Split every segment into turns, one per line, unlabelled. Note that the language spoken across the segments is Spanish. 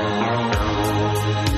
Oh, oh.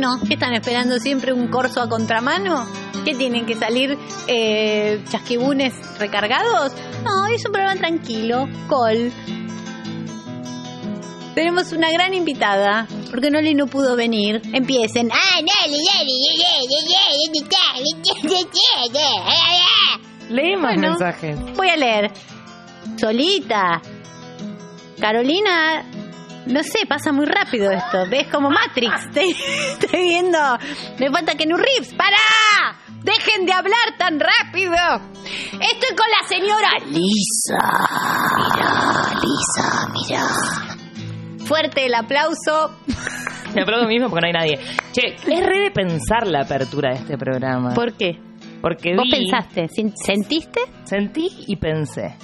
Tranqui. ¿Por qué no? ¿Qué están esperando siempre un corso a contramano? ¿Qué tienen que salir eh, chasquibunes recargados? No, es un programa tranquilo. Col. Tenemos una gran invitada, porque Noli no pudo venir. Empiecen. ¡Ah, Noli,
Lee más
Bueno.
mensajes.
Voy a leer. Solita. Carolina. No sé, pasa muy rápido esto. ¿Ves como Matrix? Estoy, estoy viendo. Me falta que no Reeves. ¡Para! ¡Dejen de hablar tan rápido! Estoy con la señora Lisa. Mira, Lisa, mira. Fuerte el aplauso.
Me aplaudo mismo porque no hay nadie. Che, es re de pensar la apertura de este programa.
¿Por qué?
porque
¿Vos
vi,
pensaste? ¿Sin- ¿Sentiste?
sentí y pensé.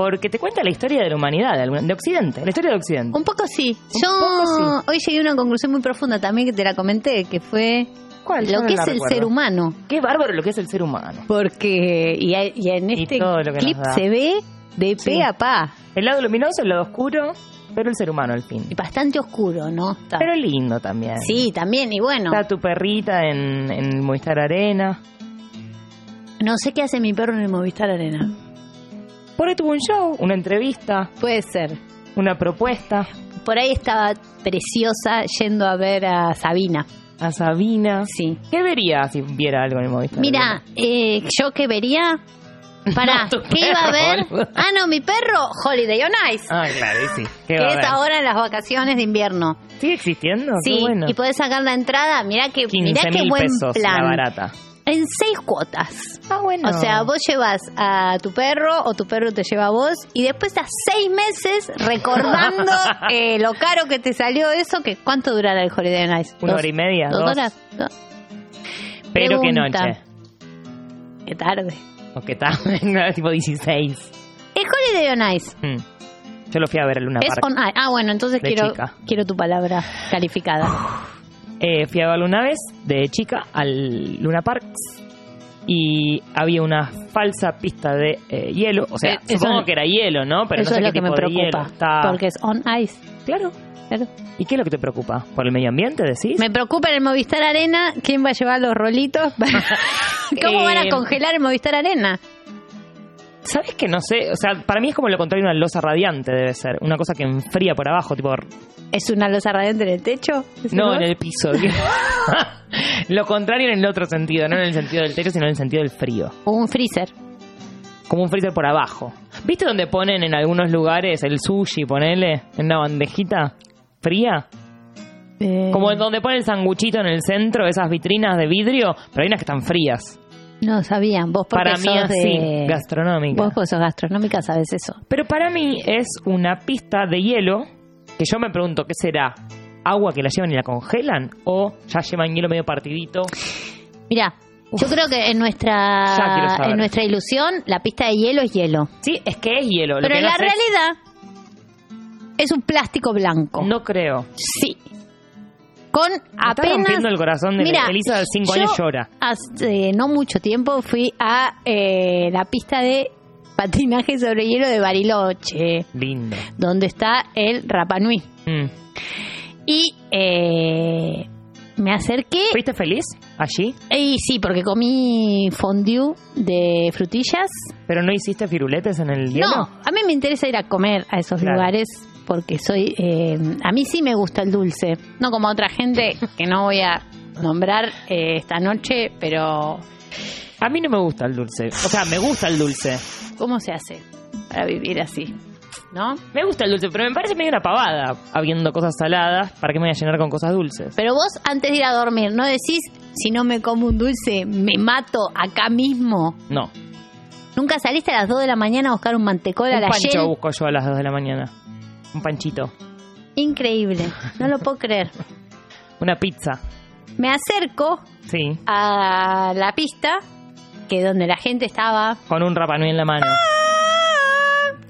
Porque te cuenta la historia de la humanidad, de, Occidente, la historia de Occidente.
Un poco sí.
Un
Yo
poco sí.
hoy llegué a una conclusión muy profunda también que te la comenté, que fue
¿Cuál?
Lo
no
que es el
recuerdo.
ser humano.
Qué bárbaro lo que es el ser humano.
Porque, y, y en este clip se ve de pe
Sí.
a pa.
El lado luminoso, el lado oscuro. pero el ser humano al fin.
Y bastante oscuro, ¿no? Está-
Pero lindo también.
Sí, también, y bueno,
Está tu perrita en, en Movistar Arena.
no sé qué hace mi perro en el Movistar Arena.
Por ahí tuvo un show, una entrevista,
Puede ser.
una propuesta
Por ahí estaba preciosa yendo a ver a Sabina.
a Sabina.
Sí.
¿Qué vería si viera algo en el Movistar?
Mira, eh, yo que vería. Para,
No,
¿qué iba a ver?
boludo.
Ah, no, mi perro, Holiday on Ice.
Ah, claro, sí. ¿Qué
que es ahora en las vacaciones de invierno.
¿Sigue existiendo? Qué
Sí,
bueno.
y podés sacar la entrada. Mirá que,
15
mirá qué buen
pesos
plan.
la barata.
En seis cuotas.
Ah, bueno.
O sea, vos llevas a tu perro o tu perro te lleva a vos y después estás seis meses recordando eh, lo caro que te salió eso. que ¿Cuánto durará el Holiday on Ice?
Una
¿Dos-
hora y media,
¿Dos
dos.
horas?
Pero qué noche.
Qué tarde.
O qué tal, tipo 16.
El Holiday on Ice
Mm. Yo lo fui a ver el Luna
es
Park.
on Ice. Ah, bueno, entonces quiero,
chica.
quiero tu palabra calificada.
Eh, fui a verlo una vez de chica al Luna Park y había una falsa pista de eh, hielo. O sea,
Eh,
supongo que era hielo, ¿no? Pero
Eso
no sé
es lo
qué
que me
tipo hielo.
preocupa.
Está...
Porque es on ice.
Claro.
Claro.
¿Y qué es lo que te preocupa? ¿Por el medio ambiente, decís?
Me preocupa en el Movistar Arena quién va a llevar los rolitos. ¿Cómo van a
Eh,
congelar el Movistar Arena?
¿Sabes que no sé? O sea, para mí es como lo contrario de una losa radiante, debe ser. Una cosa que enfría por abajo, tipo...
¿Es una losa radiante en el techo? ¿Decís
No, en el piso. lo contrario en el otro sentido, no en el sentido del techo, sino en el sentido del frío.
O un freezer.
Como un freezer por abajo. ¿Viste donde ponen en algunos lugares el sushi, ponele, en una bandejita fría?
Eh,
Como en donde ponen el sanguchito en el centro, esas vitrinas de vidrio, pero hay unas que están frías.
No sabía. Vos porque
Para mí
sos
así,
de...
gastronómica.
Vos porque sos gastronómica sabes eso.
Pero para mí es una pista de hielo que yo me pregunto, ¿qué será? ¿Agua que la llevan y la congelan? ¿O ya llevan hielo medio partidito?
Mira, yo creo que en nuestra en nuestra ilusión la pista de hielo es hielo.
Sí, es que es hielo. lo
Pero en
no
la
es-
realidad es un plástico blanco.
No creo.
Sí. Con
Me está
apenas
rompiendo el corazón de
Mira,
Elisa de 5
yo
años llora.
Hace no mucho tiempo fui a eh, la pista de patinaje sobre hielo de Bariloche,
Lindo.
donde está el Rapanui.
Mm.
Y eh, me acerqué.
¿Fuiste feliz allí?
Y sí, porque comí fondue de frutillas.
¿Pero no hiciste firuletes en el hielo?
No, a mí me interesa ir a comer a esos
Claro.
lugares porque soy. eh, a mí sí me gusta el dulce. No como a otra gente que no voy a nombrar eh, esta noche, pero.
A mí no me gusta el dulce. O sea, me gusta el dulce.
¿Cómo se hace para vivir así? ¿No?
Me gusta el dulce, pero me parece medio una pavada habiendo cosas saladas. ¿Para qué me voy a llenar con cosas dulces?
Pero vos antes de ir a dormir, ¿no decís si no me como un dulce, me mato acá mismo?
No.
¿Nunca saliste a las 2 de la mañana a buscar un mantecol a
Un
la
pancho
Shell?
busco yo a las 2 de la mañana. Un panchito.
Increíble, no lo puedo creer.
Una pizza.
Me acerco
Sí.
a la pista, que donde la gente estaba
Con un rapanui en la mano.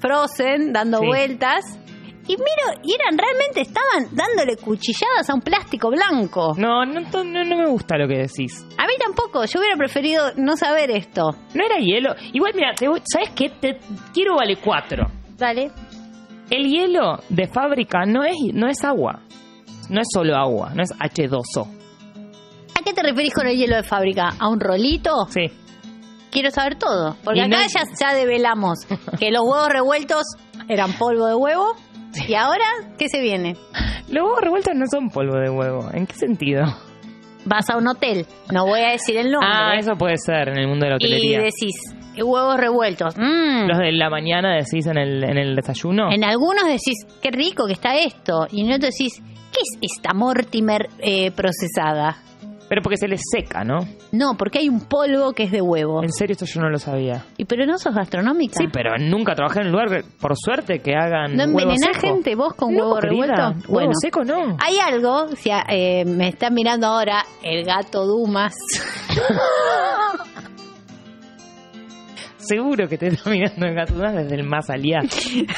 frozen, dando
Sí.
vueltas. Y miro, y eran realmente, estaban dándole cuchilladas a un plástico blanco.
No, no, no, no me gusta lo que decís.
A mí tampoco, yo hubiera preferido no saber esto.
No era hielo. Igual, mira, ¿sabes qué? Te quiero vale 4.
Dale.
El hielo de fábrica no es, no es agua. No es solo agua, no es H2O.
¿A qué te referís con el hielo de fábrica? ¿A un rolito?
Sí.
Quiero saber todo. Porque
Y
acá
no-
ya, ya develamos que los huevos revueltos eran polvo de huevo. ¿Y ahora qué se viene?
Los huevos revueltos no son polvo de huevo. ¿En qué sentido?
Vas a un hotel, no voy a decir el nombre.
Ah, eso puede ser en el mundo de la
y
hotelería.
Huevos revueltos. Mm.
Los de la mañana decís en el, en el desayuno.
En algunos decís, qué rico que está esto. Y en otros decís, ¿qué es esta Mortimer eh, procesada?
Pero porque se les seca, ¿no?
No, porque hay un polvo que es de huevo.
En serio, esto yo no lo sabía.
Y pero no sos gastronómica.
Sí, pero nunca trabajé en un lugar, que, por suerte, que hagan
¿No envenenás gente vos con
No,
huevo
querida,
revuelto?
Huevo seco no.
Hay algo, si eh, me está mirando ahora el gato Dumas.
Seguro que te está mirando el gato Dumas desde el más allá.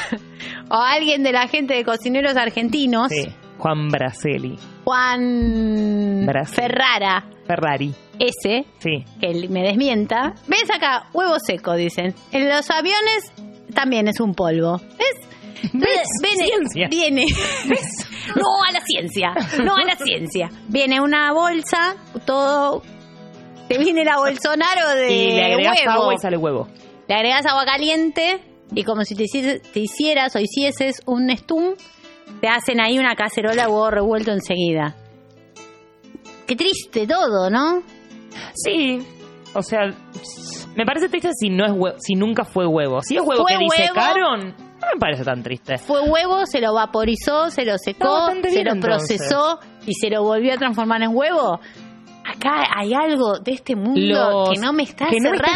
o alguien de la gente de cocineros argentinos,
Sí. Juan Braceli.
Juan. Ferrara,
Ferrari.
ese,
Sí.
que me desmienta. ¿Ves acá? Huevo seco, dicen. En los aviones también es un polvo. ¿Ves? Viene,
Ciencia.
viene, no a la ciencia, no a la ciencia. Viene una bolsa, todo, te viene la Bolsonaro de
y le agregas
huevo.
agua y sale huevo.
Le agregas agua caliente y como si te, hiciese- te hicieras o hicieses un stum, te hacen ahí una cacerola de huevo revuelto enseguida. Qué triste todo, ¿no?
Sí, o sea, me parece triste si no es hue- si nunca fue huevo. Si es huevo que
huevo.
disecaron, no me parece tan triste.
Fue huevo, se lo vaporizó, se lo secó, se lo
entonces.
procesó y se lo volvió a transformar en huevo. Acá hay algo de este mundo
Los-
que no me está
que no me
cerrando.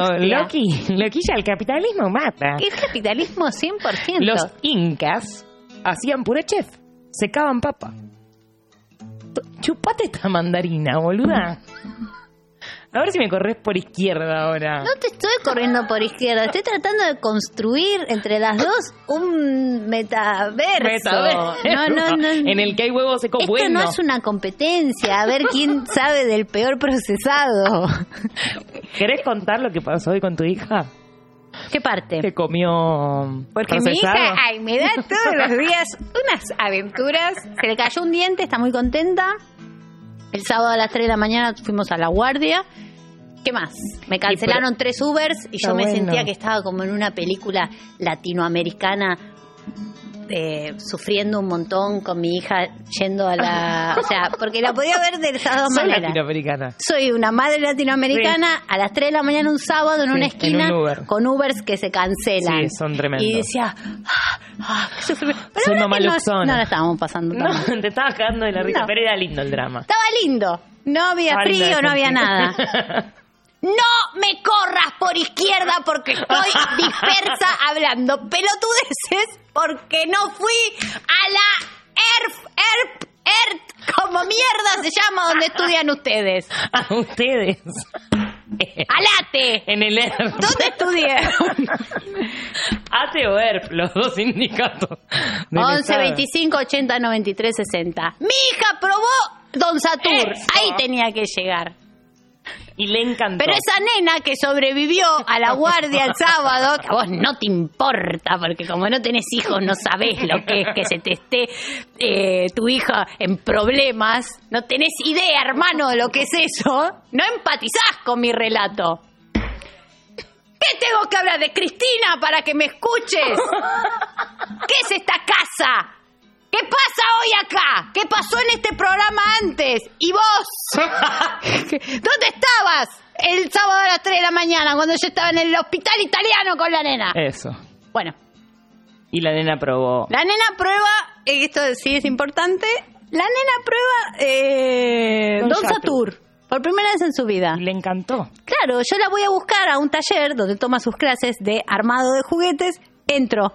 está
me
cerrando. Loki, Loquilla, el capitalismo mata.
Es capitalismo 100%.
Los incas hacían puré chef, secaban papa. Chupate esta mandarina, boluda. A ver si me corres por izquierda ahora.
No te estoy corriendo por izquierda, estoy tratando de construir entre las dos un metaverso.
Metaverso.
No, no, no.
En el que hay huevo seco
Esto
bueno.
no es una competencia, a ver quién sabe del peor procesado.
¿Querés contar lo que pasó hoy con tu hija?
¿Qué parte?
Que comió
Porque mi hija, ay, me da todos los días unas aventuras. Se le cayó un diente, está muy contenta. El sábado a las 3 de la mañana fuimos a la guardia. ¿Qué más? Me cancelaron tres Ubers y yo me
bueno.
sentía que estaba como en una película latinoamericana eh, sufriendo un montón con mi hija yendo a la... O sea, porque la podía ver de esas dos
Soy
maneras.
latinoamericana.
Soy una madre latinoamericana a las 3 de la mañana un sábado en
Sí,
una
en
esquina
un Uber.
con Ubers que se cancelan.
Sí, son tremendos.
Y decía, ah, ah, qué sufrimiento. Pero no, no la estábamos pasando tan
No,
mal.
te estabas cagando de la risa,
No.
pero era lindo el drama.
Estaba lindo. No había frío,
de
no había nada. No me corras por izquierda porque estoy dispersa hablando pelotudeces porque no fui a la ERF, ERP, ERT, como mierda se llama donde estudian ustedes.
A ustedes.
¡Alate!
En el ERP.
¿Dónde estudiaron?
ATE o ERP, los dos sindicatos. del
11,
Estado.
25, 80, 93, 60. Mi hija probó Don Satur.
Eso.
Ahí tenía que llegar.
Y le encantó.
Pero esa nena que sobrevivió a la guardia el sábado, que a vos no te importa, porque como no tenés hijos no sabés lo que es que se te esté eh, tu hija en problemas, no tenés idea, hermano, de lo que es eso, no empatizás con mi relato. ¿Qué tengo que hablar de Cristina para que me escuches? ¿Qué es esta casa? ¿Qué pasa hoy acá? ¿Qué pasó en este programa antes? ¿Y vos? ¿Dónde estabas el sábado a las 3 de la mañana cuando yo estaba en el hospital italiano con la nena?
Eso.
Bueno,
Y la nena probó.
la nena prueba, eh, esto sí es importante, la nena prueba eh,
Don
Don
Satur.
Satur por primera vez en su vida.
Le encantó.
Claro, yo la voy a buscar a un taller donde toma sus clases de armado de juguetes, entro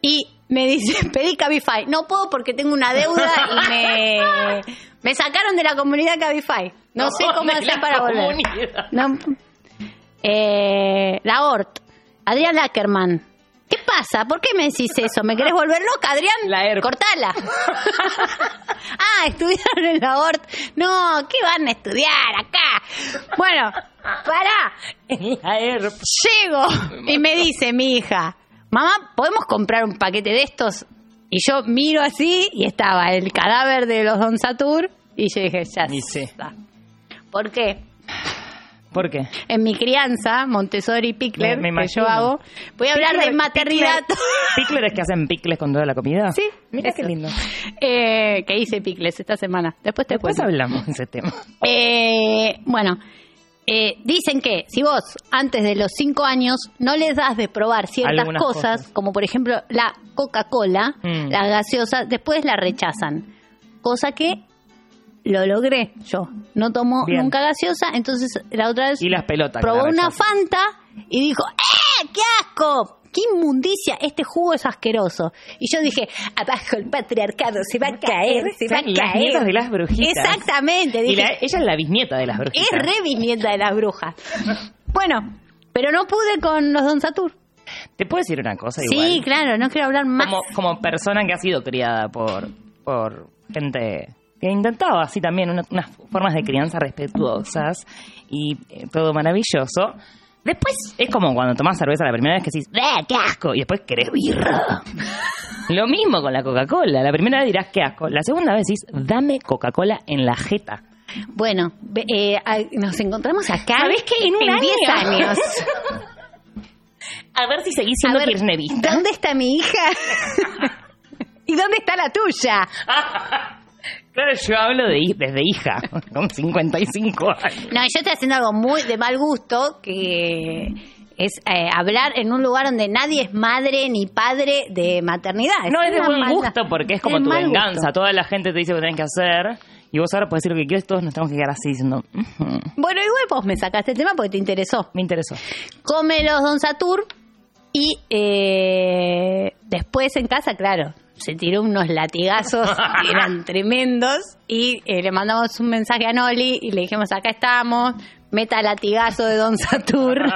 y me dice, pedí Cabify. No puedo porque tengo una deuda y me, me sacaron de la comunidad Cabify. No, sé cómo hacer para volver.
comunidad.
No. Eh, la Hort, Adrián Lackerman. ¿Qué pasa? ¿Por qué me decís eso? ¿Me querés volver loca, Adrián?
La ERP.
Cortala. ah, estudiaron en la Hort. No, ¿qué van a estudiar acá? Bueno, pará.
En la ERP.
Llego y me dice mi hija, mamá, ¿podemos comprar un paquete de estos? Y yo miro así y estaba el cadáver de los Don Satur y yo dije, ya
Y sí.
está. ¿Por qué?
¿Por qué?
En mi crianza, Montessori Pickler,
Me- me
que yo hago, voy a hablar de
Pickler-
maternidad.
Pickler- ¿Pickler es que hacen picles con toda la comida?
Sí,
Mira
eso.
qué lindo.
eh, que hice picles esta semana. Después te
Después
cuento.
hablamos de ese tema.
Eh, bueno, eh, dicen que si vos antes de los cinco años no les das de probar ciertas cosas,
cosas.
como por ejemplo la Coca-Cola,
Mm.
la gaseosa, después la rechazan. Cosa que lo logré yo. No
Bien.
nunca gaseosa, entonces la otra vez
Y las pelotas. que
probó una. Fanta y dijo, ¡eh, qué asco! ¡Qué inmundicia! Este jugo es asqueroso. Y yo dije, abajo el patriarcado, se va a caer, se va a
las
caer.
nietas de las brujitas.
Exactamente.
Y
Dije,
la- ella es la bisnieta de las brujitas.
es re bisnieta de las brujas. Bueno, pero no pude con los Don Satur.
¿Te puedo decir una cosa
Sí,
igual?
claro, no quiero hablar más.
Como, como persona que ha sido criada por, por gente que intentaba así también una- unas formas de crianza respetuosas y eh, todo maravilloso, Después es como cuando tomás cerveza la primera vez que decís, ¡eh, qué asco! Y después querés birra. Lo mismo con la Coca-Cola. La primera vez dirás, qué asco. La segunda vez decís, dame Coca-Cola en la jeta.
Bueno, eh, nos encontramos acá.
¿Sabés qué? En un
10
año.
años.
A ver si seguís siendo
ver,
kirchnerista.
¿Dónde está mi hija? ¿Y dónde está la tuya?
Claro, yo hablo de, desde hija, con 55 años.
No, yo estoy haciendo algo muy de mal gusto, que es eh, hablar en un lugar donde nadie es madre ni padre de maternidad.
No es de buen gusto porque es como tu venganza.
gusto.
Toda la gente te dice lo que tenés que hacer y vos ahora puedes decir lo que quieres, todos nos tenemos que quedar así diciendo.
Bueno, igual vos me sacaste el tema porque te interesó.
me interesó.
Come los Don Satur y eh, después en casa, claro, se tiró unos latigazos que eran tremendos y eh, le mandamos un mensaje a Noli y le dijimos, acá estamos, meta latigazo de Don Satur.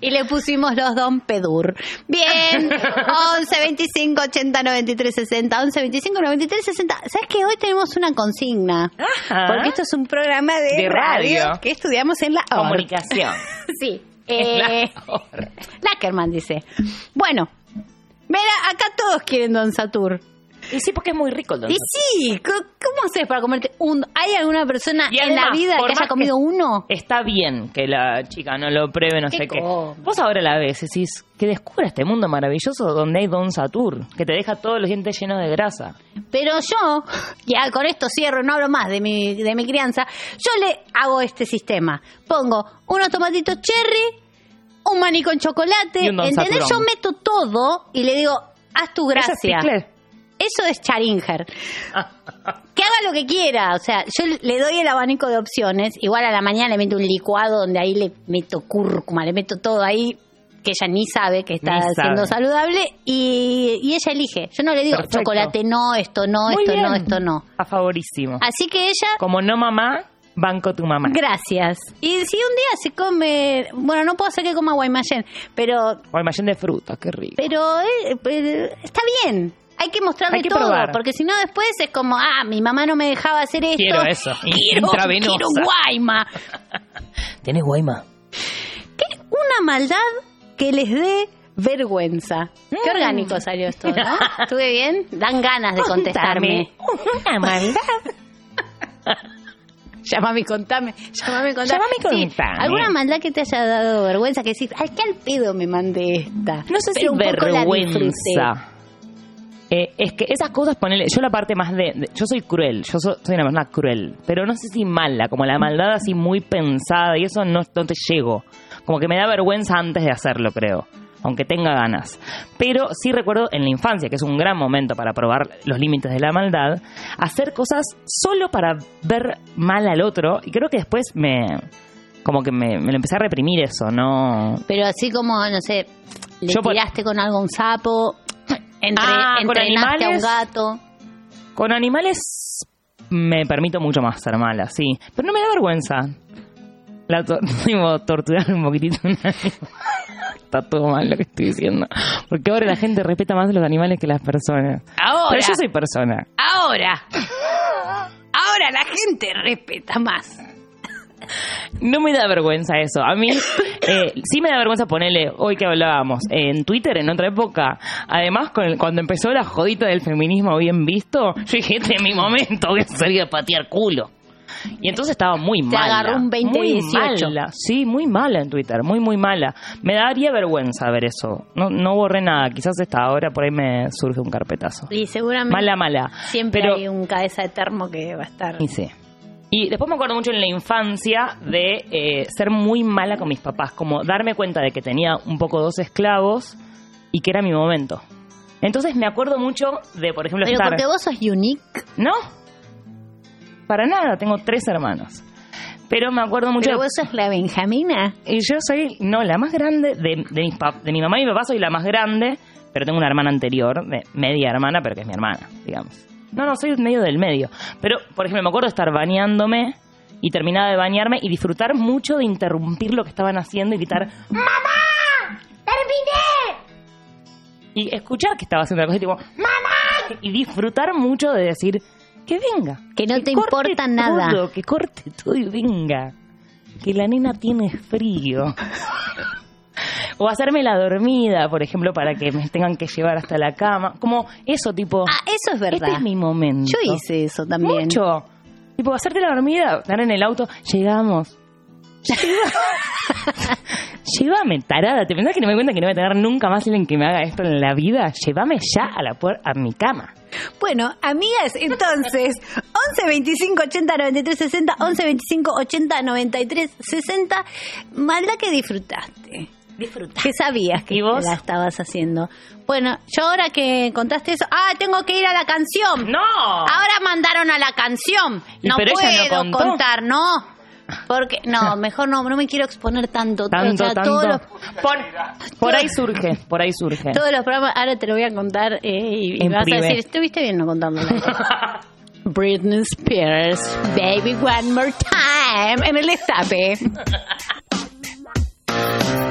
Y le pusimos los Don Pedur. Bien, 11 25 80 93 60. 11 25 93 60. ¿Sabes que hoy tenemos una consigna?
Ajá.
Porque esto es un programa de,
De radio.
que estudiamos en la.
Comunicación.
Sí. Eh. Lackerman dice. Bueno, mira, acá todos quieren Don Satur.
Y sí, porque es muy rico el don
Y sí, ¿cómo haces para comerte un? ¿Hay alguna persona
Y
en la vida que haya comido uno?
Está bien que la chica no lo pruebe, no
¿Qué
sé qué. Vos ahora la ves y decís que descubra este mundo maravilloso donde hay Don Satur, que te deja todos los dientes llenos de grasa.
Pero yo, ya con esto cierro, no hablo más de mi, de mi crianza, yo le hago este sistema. Pongo unos tomatitos cherry, un maní con chocolate,
Y un Don
¿entendés? Yo meto todo y le digo, haz tu
¿Eso es
gracia. Eso es Charinger. Que haga lo que quiera. O sea, yo le doy el abanico de opciones. Igual a la mañana le meto un licuado donde ahí le meto cúrcuma, le meto todo ahí que ella ni sabe que está
Ni sabe.
siendo saludable y, y ella elige. Yo no le digo
Perfecto.
chocolate no, esto no,
Muy
esto no, esto no.
A favorísimo.
Así que ella,
Como no mamá, banco tu mamá.
gracias. Y si un día se come, bueno, no puedo hacer que coma guaymallén, pero,
O almacén de frutas, qué rico.
pero eh, está bien. Hay que mostrarle
Hay que
todo,
probar.
porque si no después es como, ah, mi mamá no me dejaba hacer esto.
Quiero eso,
Quiero, quiero guayma.
¿Tenés guayma?
¿Qué? Una maldad que les dé vergüenza. Qué
Mm.
orgánico salió esto, ¿no? ¿Estuve bien? Dan ganas de contestarme.
Una maldad.
Llámame y contame. Llámame y contame.
Llámame y
Sí,
contame.
¿Alguna maldad que te haya dado vergüenza? Que decís, ay, qué al pedo me mandé esta.
No sé si
un poco la disfruté.
vergüenza. Eh, es que esas cosas, ponele, yo la parte más de, de- yo soy cruel, yo so- soy una persona cruel, pero no sé si mala, como la maldad así muy pensada y eso no, no te llego. Como que me da vergüenza antes de hacerlo, creo, aunque tenga ganas. Pero sí recuerdo en la infancia, que es un gran momento para probar los límites de la maldad, hacer cosas solo para ver mal al otro y creo que después me, como que me, me lo empecé a reprimir eso, no...
Pero así como, no sé, le
Yo por-
tiraste con algo a un sapo, entre,
Ah, con
entrenaste a un
animales.
gato.
Con animales me permito mucho más ser mala, sí. Pero no me da vergüenza. La to- torturar un poquitito. Está todo mal lo que estoy diciendo. Porque ahora la gente respeta más a los animales que las personas.
Ahora,
Pero yo soy persona.
ahora, ahora la gente respeta más.
No me da vergüenza eso. A mí eh, sí me da vergüenza ponerle, hoy que hablábamos, en Twitter en otra época. Además, con el- cuando empezó la jodita del feminismo bien visto, yo dije, este es mi momento, voy a salir a patear culo. Y entonces estaba muy
Te
mala.
agarró un 20,
muy
18.
mala. Sí, muy mala en Twitter, muy, muy mala. Me daría vergüenza ver eso. No, no borré nada. Quizás esta ahora por ahí me surge un carpetazo.
Y seguramente
Mala, mala.
siempre
Pero,
hay un cabeza de termo que va a estar.
y sí. Y después me acuerdo mucho en la infancia de eh, ser muy mala con mis papás, como darme cuenta de que tenía un poco dos esclavos y que era mi momento. Entonces me acuerdo mucho de, por ejemplo,
Pero
estar...
porque vos sos unique.
No, para nada, tengo tres hermanos. Pero me acuerdo mucho...
Pero vos sos la Benjamina.
Y yo soy, no, la más grande de, de, mis pap- de mi mamá y mi papá, soy la más grande, pero tengo una hermana anterior, de media hermana, pero que es mi hermana, digamos. No, no, soy medio del medio. Pero, por ejemplo, me acuerdo de estar bañándome y terminaba de bañarme y disfrutar mucho de interrumpir lo que estaban haciendo y gritar ¡Mamá! ¡Terminé! Y escuchar que estaba haciendo la cosa y tipo ¡Mamá! Y disfrutar mucho de decir que venga.
Que no te importa nada.
todo, que corte todo y venga. Que la nena tiene frío. O hacerme la dormida, por ejemplo, para que me tengan que llevar hasta la cama. Como eso, tipo.
Ah, eso es verdad.
Este es mi momento.
Yo hice eso también.
Mucho. Tipo, hacerte la dormida, estar en el auto, llegamos. Llévame, tarada. ¿Te pensás que no me cuenta que no voy a tener nunca más alguien que me haga esto en la vida? Llévame ya a la puer- a mi cama.
Bueno, amigas, entonces, 11 25 80 93 60, 11 25 80 93 60, maldad que disfrutaste.
Disfruta.
¿Qué sabías que
¿Y vos?
la estabas haciendo? Bueno, yo ahora que contaste eso, ah, tengo que ir a la canción.
¡No!
Ahora mandaron a la canción. No
no
puedo
contó.
contar, no. Porque, no, mejor no, no me quiero exponer tanto.
Tanto,
o sea,
tanto.
Todos los,
Por, por ahí surge, por ahí surge.
todos los programas, ahora te lo voy a contar eh, y, y vas
privé.
a decir, estuviste bien no contándolo. Britney Spears, Baby One More Time, en el destape.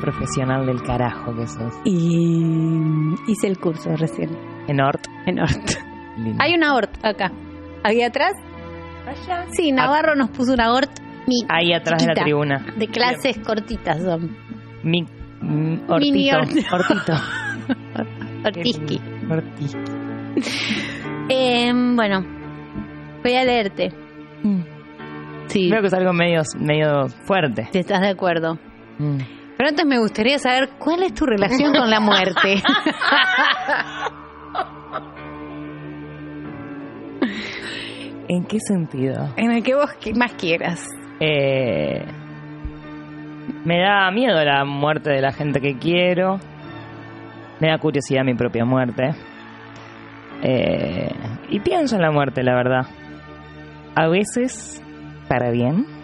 profesional del carajo que sos.
Y hice el curso recién,
En Ort.
en Ort.
Lindo.
Hay una Ort acá. ¿Ahí atrás? Sí, Navarro nos puso una Ort
Mi
Ahí atrás de la tribuna.
De clases cortitas son.
Mi, mm,
Mini
hortito.
hort-
Hortito.
Ortiski.
Hortizqui.
Eh, bueno, voy a leerte. Sí,
Creo que es algo medio, medio fuerte.
si estás de acuerdo.
Mm.
Pero antes me gustaría saber cuál es tu relación con la muerte.
¿En qué sentido?
en el que vos más quieras.
Eh, me da miedo la muerte de la gente que quiero. Me da curiosidad mi propia muerte. Eh, y pienso en la muerte, la verdad. A veces para bien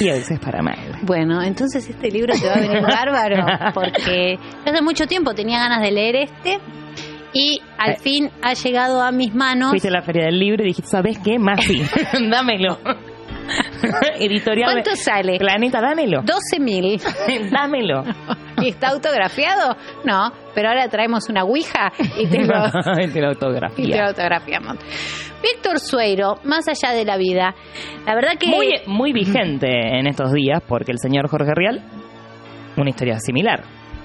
y a veces para mal.
Bueno, entonces este libro te va a venir bárbaro porque hace mucho tiempo tenía ganas de leer este y al
Eh.
fin ha llegado a mis manos.
Fuiste a la feria del libro y dijiste, ¿sabes qué? Más sí. dámelo. Editorial.
¿Cuánto sale?
Planeta, dámelo.
12 mil.
dámelo.
¿Y está autografiado? No, pero ahora traemos una ouija y te lo,
Y te lo
y te lo
autografía.
autografiamos. Víctor Sueiro, más allá de la vida. La verdad que
Muy, muy vigente en estos días porque el señor Jorge Rial, una historia similar,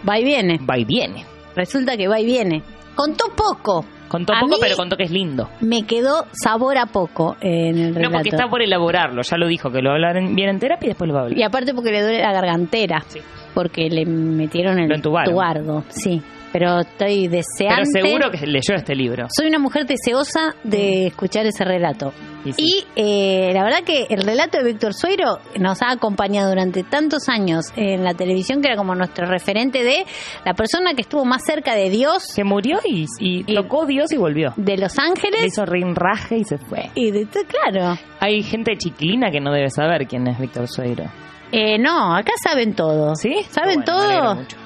va y viene.
va y viene.
Resulta que va y viene. Contó poco.
Contó
A
poco, pero contó que es lindo.
Me quedó sabor a poco en el relato.
No, porque está por elaborarlo. Ya lo dijo, que lo va a hablar en- bien en terapia y después lo va a hablar.
Y aparte porque le duele la gargantera.
Sí.
Porque le metieron el tubardo. Sí. Pero estoy deseante.
Pero seguro que leyó este libro.
Soy una mujer deseosa de escuchar ese relato.
Y sí.
Y eh, la verdad que el relato de Víctor Sueiro nos ha acompañado durante tantos años en la televisión, que era como nuestro referente de la persona que estuvo más cerca de Dios,
Que murió y, y tocó Dios y volvió.
de Los
Le
Ángeles.
hizo rinraje y se fue.
Y de claro.
Hay gente chiquilina que no debe saber quién es Víctor Sueiro.
Eh, no, acá saben todo.
¿Sí?
¿Saben
Bueno,
todo?
mucho.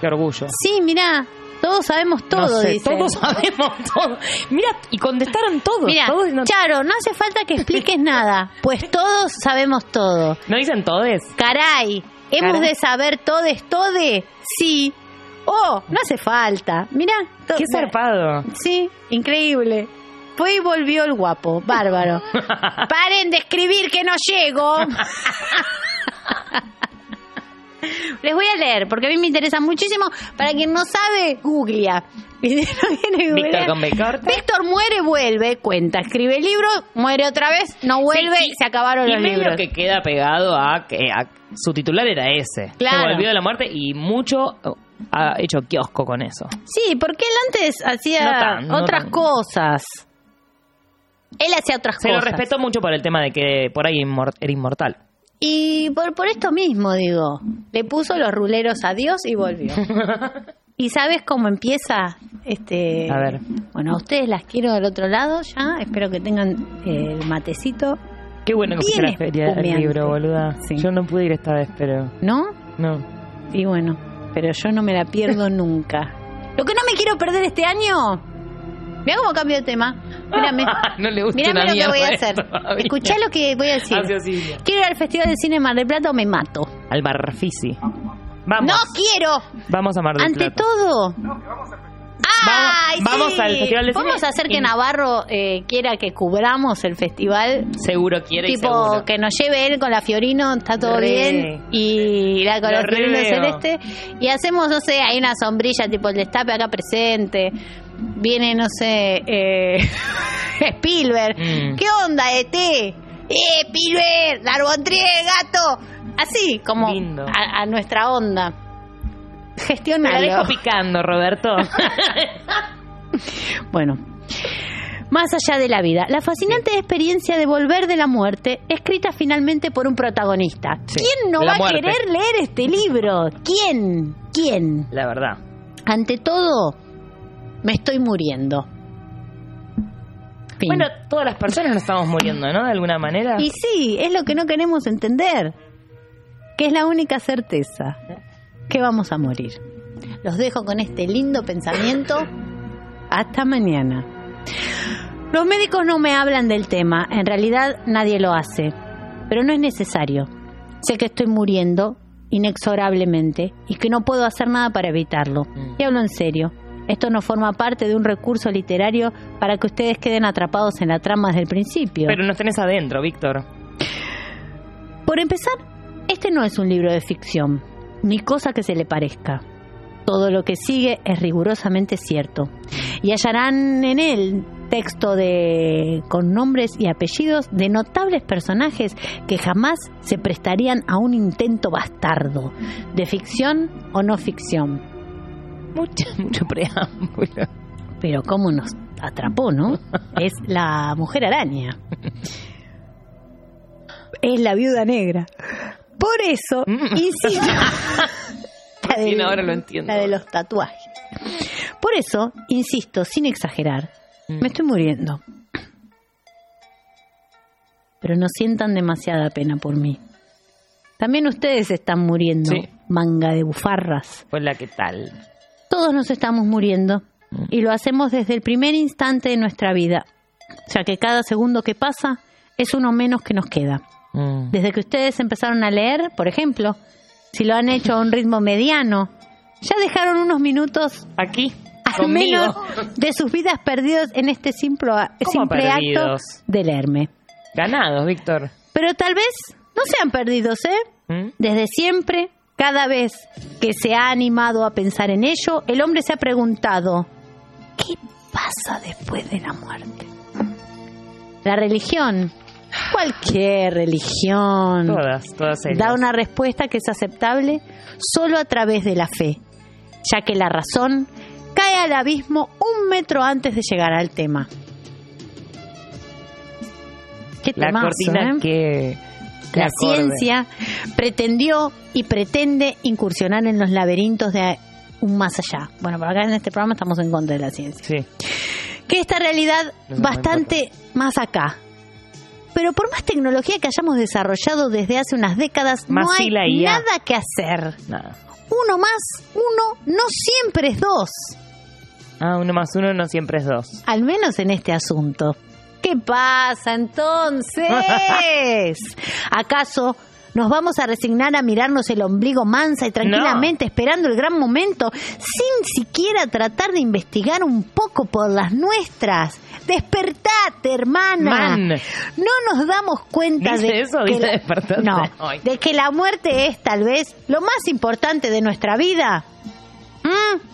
Qué orgullo.
Sí, mira, todos sabemos todo,
no sé,
dicen.
todos sabemos todo. Mira, y contestaron todos.
Mira,
todos no,
Charo, no hace falta que expliques nada, pues todos sabemos todo.
¿no dicen todes.
Caray, ¿hemos
Caray.
de saber todes, tode? Sí. Oh, no hace falta. Mira.
Qué zarpado.
Sí, increíble. Fue y volvió el guapo, bárbaro. Paren de escribir que no llego. Les voy a leer, porque a mí me interesa muchísimo. Para quien no sabe, googlea. No
Víctor con.
Víctor muere, vuelve, cuenta, escribe el libro, muere otra vez, no vuelve
Sí,
y se acabaron
y
los
medio
libros.
que queda pegado a que a- su titular era ese.
Claro.
Que volvió de la muerte y mucho oh, ha hecho kiosco con eso.
Sí, porque él antes hacía
No tan, no
otras
tan.
cosas. Él hacía otras
Se lo
cosas.
respeto mucho por el tema de que por ahí era inmortal.
Y por, por esto mismo, digo, le puso los ruleros a Dios y volvió. ¿Y sabes cómo empieza? este
A ver.
Bueno, a ustedes las quiero del otro lado ya. Espero que tengan eh, el matecito.
Qué bueno que la feria del libro, boluda.
Sí.
Yo no pude ir esta vez, pero
¿No?
no.
Y bueno, pero yo no me la pierdo nunca. Lo que no me quiero perder este año. Mira cómo cambio de tema. Mírame.
no le gusta
Mírame lo que voy a hacer.
todavía.
Escuchá lo que voy a decir. Quiero ir al Festival de Cine Mar del Plata o me mato.
Al Barfisi. Vamos.
No quiero.
Vamos a Mar del
Ante
Plata.
todo. ¡Ay,
Vamos- vamos
sí!
al Festival de Cine
Vamos a hacer que
y-
Navarro eh, quiera que cubramos el festival.
Seguro quiere y
Tipo,
seguro.
que nos lleve él con la Fiorino, está todo
Re.
bien. Y la con la Fiorino celeste. Y hacemos, no sé, hay una sombrilla tipo el destape acá presente. Viene, no sé, eh, Spielberg.
Mm.
¿Qué onda, ET? ¡Eh, Spielberg! ¡Larbontrier, gato! Así, como a, a nuestra onda.
Me la
Gestionalo.
dejo picando, Roberto.
Bueno, más allá de la vida, la fascinante experiencia de volver de la muerte, escrita finalmente por un protagonista.
Sí,
¿Quién no
la
va
muerte.
a querer leer este libro? ¿Quién? ¿Quién?
la verdad.
Ante todo, me estoy muriendo. Fin.
Bueno, todas las personas nos estamos muriendo, ¿no? De alguna manera.
y sí, es lo que no queremos entender, que es la única certeza, que vamos a morir. Los dejo con este lindo pensamiento. Hasta mañana. Los médicos no me hablan del tema, en realidad nadie lo hace, pero no es necesario. Sé que estoy muriendo inexorablemente y que no puedo hacer nada para evitarlo.
Mm.
Y hablo en serio. Esto no forma parte de un recurso literario para que ustedes queden atrapados en la trama desde el principio.
Pero nos tenés adentro, Víctor.
Por Por empezar, este no es un libro de ficción, ni cosa que se le parezca. Todo lo que sigue es rigurosamente cierto. Y hallarán en él texto de con nombres y apellidos de notables personajes que jamás se prestarían a un intento bastardo, de ficción o no ficción.
Mucho, mucho preámbulo.
Pero cómo nos atrapó, ¿no? Es la mujer araña. Es la viuda negra. Por eso, insisto. La
Recién ahora lo entiendo.
La de los tatuajes. Por eso, insisto, sin exagerar,
Mm.
me estoy muriendo. Pero no sientan demasiada pena por mí. También ustedes están muriendo,
Sí.
manga de bufarras.
Pues la que tal.
Todos nos estamos muriendo y lo hacemos desde el primer instante de nuestra vida, ya que cada segundo que pasa es uno menos que nos queda.
Mm.
Desde que ustedes empezaron a leer, por ejemplo, si lo han hecho a un ritmo mediano, ya dejaron unos minutos
Aquí,
al menos de sus vidas perdidos en este simple,
¿Cómo
simple acto de leerme.
Ganados, Víctor.
Pero tal vez no sean perdidos, ¿eh?
¿Mm?
Desde siempre, cada vez que se ha animado a pensar en ello, el hombre se ha preguntado, ¿qué pasa después de la muerte? La religión, cualquier religión,
Todas, todas ellas.
da una respuesta que es aceptable solo a través de la fe, ya que la razón cae al abismo un metro antes de llegar al tema. Qué
La
temazo,
cortina
¿eh?
que...
La ciencia pretendió y pretende incursionar en los laberintos de un más allá. Bueno, por acá en este programa estamos en contra de la ciencia.
Sí.
Que esta realidad bastante más acá. Pero por más tecnología que hayamos desarrollado desde hace unas décadas,
Más
no hay
la
nada que hacer.
Nada.
Uno más uno no siempre es dos.
Ah, uno más uno no siempre es dos.
Al menos en este asunto. ¿Qué pasa entonces? ¿Acaso nos vamos a resignar a mirarnos el ombligo mansa y tranquilamente esperando el gran momento sin siquiera tratar de investigar un poco por las nuestras? Despertate, hermana.
Man.
No nos damos cuenta
¿Dice
de
eso?
que
¿Dice
la-
despertate?
no, de que la muerte es tal vez lo más importante de nuestra vida. ¿Mm?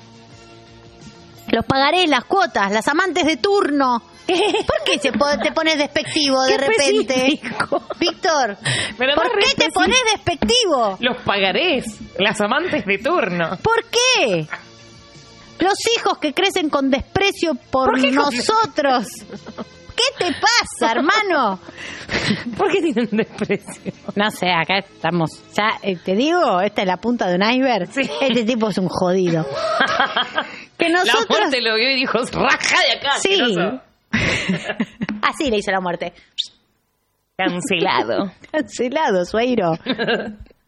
Los pagaré, las cuotas, las amantes de turno. ¿Por qué se po- te pones despectivo de repente? Víctor,
Pero
¿por qué te pones despectivo?
Los pagarés, las amantes de turno.
¿Por qué? Los hijos que crecen con desprecio por,
¿Por qué con-
nosotros. ¿Qué te pasa, hermano?
¿Por qué tienen desprecio?
No sé, acá estamos. Ya eh, te digo, esta es la punta de un iceberg.
Sí.
Este tipo es un jodido. Que
La muerte lo vio y dijo, raja de acá.
Sí.
asqueroso".
Así le hizo la muerte.
Cancelado.
Cancelado, Sueiro.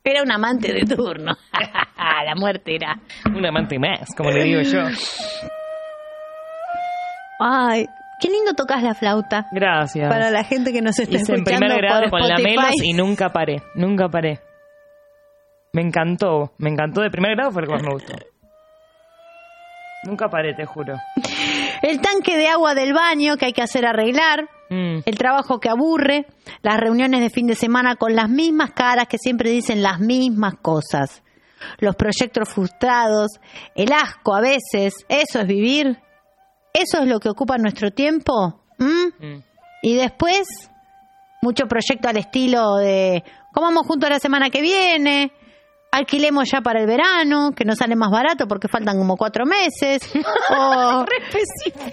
Era un amante de turno. la muerte era.
Un amante más, como le digo yo.
Ay, qué lindo tocas la flauta.
Gracias.
Para la gente que nos está
Hice en
escuchando
primer grado
por
con la. Melos y nunca paré, nunca paré. Me encantó, me encantó de primer grado, fue el que más me gustó. Nunca paré, te juro.
El tanque de agua del baño que hay que hacer arreglar.
Mm.
El trabajo que aburre, las reuniones de fin de semana con las mismas caras que siempre dicen las mismas cosas, los proyectos frustrados, el asco a veces, eso es vivir, eso es lo que ocupa nuestro tiempo. ¿Mm?
Mm.
Y después, mucho proyecto al estilo de comamos juntos la semana que viene, alquilemos ya para el verano, que nos sale más barato porque faltan como cuatro meses. o,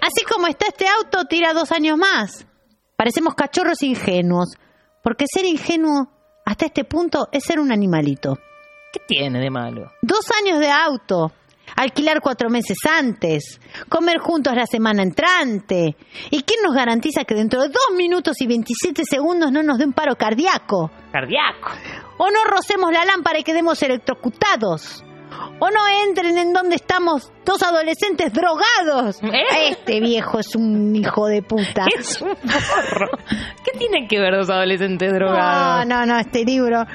así como está este auto, tira dos años más. Parecemos cachorros ingenuos, porque ser ingenuo hasta este punto es ser un animalito.
¿Qué tiene de malo?
Dos años de auto, alquilar cuatro meses antes, comer juntos la semana entrante. ¿Y quién nos garantiza que dentro de dos minutos y 27 segundos no nos dé un paro cardíaco?
Cardíaco.
¿O no rocemos la lámpara y quedemos electrocutados? ¿O no entren en donde estamos dos adolescentes drogados?
¿Eh?
Este viejo es un hijo de puta.
Es un porro. ¿Qué tienen que ver dos adolescentes
No,
drogados?
no, no, este libro.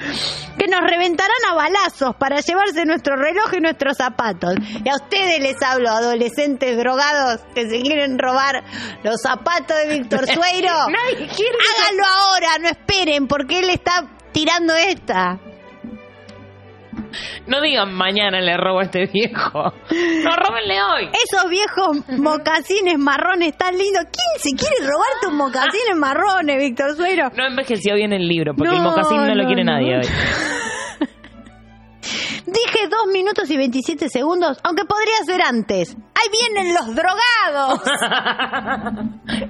Que nos reventarán a balazos para llevarse nuestro reloj y nuestros zapatos. Y a ustedes les hablo, adolescentes drogados que se quieren robar los zapatos de Víctor Sueiro.
Nadie quiere-
Háganlo ahora, no esperen, porque él está tirando esta.
No digan mañana le robo a este viejo. No, róbenle hoy.
Esos viejos mocasines marrones tan lindos. ¿Quién se quiere robar tus mocasines marrones, Víctor Suero?
No envejeció bien el libro, porque el mocasín no, lo quiere nadie hoy.
Dije dos minutos y 27 segundos, aunque podría ser antes. ¡Ahí vienen los drogados!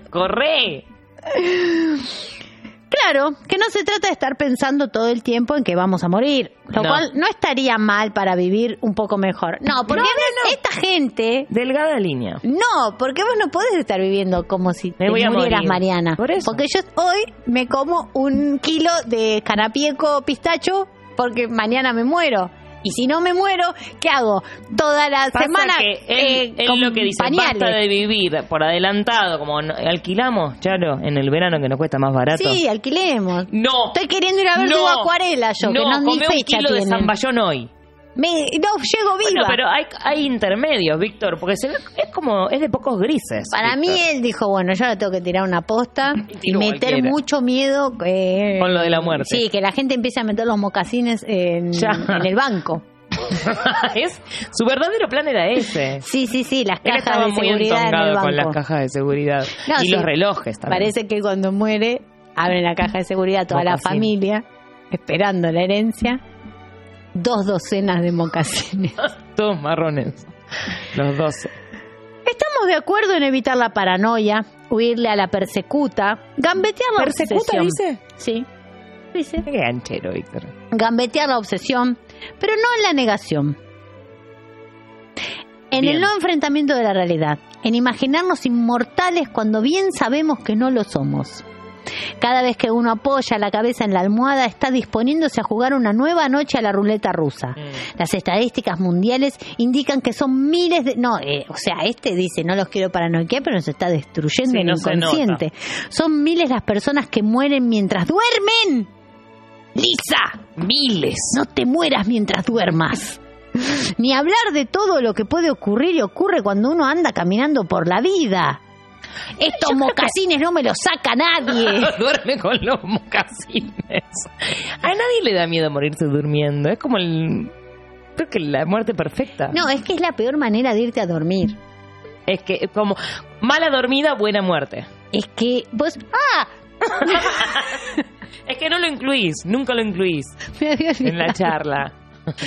¡Corre!
Claro, que no se trata de estar pensando todo el tiempo en que vamos a morir, lo
No.
cual no estaría mal para vivir un poco mejor. No, porque
No,
esta gente...
Delgada línea.
No, porque vos no podés estar viviendo como si te murieras,
morir.
Mariana.
Por eso.
Porque yo hoy me como un kilo de canapieco pistacho porque mañana me muero. Y si no me muero, ¿qué hago? Toda la
Pasa
semana
que él,
eh,
él
con
lo que dice,
pañales.
basta de vivir por adelantado, como no- alquilamos, Charo, en el verano que nos cuesta más barato.
Sí, alquilemos.
No.
Estoy queriendo ir a ver
no,
tu acuarela yo, que no ni
comé un
fecha
kilo de zamballón hoy.
Me, no llego viva.
Bueno, pero hay, hay intermedios, Víctor, porque se ve- es como, es de pocos grises.
Para mí él dijo, bueno, yo ahora tengo que tirar una posta y meter
cualquiera.
mucho miedo eh,
Con lo de la muerte.
Sí, que la gente empiece a meter los mocasines en, en el banco.
es, su verdadero plan era ese.
Sí, sí, sí, las cajas de
muy
seguridad en el banco.
con las cajas de seguridad.
No,
y
sí.
los relojes también.
Parece que cuando muere abren la caja de seguridad toda la familia esperando la herencia. Dos docenas de mocasines.
Todos marrones. Los dos.
Estamos de acuerdo en evitar la paranoia, huirle a la persecuta, gambetear la
¿Persecuta,
obsesión.
dice?
Sí, dice.
Qué ganchero, Víctor.
gambetear la obsesión, pero no en la negación. En
Bien.
el no enfrentamiento de la realidad, en imaginarnos inmortales cuando bien sabemos que no lo somos. Cada vez que uno apoya la cabeza en la almohada está disponiéndose a jugar una nueva noche a la ruleta rusa.
Mm.
Las estadísticas mundiales indican que son miles de... No, eh, o sea, este dice, no los quiero paranoiquear, pero nos está destruyendo
Sí,
el
no
inconsciente. Son miles las personas que mueren mientras duermen. Lisa,
Miles.
no te mueras mientras duermas. Ni hablar de todo lo que puede ocurrir y ocurre cuando uno anda caminando por la vida. Estos mocasines no me los saca nadie.
Duerme con los mocasines. A nadie le da miedo morirse durmiendo. Es como el. Creo que la muerte perfecta.
No, es que es la peor manera de irte a dormir.
Es que es como mala dormida, buena muerte.
Es que vos... ¡Ah!
Es que no lo incluís, nunca lo incluís
Me había
en la charla.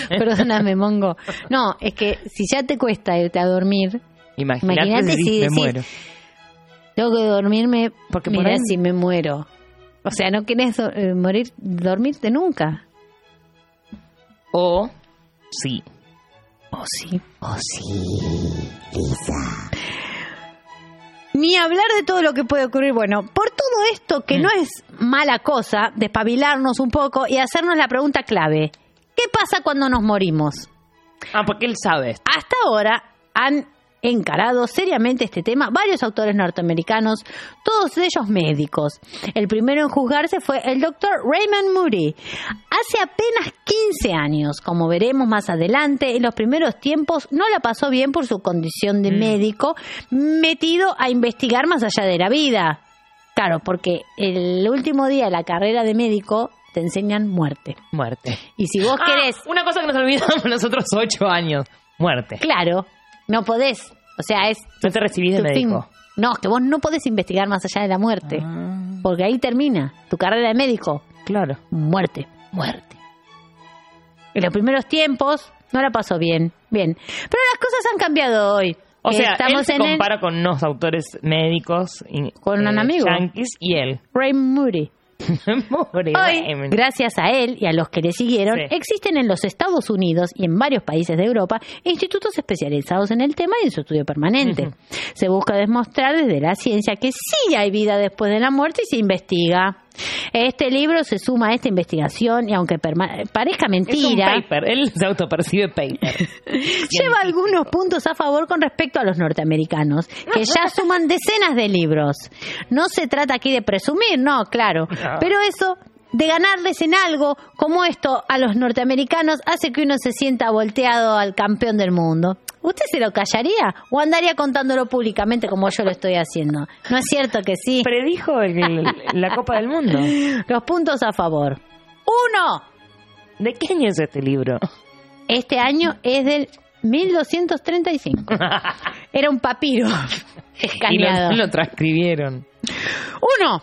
Perdóname, Mongo. No, es que si ya te cuesta irte a dormir,
Imagínate, si
si
me
decís-
muero.
Tengo que dormirme
Porque por
mira
ahí-
si me muero. O sea, no querés do- eh, morir, dormirte nunca.
O sí.
Oh, sí. Oh, sí. Lisa. Ni hablar de todo lo que puede ocurrir. Bueno, por todo esto que
Mm.
no es mala cosa, despabilarnos un poco y hacernos la pregunta clave. ¿Qué pasa cuando nos morimos?
Ah, porque él sabe. esto.
Hasta ahora han encarado seriamente este tema varios autores norteamericanos, todos ellos médicos. El primero en juzgarse fue el doctor Raymond Moody. Hace apenas 15 años, como veremos más adelante, en los primeros tiempos no la pasó bien por su condición de médico, metido a investigar más allá de la vida. Claro, porque el último día de la carrera de médico te enseñan muerte.
Muerte.
Y si vos
Ah,
querés
una cosa que nos olvidamos nosotros ocho años. Muerte.
Claro, no podés. O sea, es
No te recibís de
tu fin.
médico.
No, es que vos no podés investigar más allá de la muerte. Porque ahí termina tu carrera de médico.
Claro.
Muerte, muerte. En los primeros tiempos no la pasó bien. Bien. Pero las cosas han cambiado hoy.
O sea, él
estamos
se
en el
compara con unos autores médicos y-
Con un
eh,
amigo.
yanquis y él.
Ray Moody. Hoy, gracias a él y a los que le siguieron,
Sí.
existen en los Estados Unidos y en varios países de Europa institutos especializados en el tema y en su estudio permanente. Se busca demostrar desde la ciencia que sí hay vida después de la muerte y se investiga. Este libro se suma a esta investigación y aunque parezca
Es un
mentira,
paper. Él se autopercibe paper.
lleva algunos puntos a favor con respecto a los norteamericanos, que ya suman decenas de libros. No se trata aquí de presumir, no, claro, pero eso de ganarles en algo como esto a los norteamericanos hace que uno se sienta volteado al campeón del mundo. ¿Usted se lo callaría o andaría contándolo públicamente como yo lo estoy haciendo? ¿No es cierto que sí?
Predijo el- la Copa del Mundo.
Los puntos a favor. Uno.
¿De qué año es este libro?
Este año es del 1235. Era un papiro
Y
escaneado.
lo, lo transcribieron.
Uno.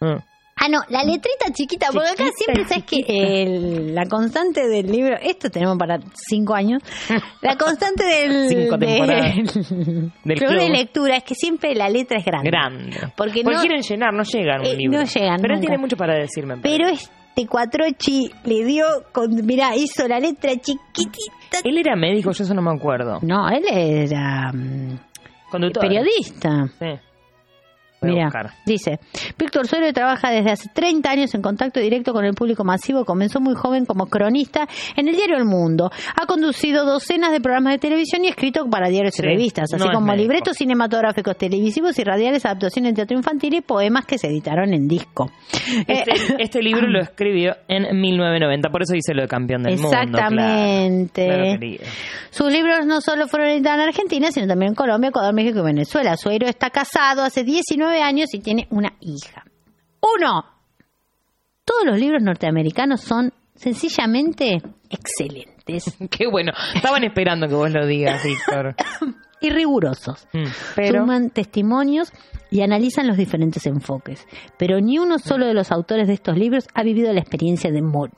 Mm.
Ah, no, la letrita chiquita, porque acá siempre sabes que el- la constante del libro, esto tenemos para cinco años, la constante del,
Cinco temporadas.
del,
Del
club de
club.
lectura es que siempre la letra es grande.
Grande.
Porque no-
quieren llenar, no llegan un
Eh,
libro.
no llegan
Pero él tiene mucho para decirme.
Pero este cuatrochi le dio, con, mirá, hizo la letra chiquitita.
Él era médico, yo eso no me acuerdo.
No, él era mm,
Conductor.
periodista.
Sí.
Mira,
buscar.
dice, Víctor Suero trabaja desde hace 30 años en contacto directo con el público masivo. Comenzó muy joven como cronista en el diario El Mundo. Ha conducido docenas de programas de televisión y escrito para diarios
Sí,
y revistas, así
no
como libretos cinematográficos, televisivos y radiales, adaptaciones de teatro infantil y poemas que se editaron en disco.
Este,
Eh,
este libro lo escribió en 1990, por eso dice lo de campeón del mundo.
Exactamente.
Claro.
Sus libros no solo fueron editados en Argentina, sino también en Colombia, Ecuador, México y Venezuela. Suero está casado hace 19 años y tiene una hija. Uno. Todos los libros norteamericanos son sencillamente excelentes
Qué bueno. Estaban esperando que vos lo digas, Víctor.
y rigurosos.
Mm, Pero
Suman testimonios y analizan los diferentes enfoques. Pero ni uno solo de los autores de estos libros ha vivido la experiencia de morir.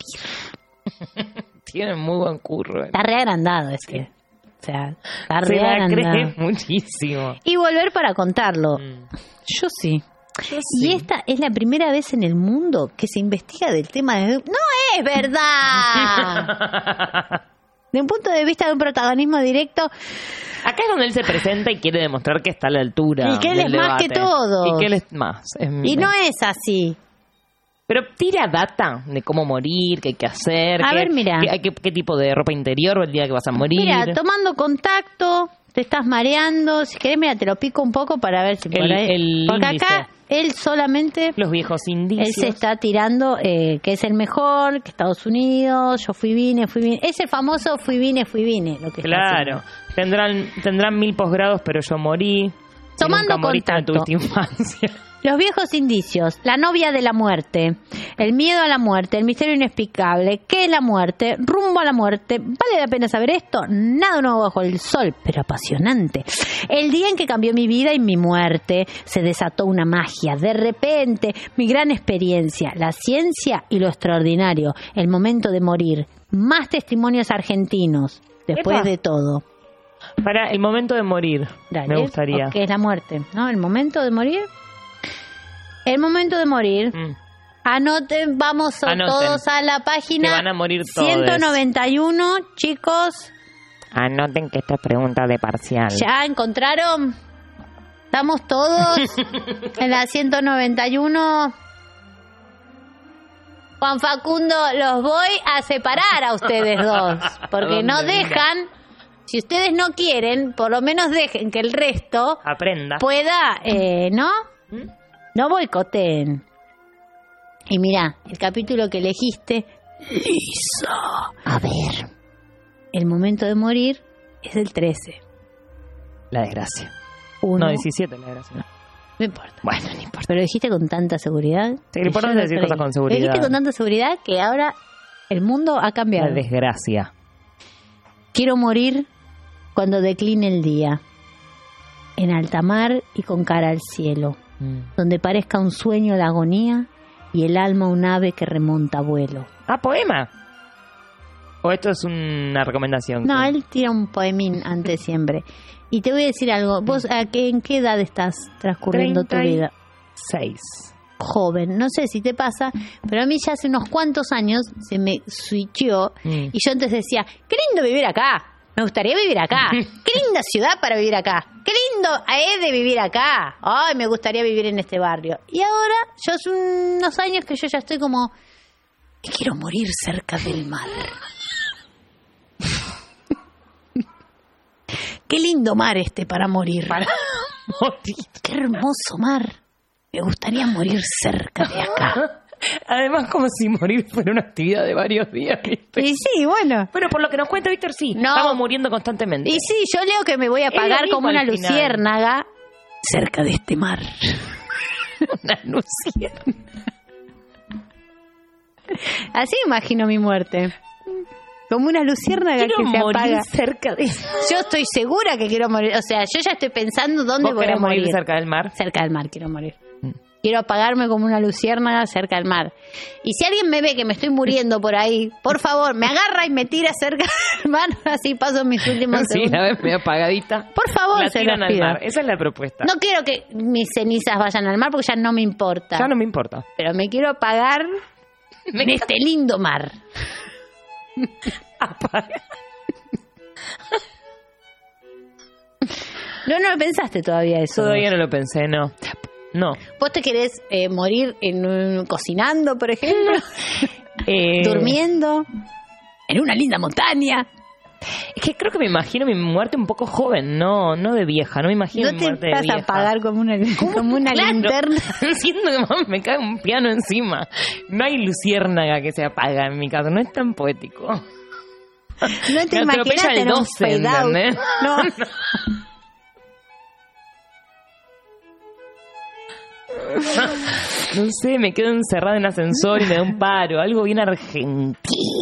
tienen muy buen curro.
Está reagrandado este. O sea, está
Se la
reagrandado.
cree muchísimo.
Y volver para contarlo.
Mm.
Yo sí. Y esta es la primera vez en el mundo que se investiga del tema de... ¡No es verdad! de un punto de vista de un protagonismo directo,
Acá es donde él se presenta y quiere demostrar que está a la altura.
Y que él es más que todos.
Y que él es más. es-
y no es así.
Pero tira data de cómo morir, qué hay que hacer.
A
qué,
ver, mira.
Qué, qué- qué tipo de ropa interior el día que vas a morir.
Mira, tomando contacto, te estás mareando, si querés, mira, te lo pico un poco para ver si por
El-
ahí...
el
Porque
índice.
acá él solamente...
Los viejos
Él
indicios.
se está tirando eh, que es el mejor, que Estados Unidos, yo fui, vine, fui, vine. Es el famoso fui, vine, fui, vine. Lo que
Claro. Tendrán, tendrán mil posgrados, pero yo morí.
Tomando
nunca moriste,
contacto.
tuviste infancia.
Los viejos indicios, la novia de la muerte, el miedo a la muerte, el misterio inexplicable, qué es la muerte, rumbo a la muerte, ¿vale la pena saber esto? Nada nuevo bajo el sol, pero apasionante. El día en que cambió mi vida y mi muerte, se desató una magia, de repente, mi gran experiencia, la ciencia y lo extraordinario, el momento de morir, más testimonios argentinos, después
Epa.
de todo.
Para el momento de morir,
Dale,
me gustaría.
¿o ¿Qué es la muerte? ¿No? El momento de morir. El momento de morir.
Mm.
Anoten, vamos a-
Anoten.
todos a la página.
Que van a morir todos.
191, chicos.
Anoten que esta es pregunta de parcial.
¿Ya encontraron? ¿Estamos todos en la 191? Juan Facundo, los voy a separar a ustedes dos. Porque no dejan, si ustedes no quieren, por lo menos dejen que el resto
Aprenda.
pueda, eh, ¿no?
¿Mm?
No boicoteen. Y mira, el capítulo que elegiste, Lisa. A ver. El momento de morir es el 13.
La desgracia.
Uno.
No, 17 la desgracia.
No importa.
Bueno, no importa.
Pero lo dijiste con tanta seguridad.
Sí, lo
que
importante decir cosas con
Lo
seguridad.
dijiste con tanta seguridad que ahora el mundo ha cambiado.
La desgracia.
Quiero morir cuando decline el día. En alta mar y con cara al cielo.
Mm.
Donde parezca un sueño la agonía y el alma un ave que remonta vuelo.
Ah, poema. ¿O esto es una recomendación?
No, él tira un poemín antes siempre. Y te voy a decir algo. ¿Vos a qué, en qué edad estás transcurriendo tu
Treinta y-
vida?
Seis.
Joven. No sé si te pasa, pero a mí ya hace unos cuantos años se me switchó
Mm.
y yo antes decía, qué lindo vivir acá. Me gustaría vivir acá. Qué linda ciudad para vivir acá. Qué lindo es de vivir acá. Ay, me gustaría vivir en este barrio. Y ahora, yo hace unos años que yo ya estoy como, "Me quiero morir cerca del mar. Qué lindo mar este para morir. Qué hermoso mar. Me gustaría morir cerca de acá.
Además, como si morir fuera una actividad de varios días, ¿viste?
Y sí, bueno.
Bueno, por lo que nos cuenta Víctor, sí.
No.
Estamos muriendo constantemente.
Y sí, yo leo que me voy a pagar como una luciérnaga cerca de este mar.
Una luciérnaga.
Así imagino mi muerte. Como una luciérnaga
Quiero
que se
morir
apaga.
cerca de...
Yo estoy segura que quiero morir. O sea, yo ya estoy pensando dónde
¿Vos
voy a morir.
morir cerca del mar?
Cerca del mar quiero morir. Quiero apagarme como una luciérnaga cerca del mar. Y si alguien me ve que me estoy muriendo por ahí, por favor, me agarra y me tira cerca del mar. Así paso mis últimos
Sí,
segundos.
la ves medio apagadita.
Por favor,
La
se
tiran al mar. Esa es la propuesta.
No quiero que mis cenizas vayan al mar porque ya no me importa.
Ya no me importa.
Pero me quiero apagar en este lindo mar.
Apaga.
No, no lo pensaste todavía eso.
Todavía no lo pensé, no. No.
¿Vos te querés eh, morir en un- cocinando, por ejemplo?
Eh,
¿Durmiendo? ¿En una linda montaña?
Es que creo que me imagino mi muerte un poco joven, no no de vieja. No me imagino
¿No
mi
te vas a apagar como una, como una
Claro.
linterna?
Siento que mamá, me cae un piano encima. No hay luciérnaga que se apaga en mi casa. No es tan poético.
No te
Me
imaginas
atropella el
tener un
12,
fade out.
¿entendés?
No.
No sé, me quedo encerrada en ascensor y me da un paro. Algo bien argentino.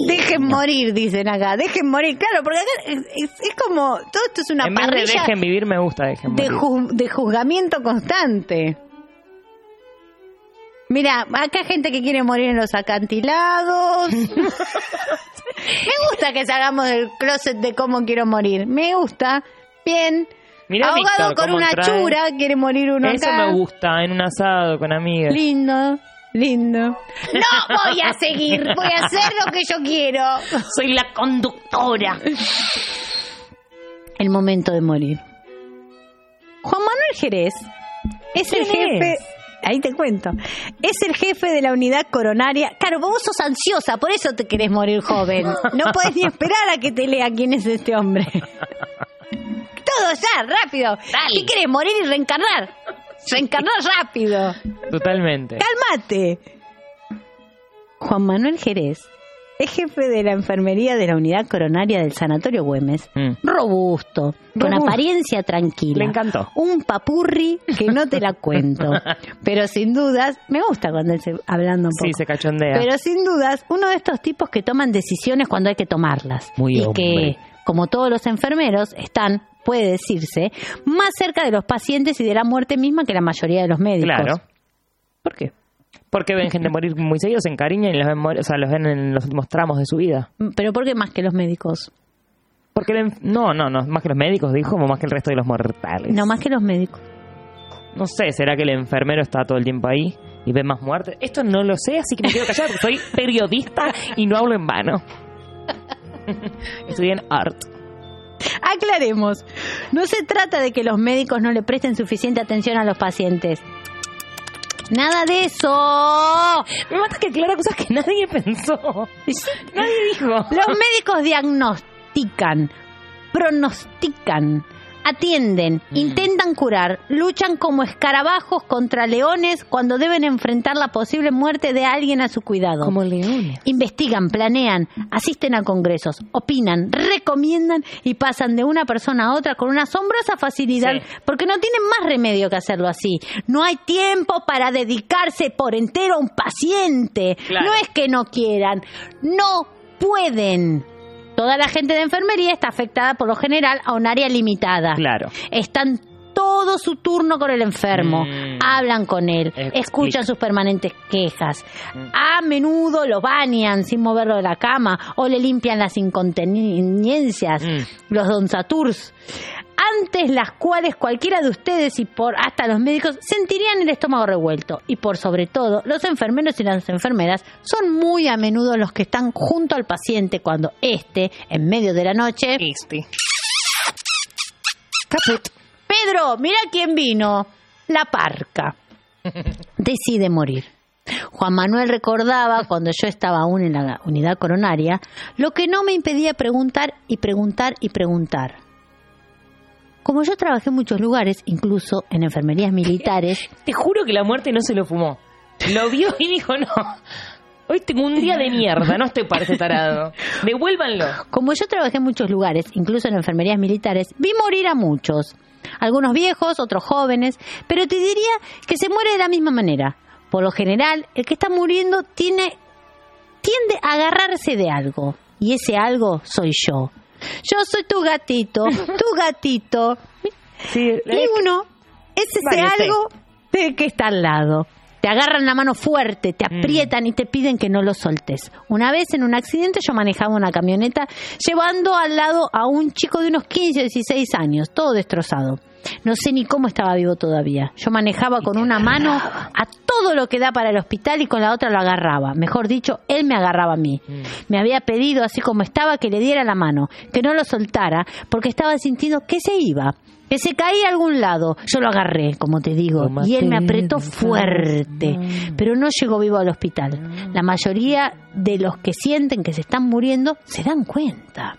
Dejen morir, dicen acá. Dejen morir. Claro, porque acá es, como... Todo esto es una
en vez de
parrilla
dejen vivir, me gusta dejen
de,
morir.
ju- de juzgamiento constante. Mira, acá hay gente que quiere morir en los acantilados. Me gusta que salgamos del closet de cómo quiero morir. Me gusta. Bien.
Mirá,
Ahogado
Víctor,
con una
trae.
chura, quiere morir uno
Eso
acá.
me gusta, en un asado con amigas.
Lindo, lindo. No voy a seguir, voy a hacer lo que yo quiero.
Soy la conductora.
El momento de morir. Juan Manuel Jerez es el
¿Quién
jefe.
es?
Ahí te cuento. Es el jefe de la unidad coronaria. Claro, vos sos ansiosa, por eso te querés morir joven. No puedes ni esperar a que te lea quién es este hombre. Todo ya, rápido. ¿Qué querés? Morir y reencarnar. Reencarnar rápido.
Totalmente.
¡Cálmate! Juan Manuel Jerez es jefe de la enfermería de la unidad coronaria del Sanatorio Güemes.
Mm.
Robusto, con apariencia tranquila.
Le encantó.
Un papurri que no te la cuento. Pero sin dudas, me gusta cuando él se hablando un poco.
Sí, se cachondea.
Pero sin dudas, uno de estos tipos que toman decisiones cuando hay que tomarlas.
Muy
y
hombre.
que, como todos los enfermeros, están, puede decirse, más cerca de los pacientes y de la muerte misma que la mayoría de los médicos.
Claro. ¿Por qué? Porque ven gente morir muy seguido, se encariñan y los ven, morir- o sea, los ven en los últimos tramos de su vida.
Pero ¿por qué más que los médicos?
Porque el no, no, no, más que los médicos, dijo, o más que el resto de los mortales.
No más que los médicos.
No sé, ¿será que el enfermero está todo el tiempo ahí y ve más muertes? Esto no lo sé, así que me quedo callada porque soy periodista y no hablo en vano. Estudié en art.
Aclaremos, no se trata de que los médicos no le presten suficiente atención a los pacientes. Nada de eso.
Me mata que aclara cosas que nadie pensó. Nadie dijo.
Los médicos diagnostican, pronostican, atienden,
Mm.
intentan curar, luchan como escarabajos contra leones cuando deben enfrentar la posible muerte de alguien a su cuidado.
leones.
Investigan, planean, asisten a congresos, opinan, recomiendan y pasan de una persona a otra con una asombrosa facilidad
Sí.
porque no tienen más remedio que hacerlo así. No hay tiempo para dedicarse por entero a un paciente.
Claro.
No es que no quieran, no pueden. Toda la gente de enfermería está afectada por lo general a un área limitada.
Claro.
Están todo su turno con el enfermo,
Mm.
hablan con él,
Explica.
escuchan sus permanentes quejas.
Mm.
A menudo lo bañan sin moverlo de la cama o le limpian las inconveniencias,
Mm.
los donzaturs. Antes las cuales cualquiera de ustedes y por hasta los médicos sentirían el estómago revuelto. Y por sobre todo, los enfermeros y las enfermeras son muy a menudo los que están junto al paciente cuando éste, en medio de la noche,
Este.
Pedro, mira quién vino. La parca. Decide morir. Juan Manuel recordaba, cuando yo estaba aún en la unidad coronaria, lo que no me impedía preguntar y preguntar y preguntar. Como yo trabajé en muchos lugares, incluso en enfermerías militares,
Te juro que la muerte no se lo fumó. Lo vio y dijo, no. Hoy tengo un día de mierda, no estoy para ese tarado. Devuélvanlo.
Como yo trabajé en muchos lugares, incluso en enfermerías militares, vi morir a muchos. Algunos viejos, otros jóvenes, pero te diría que se muere de la misma manera. Por lo general, el que está muriendo tiene tiende a agarrarse de algo. Y ese algo soy yo. Yo soy tu gatito, tu gatito.
Sí,
Y uno es ese
Vale,
algo de que está al lado. Te agarran la mano fuerte, te
Mm.
aprietan y te piden que no lo soltes. Una vez en un accidente yo manejaba una camioneta llevando al lado a un chico de unos 15 o 16 años, todo destrozado. No sé ni cómo estaba vivo todavía. Yo manejaba con una mano a todo lo que da para el hospital y con la otra lo agarraba. Mejor dicho, él me agarraba a mí.
Mm.
Me había pedido, así como estaba, que le diera la mano, que no lo soltara, porque estaba sintiendo que se iba, que se caía a algún lado. Yo lo agarré, como te digo, y él me apretó fuerte, pero no llegó vivo al hospital. La mayoría de los que sienten que se están muriendo se dan cuenta.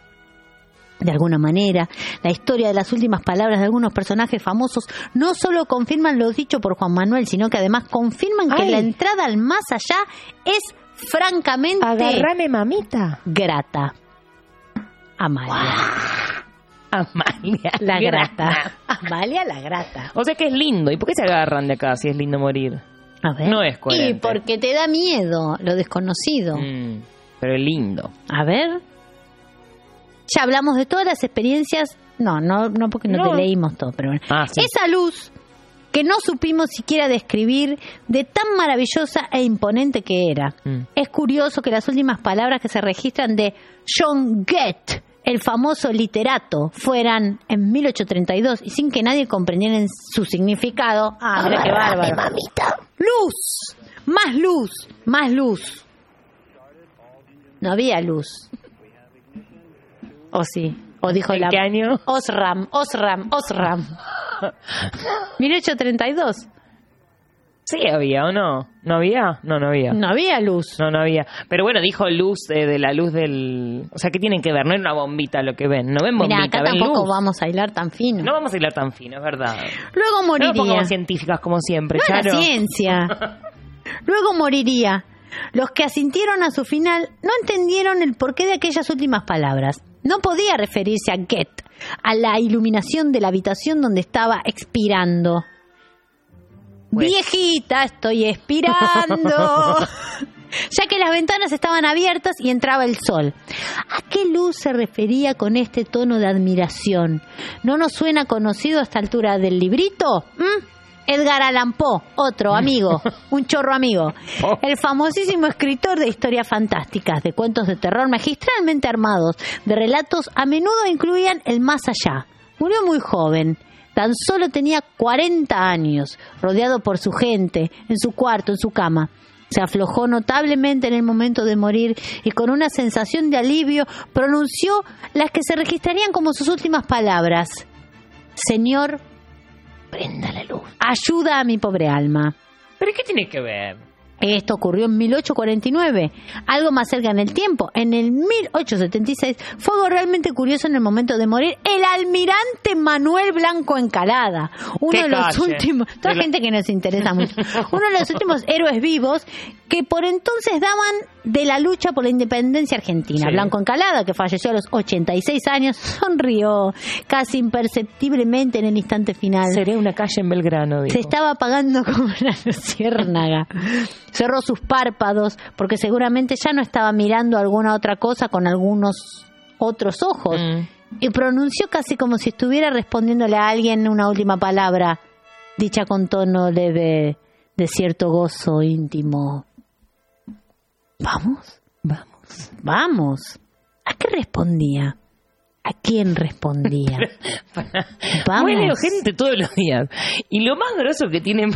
De alguna manera, la historia de las últimas palabras de algunos personajes famosos no solo confirman lo dicho por Juan Manuel, sino que además confirman que
Ay.
la entrada al más allá es francamente
Agarrame, mamita.
grata. Amalia.
Amalia.
La grata. Amalia la grata.
O sea que es lindo. ¿Y por qué se agarran de acá si es lindo morir?
A ver.
No es
Y
coherente.
porque te da miedo lo desconocido.
Mm, pero es lindo.
A ver. Ya hablamos de todas las experiencias. No, no, no porque no,
No.
te leímos todo, pero bueno.
Ah, sí.
Esa luz que no supimos siquiera describir de tan maravillosa e imponente que era.
Mm.
Es curioso que las últimas palabras que se registran de John Goethe, el famoso literato, fueran en 1832 y sin que nadie comprendiera en su significado. Ah, mira qué bárbaro. Luz, más luz, más luz. No había luz. ¿O sí? ¿O dijo
¿En
la...
qué año?
Osram, Osram, Osram. 1832.
Sí había, ¿o no? ¿No había? No, no había.
No había luz.
No, no había. Pero bueno, dijo luz eh, de la luz del... O sea, ¿qué tienen que ver? No era una bombita lo que ven. No ven bombita,
Mira, acá
ven
tampoco
luz.
vamos a hilar tan fino.
No vamos a hilar tan fino, es verdad.
Luego
No
moriría.
nos pongamos científicas como siempre,
No, la
Charo.
ciencia. Luego moriría. Los que asintieron a su final no entendieron el porqué de aquellas últimas palabras. No podía referirse a Goethe, a la iluminación de la habitación donde estaba expirando.
Pues.
Viejita, estoy expirando. ya que las ventanas estaban abiertas y entraba el sol. ¿A qué luz se refería con este tono de admiración? ¿No nos suena conocido a esta altura del librito? ¿Mm? Edgar Allan Poe, otro amigo, un chorro amigo.
Oh.
El famosísimo escritor de historias fantásticas, de cuentos de terror magistralmente armados, de relatos a menudo incluían el más allá. Murió muy joven, tan solo tenía 40 años, rodeado por su gente, en su cuarto, en su cama. Se aflojó notablemente en el momento de morir y con una sensación de alivio pronunció las que se registrarían como sus últimas palabras. Señor, prenda la luz. Ayuda a mi pobre alma.
¿Pero qué tiene que ver?
Esto ocurrió en 1849, algo más cerca en el tiempo. En el 1876 fue algo realmente curioso en el momento de morir el almirante Manuel Blanco Encalada, uno
¡Qué
de los
calle!
últimos, toda
la-
gente que nos interesa mucho, uno de los últimos héroes vivos que por entonces daban de la lucha por la independencia argentina.
Sí.
Blanco Encalada, que falleció a los 86 años, sonrió casi imperceptiblemente en el instante final.
Seré una calle en Belgrano, dijo.
Se estaba apagando como una luciérnaga. Cerró sus párpados porque seguramente ya no estaba mirando alguna otra cosa con algunos otros ojos.
Mm.
Y pronunció casi como si estuviera respondiéndole a alguien una última palabra, dicha con tono leve de cierto gozo íntimo. ¿Vamos?
Vamos.
Vamos. ¿A qué respondía? ¿A quién respondía?
Muere gente todos los días. Y lo más groso que tienen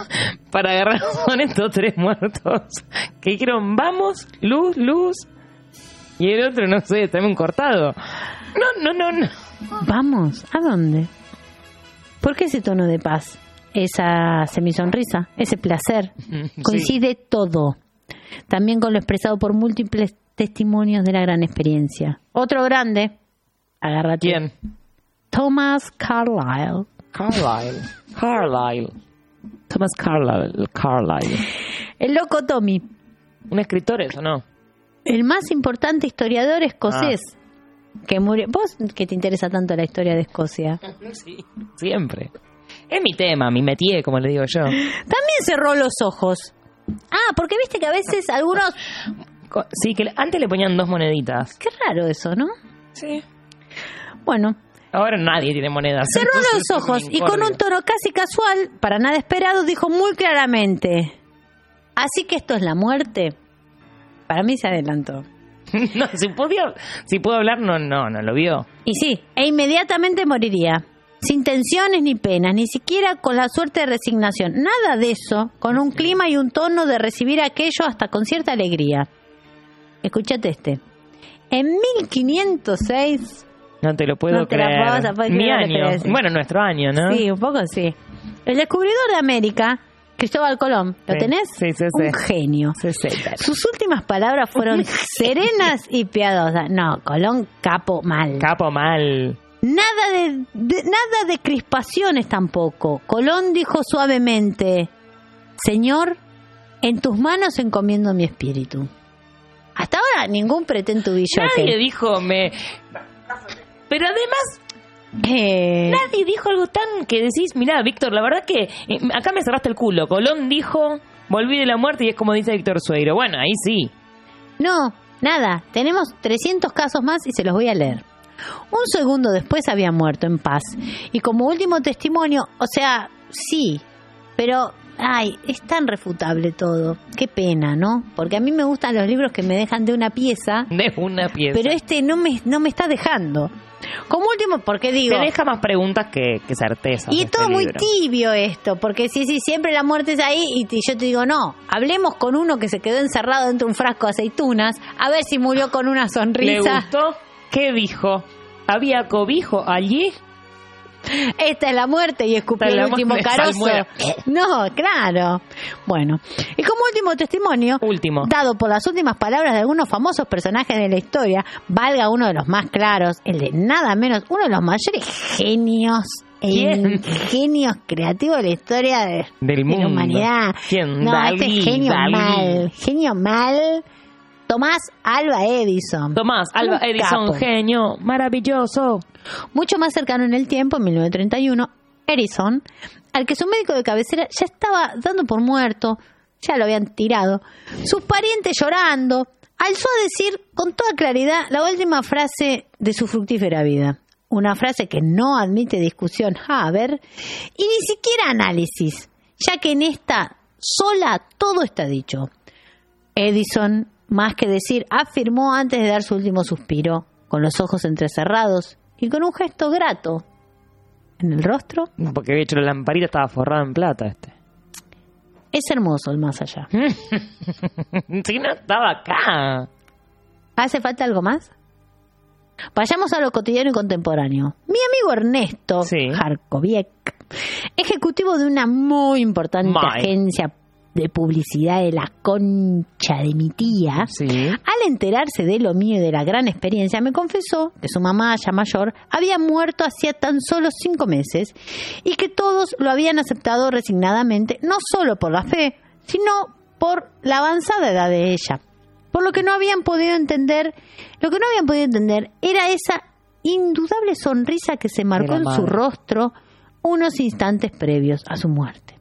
para agarrar son estos tres muertos. Que dijeron, vamos, luz, luz. Y el otro, no sé, también cortado. No, no, no, no.
Vamos, ¿a dónde? ¿Por qué ese tono de paz? Esa semisonrisa, ese placer.
Sí.
Coincide todo. También con lo expresado por múltiples testimonios de la gran experiencia. Otro grande, agárrate.
¿Quién?
Thomas Carlyle.
Carlyle. Carlyle. Thomas Carlyle. Carlyle.
El loco Tommy,
¿Un escritor eso, no?
el más importante historiador escocés que murió. ¿Vos que te interesa tanto la historia de Escocia?
Sí, siempre. Es mi tema, mi métier, como le digo yo.
También cerró los ojos. Ah, porque viste que a veces algunos
Sí, que antes le ponían dos moneditas.
Qué raro eso, ¿no?
Sí.
Bueno,
Ahora nadie tiene monedas.
cerró los ojos y con un tono casi casual, para nada esperado, dijo muy claramente, así que esto es la muerte. Para mí se adelantó.
no, si puedo hablar, no, no, no lo vio.
Y sí, e inmediatamente moriría. Sin tensiones ni penas, ni siquiera con la suerte de resignación. Nada de eso, con un clima y un tono de recibir aquello hasta con cierta alegría. Escúchate este. En 1506,
No te lo puedo
No te la
creer. Mi año. Bueno, nuestro año, ¿no?
sí, un poco sí. El descubridor de América, Cristóbal Colón, ¿lo
Sí,
tenés?
sí, sí,
Un
sí.
genio.
Sí, sí.
Sus últimas palabras fueron serenas y piadosas. No, Colón capo mal.
Capo mal.
Nada de, de- nada de crispaciones tampoco. Colón dijo suavemente, Señor, en tus manos encomiendo mi espíritu. Hasta ahora ningún pretentubillo.
Nadie dijo me. Pero además,
Eh,
nadie dijo algo tan que decís, mirá, Víctor, la verdad que eh, acá me cerraste el culo. Colón dijo, volví de la muerte y es como dice Víctor Sueiro. Bueno, ahí sí.
no, nada. Tenemos 300 casos más y se los voy a leer. Un segundo después había muerto en paz. Y como último testimonio, o sea, sí, pero, ay, es tan refutable todo. Qué pena, ¿no? Porque a mí me gustan los libros que me dejan de una pieza
De una pieza.
Pero este no me, no me está dejando. Como último, porque digo...
Te deja más preguntas que, que certezas.
Y
este
todo muy tibio esto, porque sí, sí, siempre la muerte es ahí y, y yo te digo, no, hablemos con uno que se quedó encerrado dentro de un frasco de aceitunas, a ver si murió con una
¿Le
sonrisa.
gustó? ¿Qué dijo? ¿Había cobijo allí?
Esta es la muerte y escupió el último carozo. No, claro. Bueno, y como último testimonio,
Último.
dado por las últimas palabras de algunos famosos personajes de la historia, valga uno de los más claros, el de nada menos, uno de los mayores genios e
¿Quién?
genios creativos de la historia de,
Del
de la humanidad.
¿Quién?
No,
Dalí,
este es genio
Dalí.
mal, genio mal. Tomás Alba Edison.
Tomás, Alba
Un
Edison,
capo.
genio, maravilloso.
Mucho más cercano en el tiempo, en 1931, Edison, al que su médico de cabecera ya estaba dando por muerto, ya lo habían tirado, sus parientes llorando, alzó a decir con toda claridad la última frase de su fructífera vida. Una frase que no admite discusión, a ver, y ni siquiera análisis, ya que en esta sola todo está dicho. Edison, más que decir, afirmó antes de dar su último suspiro, con los ojos entrecerrados y con un gesto grato en el rostro.
No, porque había hecho la lamparita, estaba forrada en plata este.
Es hermoso el más allá.
si no estaba acá.
¿Hace falta algo más? Vayamos a lo cotidiano y contemporáneo. Mi amigo Ernesto
Sí.
Jarkoviec, ejecutivo de una muy importante
Muy.
agencia de publicidad de la concha de mi tía,
Sí.
al enterarse de lo mío y de la gran experiencia, me confesó que su mamá, ya mayor, había muerto hacía tan solo cinco meses y que todos lo habían aceptado resignadamente, no solo por la fe, sino por la avanzada edad de ella. Por lo que no habían podido entender, lo que no habían podido entender era esa indudable sonrisa que se marcó en su rostro unos instantes previos a su muerte.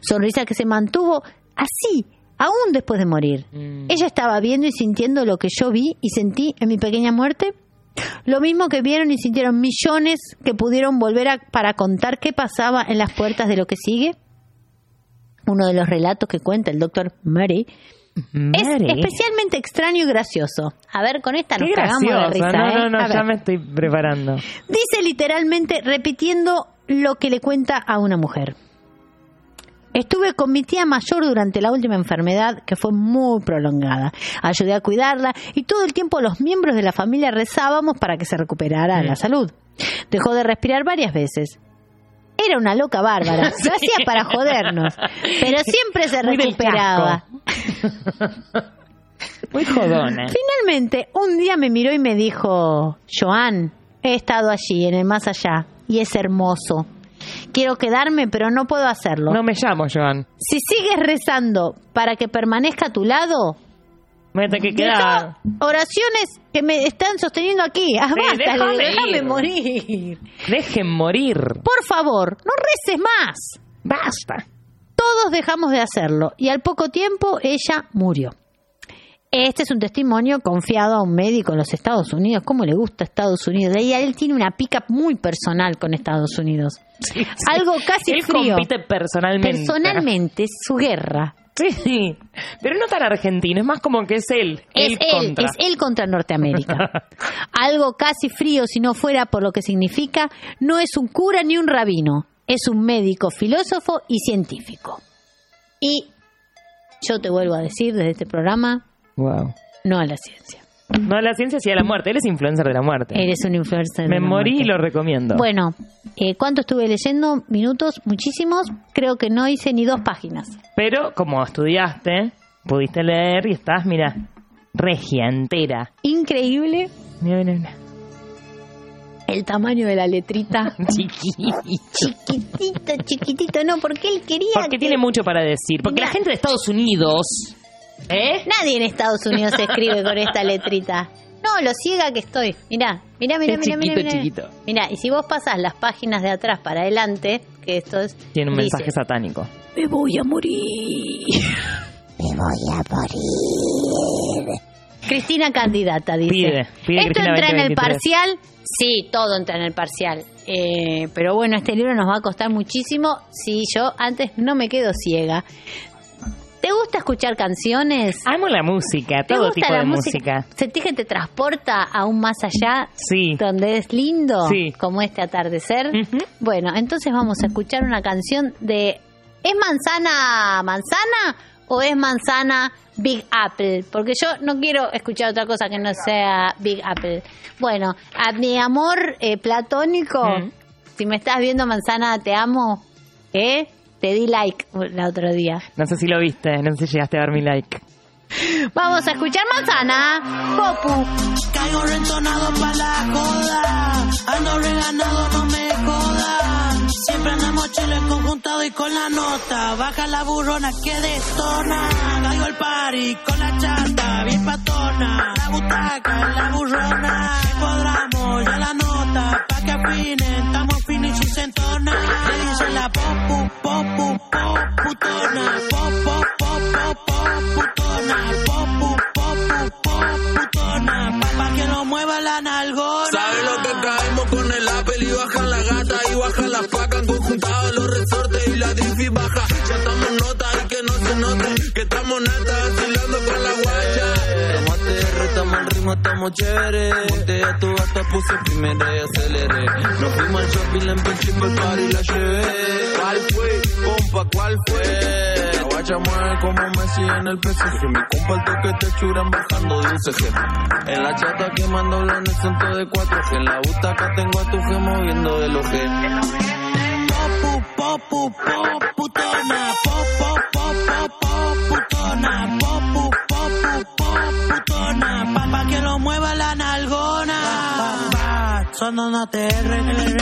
Sonrisa que se mantuvo así, aún después de morir.
Mm.
Ella estaba viendo y sintiendo lo que yo vi y sentí en mi pequeña muerte. Lo mismo que vieron y sintieron millones que pudieron volver a, para contar qué pasaba en las puertas de lo que sigue. Uno de los relatos que cuenta el doctor Murray es especialmente extraño y gracioso. A ver, con esta nos
Qué
cagamos de risa.
no,
¿eh?
no, no,
A
ya me estoy preparando.
Dice literalmente repitiendo lo que le cuenta a una mujer. Estuve con mi tía mayor durante la última enfermedad, que fue muy prolongada. Ayudé a cuidarla y todo el tiempo los miembros de la familia rezábamos para que se recuperara la salud. Dejó de respirar varias veces. Era una loca bárbara. Lo hacía para jodernos. Pero siempre se recuperaba.
Muy jodona.
Finalmente, un día me miró y me dijo, Joan, he estado allí, en el más allá, y es hermoso. Quiero quedarme, pero no puedo hacerlo.
No me llamo Joan.
Si sigues rezando para que permanezca a tu lado,
Me que quedar.
oraciones que me están sosteniendo aquí. Ah,
Sí,
basta,
déjame
digo, déjame
ir.
morir.
Dejen morir.
Por favor, no reces más.
Basta.
Todos dejamos de hacerlo y al poco tiempo ella murió. Este es un testimonio confiado a un médico en los Estados Unidos. ¿Cómo le gusta Estados Unidos? De ahí él tiene una pica muy personal con Estados Unidos. Algo casi
Él
frío.
compite personalmente.
Personalmente, es su guerra.
Sí, pero no tan argentino, es más como que es él.
Es
él
él,
contra.
es él contra Norteamérica. Algo casi frío si no fuera por lo que significa, no es un cura ni un rabino, es un médico, filósofo y científico. Y yo te vuelvo a decir desde este programa,
Wow.
no a la ciencia.
No a la ciencia, sí a la muerte. Él es influencer de la muerte.
Eres un influencer. de
Me
la
morí y lo recomiendo.
Bueno, eh, ¿cuánto estuve leyendo? Minutos, muchísimos. Creo que no hice ni dos páginas.
Pero como estudiaste, pudiste leer y estás, mira, regia, entera.
Increíble
Mira, mira, mira.
el tamaño de la letrita.
Chiquito.
chiquitito, chiquitito. No, porque él quería.
Porque
que-
tiene mucho para decir. Porque la gente de Estados Unidos, ¿eh?
Nadie en Estados Unidos escribe con esta letrita. No, lo ciega que estoy. Mirá, mirá, mirá,
Es
mirá,
chiquito,
mirá.
chiquito.
Mirá, y si vos pasas las páginas de atrás para adelante, que esto es...
Tiene un
dice,
mensaje satánico.
Me voy a morir. Cristina candidata, dice.
Pide, pide
¿Esto
Cristina
entra en el
2023.
parcial? Sí, todo entra en el parcial. Eh, pero bueno, este libro nos va a costar muchísimo si yo antes no me quedo ciega. ¿Te gusta escuchar canciones?
Amo la música,
¿Te
todo
gusta
tipo
la
de
música?
música.
¿Sentís que te transporta aún más allá?
Sí.
Donde es lindo,
Sí.
como este atardecer. Bueno, entonces vamos a escuchar una canción de... ¿Es manzana manzana o es manzana Big Apple? Porque yo no quiero escuchar otra cosa que no sea Big Apple. Bueno, a mi amor eh, platónico, si me estás viendo manzana, te amo, ¿eh? Te di like el otro día.
No sé si lo viste, no sé si llegaste a dar mi like.
Vamos a escuchar manzana, Popu.
Caigo rentonado pa' la joda. Ando reganado, no me joda. Siempre andamos chile conjuntado y con la nota. Baja la burrona que detona. Caigo el party con la chata, bien patona. La butaca en la burrona. Empodramo ya la nota. Pa' que afinen, estamos y se entona. Le dicen la popu, popu, poputona. Pop, pop, pop, pop, poputona. Popu, popu, poputona. Pa' que no mueva la nalgona.
¿Sabes lo que caemos con el Apple y bajan la gata y bajan la faca conjuntados los resortes y la difi baja? Ya estamos nota y que no se note que estamos netas vacilando con Estamos al ritmo, estamos chévere. Monté a tu gata, puse primera y aceleré. Nos fuimos al shopping, la empecé por el party y la llevé. ¿Cuál fue? Compa, ¿cuál fue? La guacha mueve como Messi en el PSG. Mi compa el toque te churan bajando de un CG. En la chata quemando blones centro de 4G. En la butaca tengo a tu G moviendo el oje.
Popu, popu, poputona. Popu, popu, poputona. Popu, popu, poputona. Son una TR en el.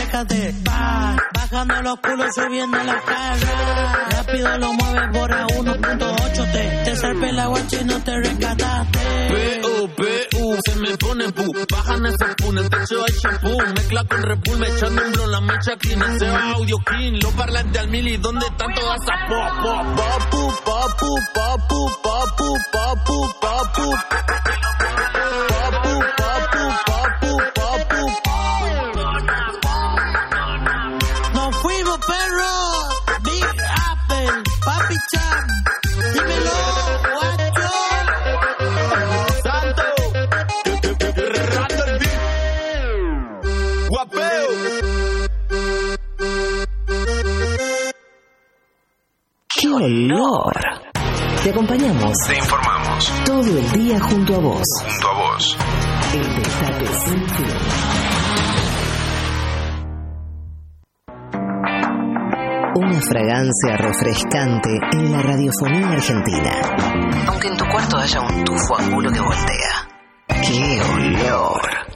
Va, bajando los culos, subiendo la cara. Rápido lo mueves por a 1.8 T. Te la guacha y no te rescataste.
P.U. P.U. Se me pone pu. Bajan esos pun, el techo hay shampoo. Mezcla con repul, me echando un blon, mecha clean. Ese audio clean, lo parlante al mili. ¿Dónde están todas esas pop, pop, popu, popu, popu? Popu,
olor! Te acompañamos
Te informamos
todo el día junto a vos.
junto a vos.
El Destape Sin Fin. Una fragancia refrescante en la radiofonía argentina.
Aunque en tu cuarto haya un tufo angulo que voltea.
¡Qué olor!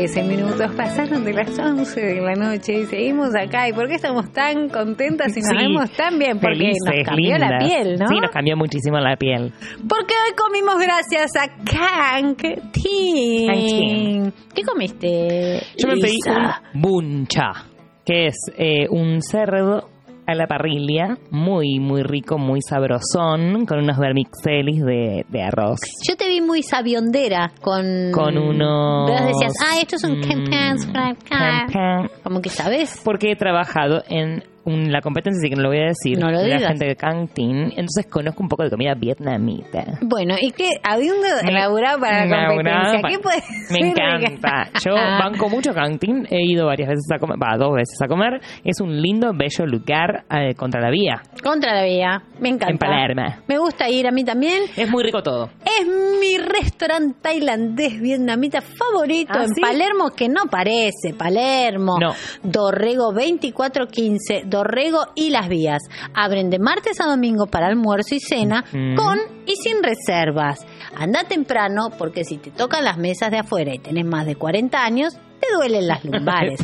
13 minutos pasaron de las 11 de la noche y seguimos acá. ¿Y por qué estamos tan contentas y nos
Sí,
vemos tan bien? Porque
felices,
nos cambió la piel, ¿no?
Sí, nos cambió muchísimo la piel.
Porque hoy comimos gracias a Kank Tin. ¿Qué comiste?
Yo me pedí un buncha, que es eh, un cerdo a la parrilla, muy, muy rico, muy sabrosón, con unos vermixelis de, de arroz.
Yo te vi muy sabiondera con...
Con unos...
Vos decías, ah, estos son
mm,
campans,
campan-
Como que sabes.
Porque he trabajado en un- la competencia, así que no lo voy a decir.
No lo
la gente de Cantin. Entonces conozco un poco de comida vietnamita.
Bueno, ¿y qué? Habiendo elaborado para la competencia, ¿qué puede
Me encanta. Yo banco mucho Cantin. He ido varias veces a comer, va, dos veces a comer. Es un lindo, bello lugar eh, contra la vía.
Contra la vía. Me encanta.
En Palermo.
Me gusta ir a mí también.
Es muy rico todo.
Es mi restaurante tailandés vietnamita favorito
¿Ah,
en
sí?
Palermo, que no parece Palermo.
No.
Dorrego 2415, Dorrego y Las Vías. Abren de martes a domingo para almuerzo y cena, con y sin reservas. Anda temprano, porque si te tocan las mesas de afuera y tenés más de 40 años, te duelen las lumbares.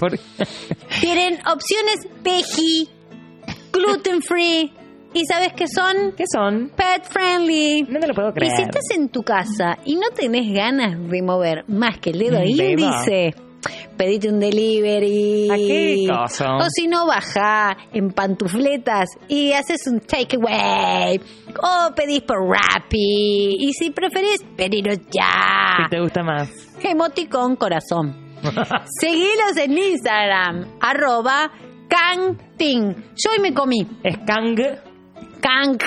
Tienen opciones veggie, gluten free, y ¿sabes qué son?
¿Qué son?
Pet friendly.
No te lo puedo
Y
creer.
si estás en tu casa y no tenés ganas de mover más que el dedo. índice, pedite un delivery.
¿A qué cosa?
O si no, baja en pantufletas y haces un takeaway. O pedís por Rappi. Y si preferís, pediros ya.
Si te gusta más.
Emoticón corazón. Seguilos en Instagram, arroba Kangting. Yo hoy me comí
Es Kang.
Kang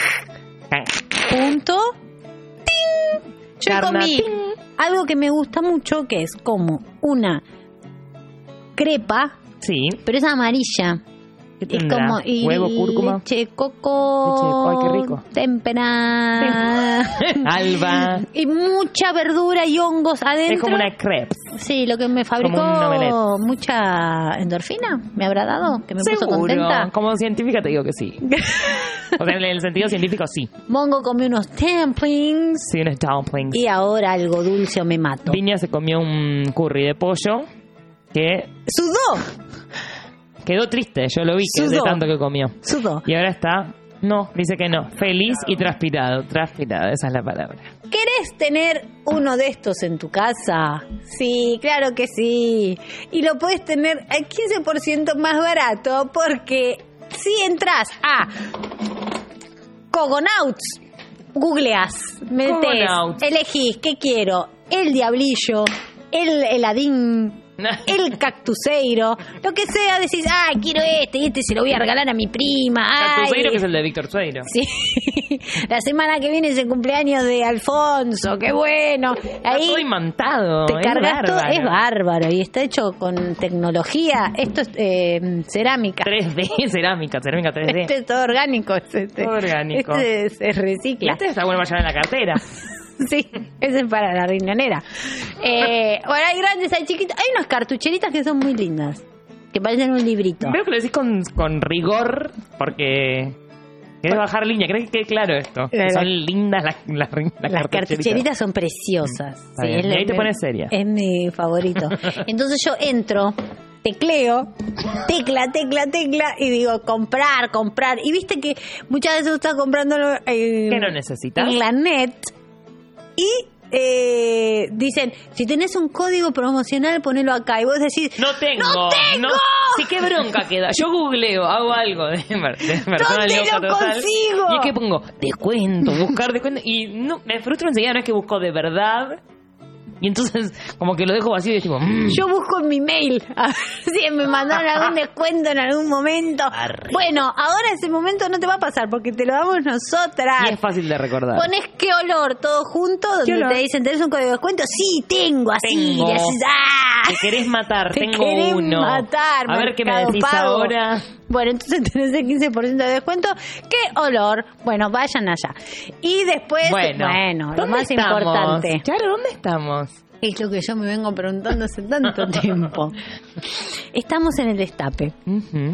Kang.
punto ting. Yo
Carna,
comí
ting.
algo que me gusta mucho, que es como una crepa,
Sí.
pero es amarilla.
¿Qué
Es como y
Huevo, cúrcuma.
leche, coco,
Leche de coco, ay, qué rico.
temperada
Alba.
y mucha verdura y hongos adentro.
Es como una crepe.
Sí, lo que me fabricó mucha endorfina, me habrá dado, que me puso
Seguro.
contenta.
Como científica te digo que sí. O sea, en el sentido científico sí.
Mongo comió unos dumplings
Sí, unos dumplings.
y ahora algo dulce o me mato.
Viña se comió un curry de pollo que
Sudó,
quedó triste. Yo lo vi que de tanto que comió.
sudó.
Y ahora está. No, dice que no. Feliz y transpirado. Transpirado, esa es la palabra.
¿Querés tener uno de estos en tu casa? Sí, claro que sí. Y lo puedes tener al 15% más barato porque si entras a Cogonauts, googleas, metes,
Cogonauts.
elegís qué quiero, el diablillo, el heladín, el cactuseiro, lo que sea, decís, ah, quiero este y este se lo voy a regalar a mi prima. ay,
Catuseiro, que es el de Víctor Sueiro.
Sí, la semana que viene es el cumpleaños de Alfonso, qué bueno.
Está
Ahí
todo imantado.
te
es
cargas todo, es bárbaro y está hecho con tecnología. Esto es eh, cerámica.
3D, cerámica, cerámica 3D.
Este es todo orgánico. es Este,
Todo orgánico.
Este se recicla.
este está bueno para llevar en la cartera.
Sí, ese es para la riñonera. Eh, bueno, hay grandes, hay chiquitos. Hay unas cartucheritas que son muy lindas. Que parecen un librito.
Veo que lo decís con, con rigor porque querés bajar línea. ¿Crees que quede claro esto? Que son lindas las, las, las
Las cartucheritas son preciosas.
Bien.
es
Y ahí te pones seria.
Es mi favorito. Entonces yo entro, tecleo, tecla, tecla, tecla, y digo, comprar, comprar. Y viste que muchas veces estás comprando en,
¿Qué no necesitas?
en la net y eh, dicen, si tenés un código promocional, ponelo acá. Y vos decís,
No tengo.
¡No tengo!
Sí, qué bronca queda. Yo googleo, hago algo de, de persona
¿Dónde
loca
lo
total.
consigo?
Y es que pongo descuento, buscar descuento. Y no, me frustro enseguida, no es que busco de verdad. Y entonces, como que lo dejo vacío y es tipo, mm,
Yo busco en mi mail a ver si me mandaron algún descuento en algún momento.
Arre.
Bueno, ahora ese momento no te va a pasar porque te lo damos nosotras.
y es fácil de recordar.
Pones qué olor todo junto, donde te dicen, ¿tenés un código de descuento? Sí, tengo, así.
Tengo.
¡ah!
Te querés matar,
Te
tengo
querés
uno.
matar,
a ver qué me decís
Pago.
ahora.
Bueno, entonces tenés el 15% de descuento. ¿Qué olor? Bueno, vayan allá. Y después,
Bueno,
bueno, lo
¿dónde
más
estamos?
importante.
Claro, ¿dónde estamos?
Es lo que yo me vengo preguntando hace tanto tiempo. Estamos en el destape.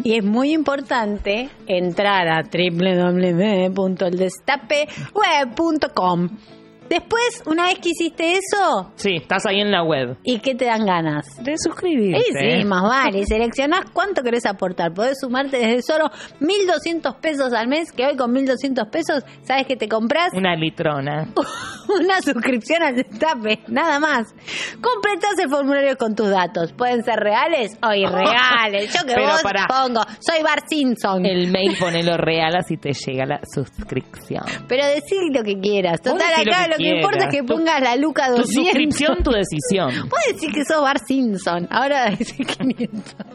Y es muy importante entrar a www.eldestapeweb.com Después, una vez que hiciste eso,
Sí, estás ahí en la web.
¿y qué te dan ganas?
De suscribirte.
Sí, sí, más vale. Seleccionás cuánto querés aportar. Podés sumarte desde solo 1.200 pesos al mes, que hoy con 1.200 pesos, ¿sabes que te compras?
Una litrona.
Una suscripción al destape, nada más. Completás el formulario con tus datos. Pueden ser reales o irreales. Yo que
Pero
vos
pará.
pongo, soy Bar Simpson.
El mail ponelo real así te llega la suscripción.
Pero decir lo que quieras. Total, acá lo que importa es que
Tu-
pongas la Luca
Tu
200.
suscripción, tu decisión.
Puedes decir que sos Bar Simpson. Ahora decir 500.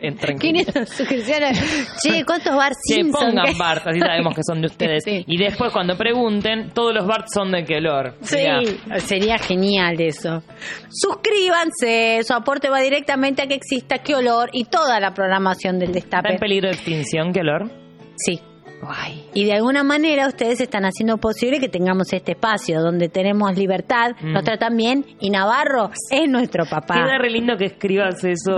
En tranquilidad.
500 suscripciones. Che, ¿cuántos Bar
Que
Simpson?
pongan
que-
Bart, así sabemos que son de ustedes.
Sí.
Y después cuando pregunten, todos los Bart son de qué olor.
Sí,
Mirá.
sería genial eso. Suscríbanse, su aporte va directamente a que exista qué olor y toda la programación del
¿Está
destape.
en peligro de extinción qué olor?
Sí. Y de alguna manera ustedes están haciendo posible que tengamos este espacio donde tenemos libertad,
Mm.
nos tratan bien y Navarro es nuestro papá.
Queda re lindo que escribas eso,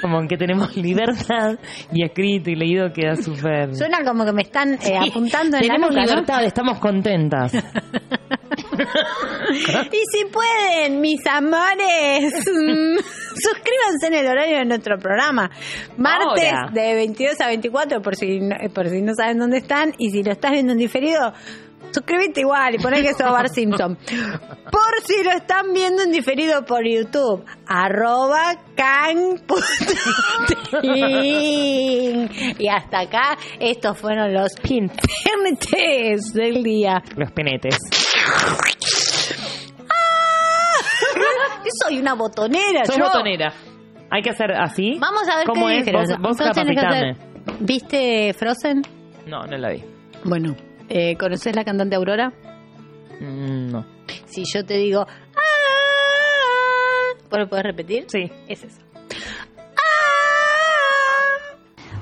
como que tenemos libertad y escrito y leído queda súper.
Suena como que me están eh, apuntando en
Tenemos
la ¿no?
libertad, estamos contentas.
Y si pueden, mis amores, mm, suscríbanse en el horario de nuestro programa. Martes
Ahora.
de 22 a 24, por si, no- por si no saben dónde están. Y si lo estás viendo en diferido, suscríbete igual y poné que sos Bar Simpson. Por si lo están viendo en diferido por YouTube, arroba can.tin. Y hasta acá, estos fueron los
Pin.
PNTs del día.
Los penetes.
Yo soy una botonera,
Sos
yo.
botonera. Hay que hacer así.
Vamos a ver
¿Cómo
qué
es? Vos, vos
¿Viste Frozen?
No, no la vi.
Bueno, eh, ¿conoces la cantante Aurora?
Mm, no.
Si yo te digo... "Ah", ¿Vos lo podés repetir?
Sí.
Es eso.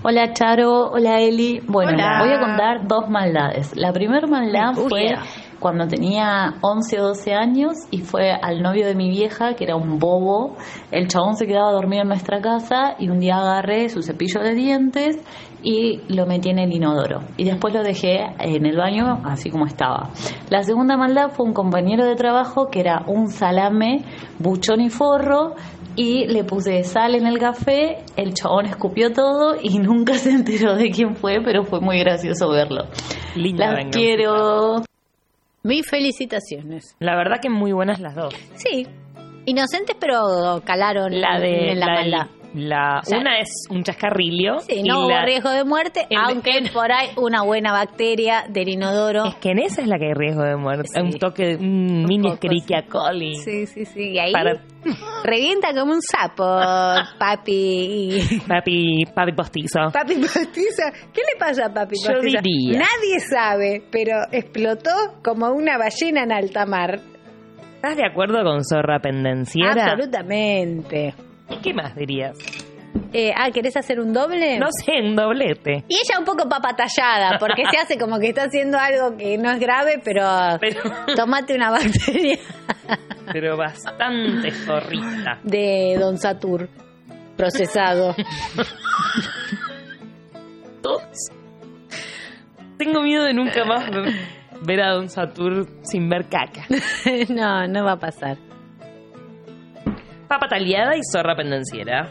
Hola Charo, hola Eli. Bueno,
Hola.
voy a contar dos maldades. La primera maldad fue. Cuando tenía 11 o 12 años y fue al novio de mi vieja, que era un bobo. El chabón se quedaba dormido en nuestra casa y un día agarré su cepillo de dientes y lo metí en el inodoro. Y después lo dejé en el baño así como estaba. La segunda maldad fue un compañero de trabajo que era un salame, buchón y forro y le puse sal en el café, el chabón escupió todo y nunca se enteró de quién fue, pero fue muy gracioso verlo.
Linda
Las
venganza.
quiero.
Mis felicitaciones.
La verdad que muy buenas las dos.
Sí. Inocentes, pero calaron
La de
en la,
la,
maldad.
La-
sea,
una es un chascarrillo.
Sí,
y
no hubo
la-
riesgo de muerte, aunque por ahí una buena bacteria del inodoro.
Es que en esa es la que hay riesgo de muerte.
Sí.
Un toque de un mini Escherichia coli.
Sí, sí, sí. Y ahí
Para-
revienta como un sapo, papi.
Papi, papi postizo.
Papi Postiza, ¿qué le pasa a Papi
Yo
Postiza?
diría.
Nadie sabe, pero explotó como una ballena en alta mar.
¿Estás de acuerdo con Zorra Pendenciera?
Absolutamente.
¿Y qué más dirías?
Eh, ah, ¿querés hacer un doble?
No sé, un doblete.
Y ella un poco papatallada, porque se hace como que está haciendo algo que no es grave, pero,
Pero,
tomate una bacteria
pero bastante zorrita.
de Don Satur procesado.
Tengo miedo de nunca más ver a Don Satur sin ver caca.
no, no va a pasar.
Papa taliada y zorra pendenciera.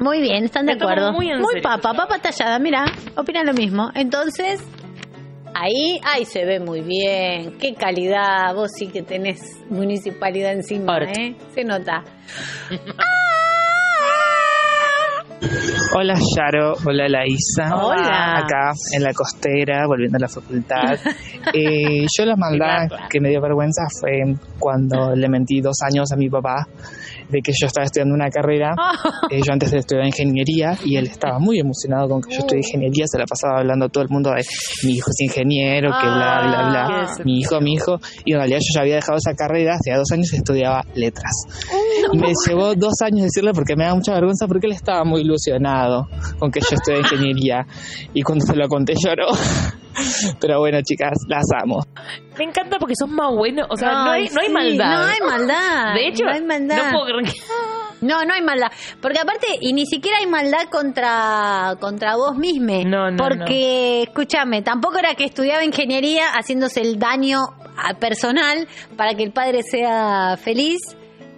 Muy bien, están de
Me
acuerdo.
muy en serio
papa, papa tallada, mira, opinan lo mismo. Entonces, ahí, ahí se ve muy bien. Qué calidad, vos sí que tenés municipalidad encima. ¿eh? Se nota.
Hola Yaro, hola Laisa.
Hola.
Acá en la costera, volviendo a la facultad. Eh, yo la maldad que me dio vergüenza fue cuando le mentí dos años a mi papá de que yo estaba estudiando una carrera. Eh, yo antes de estudiar ingeniería y él estaba muy emocionado con que yo estudié ingeniería. Se la pasaba hablando a todo el mundo de mi hijo es ingeniero, que bla, bla, bla.
Ah.
Mi hijo, mi hijo. Y en realidad yo ya había dejado esa carrera. Hacía dos años estudiaba letras. Y me llevó dos años decirle porque me da mucha vergüenza porque él estaba muy ilusionado con que yo estudié ingeniería. Y cuando se lo conté lloró. Pero bueno, chicas, las amo.
Me encanta porque sos más bueno. O sea, no, hay, no hay maldad.
No hay maldad.
De hecho,
no hay maldad.
no puedo creer que-
No, no hay maldad. Porque aparte, y ni siquiera hay maldad contra, contra vos mismo.
No, no,
Porque, escúchame, tampoco era que estudiaba ingeniería haciéndose el daño personal para que el padre sea feliz.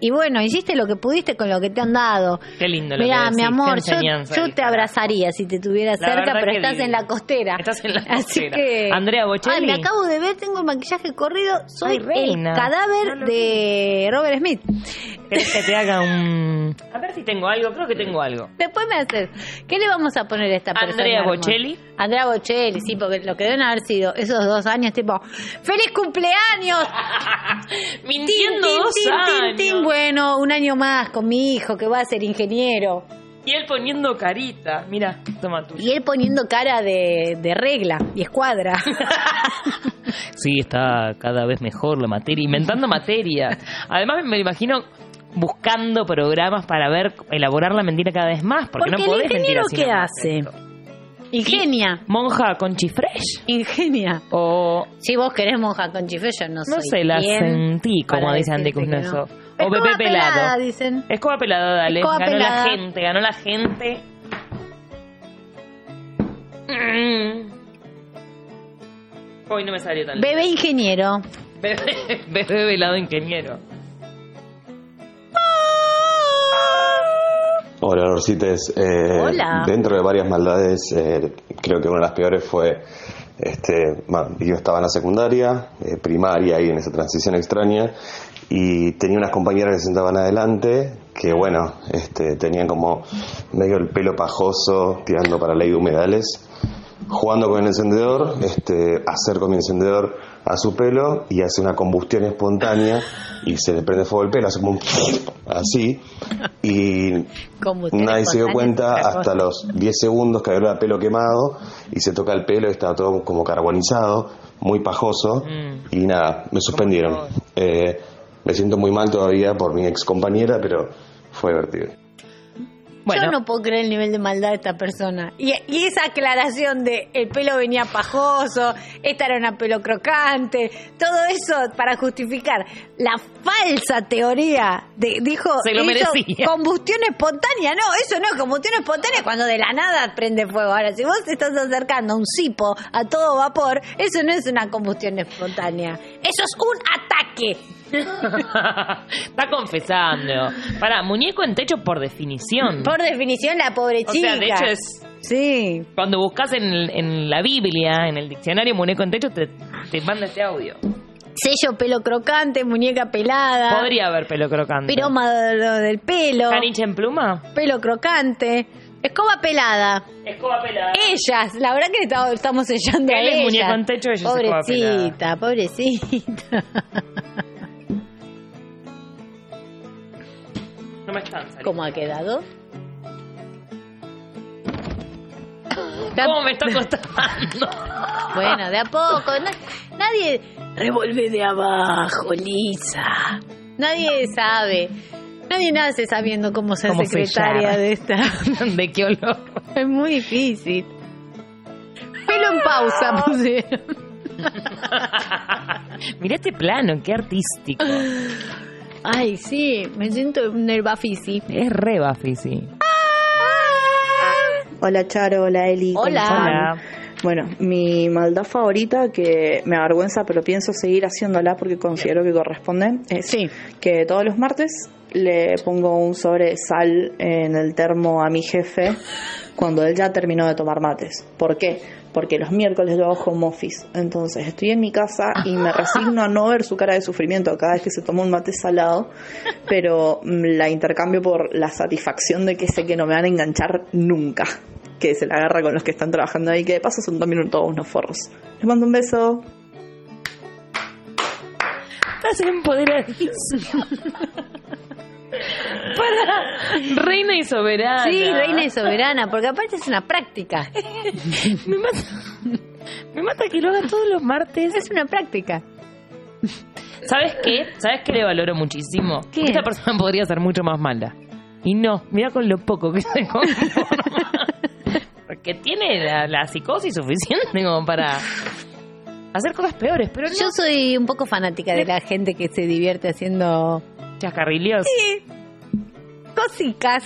Y bueno, hiciste lo que pudiste con lo que te han dado.
Qué lindo lo
Mira,
que
mi amor, yo, te abrazaría si te tuviera
La
cerca, pero estás
divino.
en la costera.
Estás en la
Así
costera.
que.
Andrea Bocelli.
Ay, me acabo de ver, tengo el maquillaje corrido. Soy
Ay, reina.
el cadáver
No
de Robert Smith.
¿Querés que te haga un...? A ver si tengo algo, creo que tengo algo.
Después me haces. ¿Qué le vamos a poner a esta persona?
Andrea
hermosa?
Bocelli.
Andrea Bocelli, sí, porque lo que deben haber sido esos dos años, tipo, ¡Feliz cumpleaños!
Mintiendo
Tin, tin,
dos
tin, tin,
años.
tin. Bueno, un año más con mi hijo que va a ser ingeniero.
Y él poniendo carita. Mira, toma tú.
Y él poniendo cara de, de regla y escuadra.
Sí, está cada vez mejor la materia, inventando materia. Además me imagino buscando programas para ver, elaborar la mentira cada vez más, porque,
Porque
no
el
podés mentir
ingeniero,
así
¿qué hace? Ingenia.
Monja con chifresh.
Ingenia.
O,
Si vos querés monja con chifre, yo no,
no
soy
sé, la sentí, como dice Andy Kuznetsov.
no.
O
Escoba
Pepe
pelada,
Pelado.
dicen.
Escoba pelada, dale.
Escoba
ganó
pelada.
la gente, ganó la gente. Mm. Hoy no me salió tan
Bebé ingeniero.
Bebé, bebé velado ingeniero.
Hola, Lorcites. Eh,
Hola.
Dentro de varias maldades, eh, creo que una de las peores fue, este, bueno, yo estaba en la secundaria, eh, primaria, y en esa transición extraña, y tenía unas compañeras que se sentaban adelante, que bueno, este, tenían como medio el pelo pajoso, tirando para la ley de humedales, jugando con el encendedor, este, acerco mi encendedor a su pelo y hace una combustión espontánea y se le prende fuego el pelo, hace como un así y nadie se dio cuenta hasta los 10 segundos que había pelo quemado y se toca el pelo y estaba todo como carbonizado, muy pajoso
Mm.
y nada, me suspendieron. Eh, me siento muy mal todavía por mi ex compañera, pero fue divertido.
Bueno,
Yo no puedo creer el nivel de maldad de esta persona. Y, y esa aclaración de el pelo venía pajoso, esta era una pelo crocante, todo eso para justificar la falsa teoría de, dijo,
Se lo
hizo
merecía.
combustión espontánea. No, eso no es combustión espontánea cuando de la nada prende fuego. Ahora, si vos te estás acercando a un cipo a todo vapor, eso no es una combustión espontánea. Eso es un ataque.
Está confesando. Para, muñeco en techo por definición.
Por definición, la pobre
o
chica.
sea, de hecho es...
Sí.
Cuando buscas en, el- en la Biblia, en el diccionario muñeco en techo, te, te manda este audio.
Sello pelo crocante, muñeca pelada.
Podría haber pelo crocante.
Piroma de- de- del pelo.
¿Caniche en pluma?
Pelo crocante. Escoba pelada.
Escoba pelada.
Ellas, la verdad que está- estamos sellando a
Él es
ellas.
muñeco en techo, ella es escoba
Pobrecita, pobrecita.
No me están saliendo.
¿Cómo ha quedado?
¿Cómo me está costando?
Bueno, de a poco. na- nadie revuelve de abajo, Lisa. Nadie sabe. Nadie nace sabiendo cómo ser
¿Cómo
secretaria
sellar?
de esta.
¿De qué olor?
Es muy difícil. Pelo en pausa, pusieron.
Mira este plano, qué artístico.
Ay, sí, me siento nervafisi.
Es re Buffy, sí.
Hola Charo, hola Eli. ¿cómo
Hola.
Bueno, mi maldad favorita, que me avergüenza, pero pienso seguir haciéndola porque considero que corresponde, es
Sí.
que todos los martes le pongo un sobre de sal en el termo a mi jefe cuando él ya terminó de tomar mates. ¿Por qué? Porque los miércoles yo hago home office. Entonces estoy en mi casa y me resigno a no ver su cara de sufrimiento cada vez que se toma un mate salado, pero mm, la intercambio por la satisfacción de que sé que no me van a enganchar nunca. Que se la agarra con los que están trabajando ahí, que de paso son también todos unos forros. Les mando un beso.
Estás empoderadísima. Para reina y soberana.
Sí, reina y soberana, porque aparte es una práctica.
Me mata, me mata que lo haga todos los martes.
Es una práctica.
¿Sabes qué? ¿Sabes qué le valoro muchísimo?
¿Qué?
Esta persona podría ser mucho más mala. Y no, mira con lo poco que se conforma. Porque tiene la, la psicosis suficiente como para hacer cosas peores, pero no.
Yo soy un poco fanática de la gente que se divierte haciendo
chascarrillos.
cositas.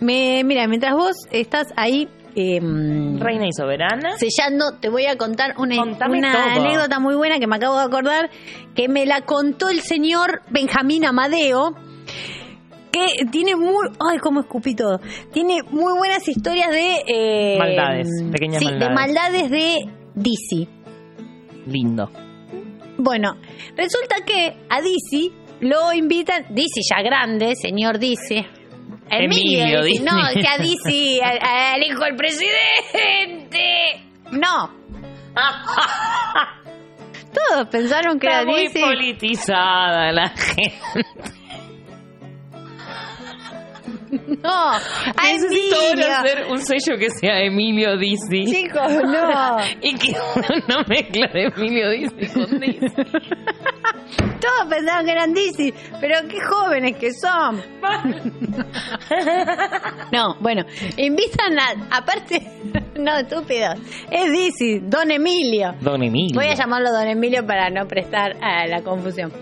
Me, mira, mientras vos estás ahí em,
Reina y soberana.
sellando, te voy a contar una,
Contame
una
todo.
anécdota muy buena que me acabo de acordar, que me la contó el señor Benjamín Amadeo, que tiene muy... Ay, cómo escupí todo. Tiene muy buenas historias de... eh,
Maldades, pequeñas
sí,
maldades.
de maldades de Dizzy.
Lindo.
Bueno, resulta que a Dizzy lo invitan, Dizzy ya grande, señor Dizzy.
Emilio
Dizzy,
Dizzy.
No, que a Dizzy, al, al hijo del presidente. No. Todos pensaron que
Está
era
muy
Dizzy.
politizada la gente.
No,
Necesito ahora hacer un sello que sea Emilio Dizzy.
Chicos, no.
Y que una mezcla de Emilio Dizzy con Dizzy.
Todos pensaron que eran Dizzy, pero qué jóvenes que son. No, bueno, invitan a, aparte, no, estúpido, es Dizzy, Don Emilio.
Don Emilio.
Voy a llamarlo Don Emilio para no prestar a la confusión.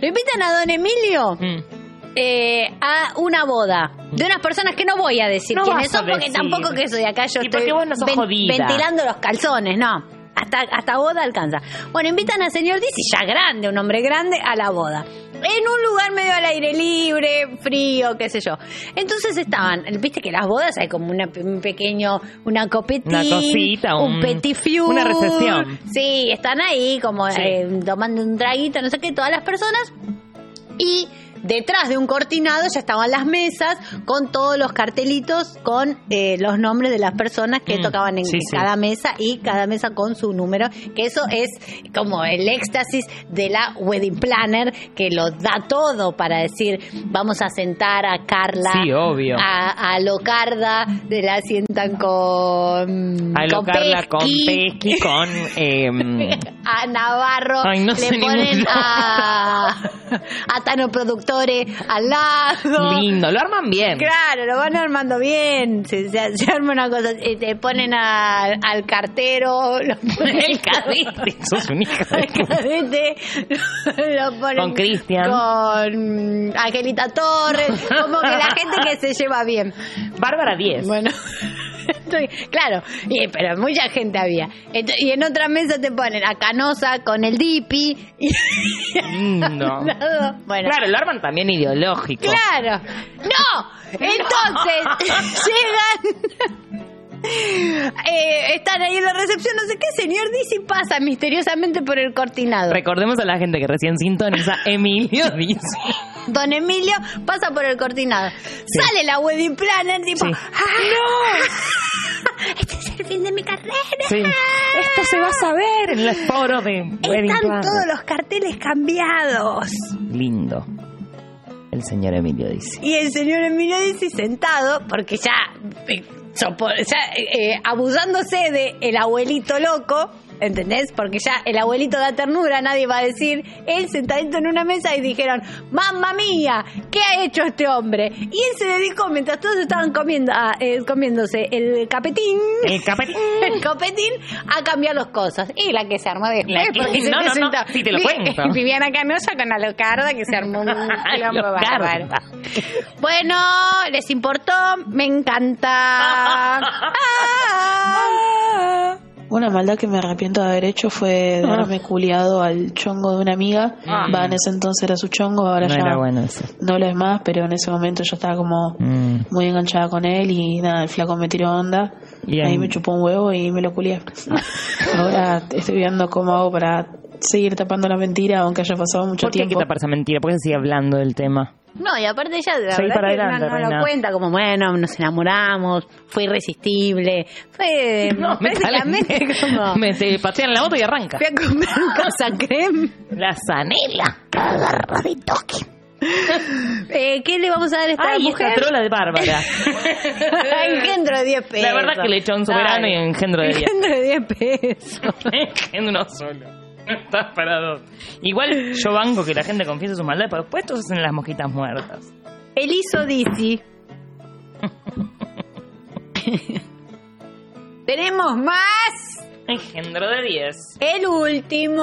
Lo invitan a Don Emilio
Mm.
Eh, a una boda de unas personas que no voy a decir
No
quiénes son porque
decir.
tampoco que soy acá yo
Y
estoy
porque vos no sos jodida.
ventilando los calzones, no. Hasta, hasta boda alcanza. Bueno, invitan al señor Dizzy, ya grande, un hombre grande, a la boda. En un lugar medio al aire libre, frío, qué sé yo. Entonces estaban, viste que las bodas hay como una, un pequeño, una copetín,
Una cosita,
un,
un-
petit four.
una recepción.
Sí, están ahí como
Sí.
eh, tomando un traguito, no sé qué, todas las personas. Y detrás de un cortinado ya estaban las mesas con todos los cartelitos con eh, los nombres de las personas que
Mm,
tocaban en
sí, sí.
cada mesa y cada mesa con su número, que eso es como el éxtasis de la wedding planner que lo da todo para decir vamos a sentar a Carla,
Sí, obvio.
a, a Locarda, de la sientan con
A
con
locarla con
Pesqui,
con... em,
a Navarro,
Ay, no
le ponen a, a Tano Al lado.
lindo, lo arman bien.
Claro, lo van armando bien. Se, se- se arma una cosa. eh, Te ponen a- al cartero. Lo ponen,
El cadete, sos un hijo
al
de puta.
cadete, lo ponen
Con Cristian.
Con Angelita Torres. Como que la gente que se lleva bien.
Bárbara 10.
Bueno. Estoy- claro, y- pero mucha gente había. Y en otra mesa te ponen a Canosa con el Dipi. Y,
Lindo.
bueno,
Claro, lo arman también ideológico.
Claro. ¡No! Entonces, llegan. eh, están ahí en la recepción, no sé qué, señor Dizzy pasa misteriosamente por el cortinado.
Recordemos a la gente que recién sintoniza, Emilio dice.
Don Emilio pasa por el cortinado. Sale la wedding planner, tipo,
Sí.
¡Ah! Este es el fin de mi carrera.
Sí. Esto se va a saber en el foro de Wedding
Están
Planner.
todos los carteles cambiados.
Lindo. El señor Emilio dice.
Y el señor Emilio dice sentado, porque ya, eh, ya, eh, eh, abusándose de el abuelito loco, ¿entendés? Porque ya el abuelito da ternura, nadie va a decir, él sentadito en una mesa y dijeron, mamma mía, ¿qué ha hecho este hombre? Y él se dedicó, mientras todos estaban comiendo, ah, eh, comiéndose el capetín,
El capetín.
el copetín, a cambiar las cosas. Y la que se armó después,
La que-
porque se
no, no, no, sí te lo cuento.
Viviana Canosa con Alocarda, que se armó un quilombo bárbaro. Bueno, les importó, me encanta. Ah.
Una maldad que me arrepiento de haber hecho fue de haberme culiado al chongo de una amiga.
Ah.
Va, en ese entonces era su chongo, ahora
No
ya
era bueno eso.
no lo es más, pero en ese momento yo estaba como
Mm.
muy enganchada con él y nada, el flaco me tiró onda.
Bien.
Ahí me chupó un huevo y me lo culié. ahora estoy viendo cómo hago para seguir tapando la mentira, aunque haya pasado mucho
¿Por qué hay que
tiempo.
tapar esa mentira? ¿Por qué se sigue hablando del tema?
No, y aparte ella, la
Seguí
verdad
para
que no-
adelante,
no,
reina.
lo cuenta como, bueno, nos enamoramos, fue irresistible, fue
No, me calenté.
como...
Me te patean la moto y arranca.
Fui a comprar un casa creme.
La zanela.
Eh, ¿Qué le vamos a dar a esta
Ay,
mujer?
esta trola de Bárbara.
engendro de 10 pesos.
La verdad que le echó un soberano
Dale.
y engendro de 10.
Engendro de 10 pesos.
engendro uno solo. Estás para dos. Igual yo banco que la gente confiese sus maldades, pero después todos hacen las mosquitas muertas.
Eliso Dizzy. Tenemos más.
Engendro de 10.
El último.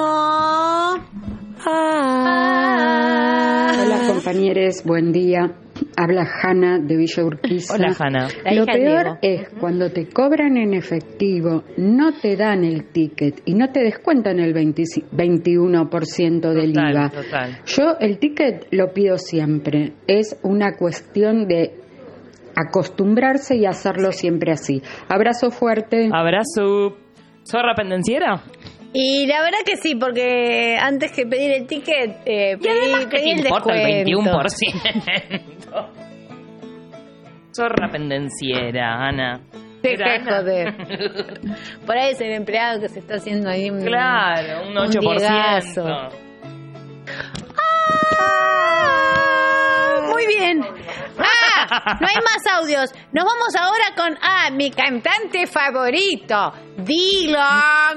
Ah.
Hola compañeros, buen día. Habla Hanna de Villa Urquiza.
Hola, Hanna.
Lo peor
Diego.
es cuando te cobran en efectivo, no te dan el ticket y no te descuentan el 20 21% del
Total,
IVA.
total.
Yo el ticket lo pido siempre. Es una cuestión de acostumbrarse y hacerlo siempre así. Abrazo fuerte.
Abrazo. ¿Zorra pendenciera?
Y la verdad que sí, porque antes que pedir el ticket, eh, pedí,
además, ¿qué
pedí el
importa el
descuento.
21%? Zorra pendenciera, Ana.
De. Por ahí es el empleado que se está haciendo ahí un,
Claro, un 8%.
diegazo. Muy bien. Ah, no hay más audios. Nos vamos ahora con ah, mi cantante favorito, Dylan.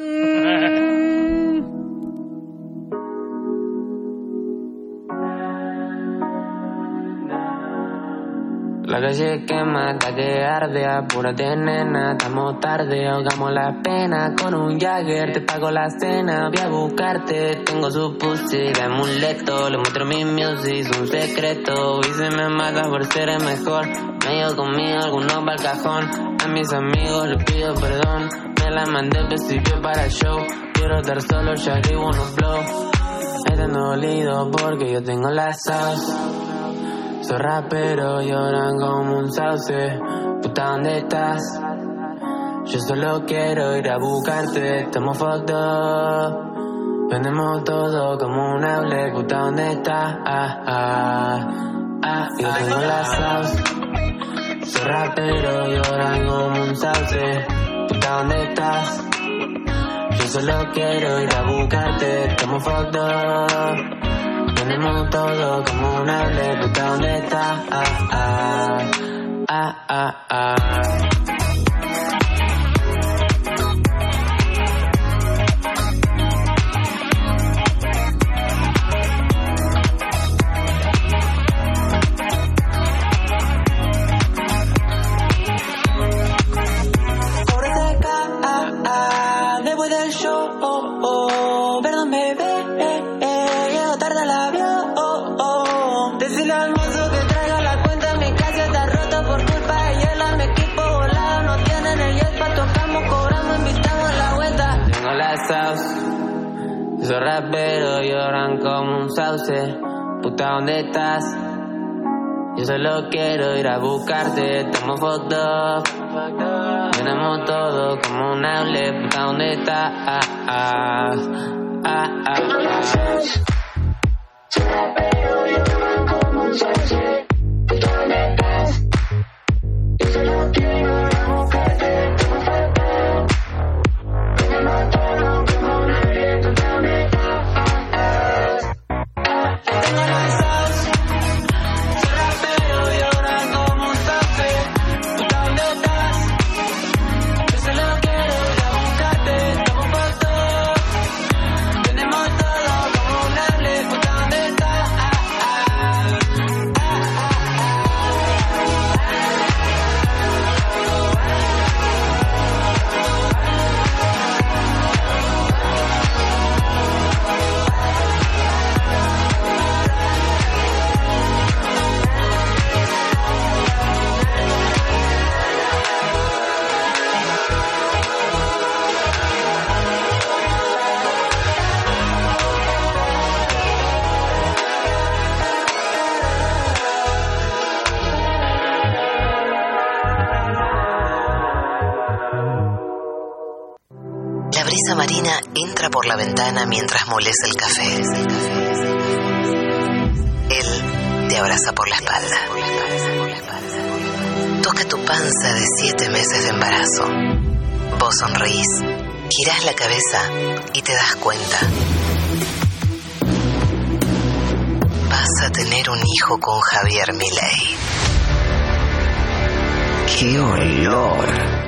La calle quema, la que arde, apúrate nena, estamos tarde, ahogamos la pena. Con un Jagger, te pago la cena, voy a buscarte, tengo su pussy de amuleto, le muestro mi music, un secreto, y se me mata por ser el mejor, medio conmigo, algunos va al cajón, a mis amigos les pido perdón, me la mandé principio para el show, quiero estar solo, ya unos blow, están dolido porque yo tengo la sauce. Soy rapero, lloran como un sauce. Puta, ¿dónde estás? Yo solo quiero ir a buscarte. Estamos fucked up. Vendemos todo como un hable. Puta, ¿dónde estás? Ah, ah, ah. Yo tengo la sauce. Soy rapero, lloran como un sauce. Puta, ¿dónde estás? Yo solo quiero ir a buscarte. Estamos fucked up. Tenemos todo como un hable, puta, ¿dónde está? Ah, ah, ah, ah, ah. Puta, ¿dónde estás? Yo solo quiero ir a buscarte, fucked up. Tenemos todo como un hable, puta, ¿dónde está? Ah, ah, ah, ah, ah.
Molesta el café. Él te abraza por la espalda. Toca tu panza de siete meses de embarazo. Vos sonreís, girás la cabeza y te das cuenta. Vas a tener un hijo con Javier Milei. ¡Qué olor!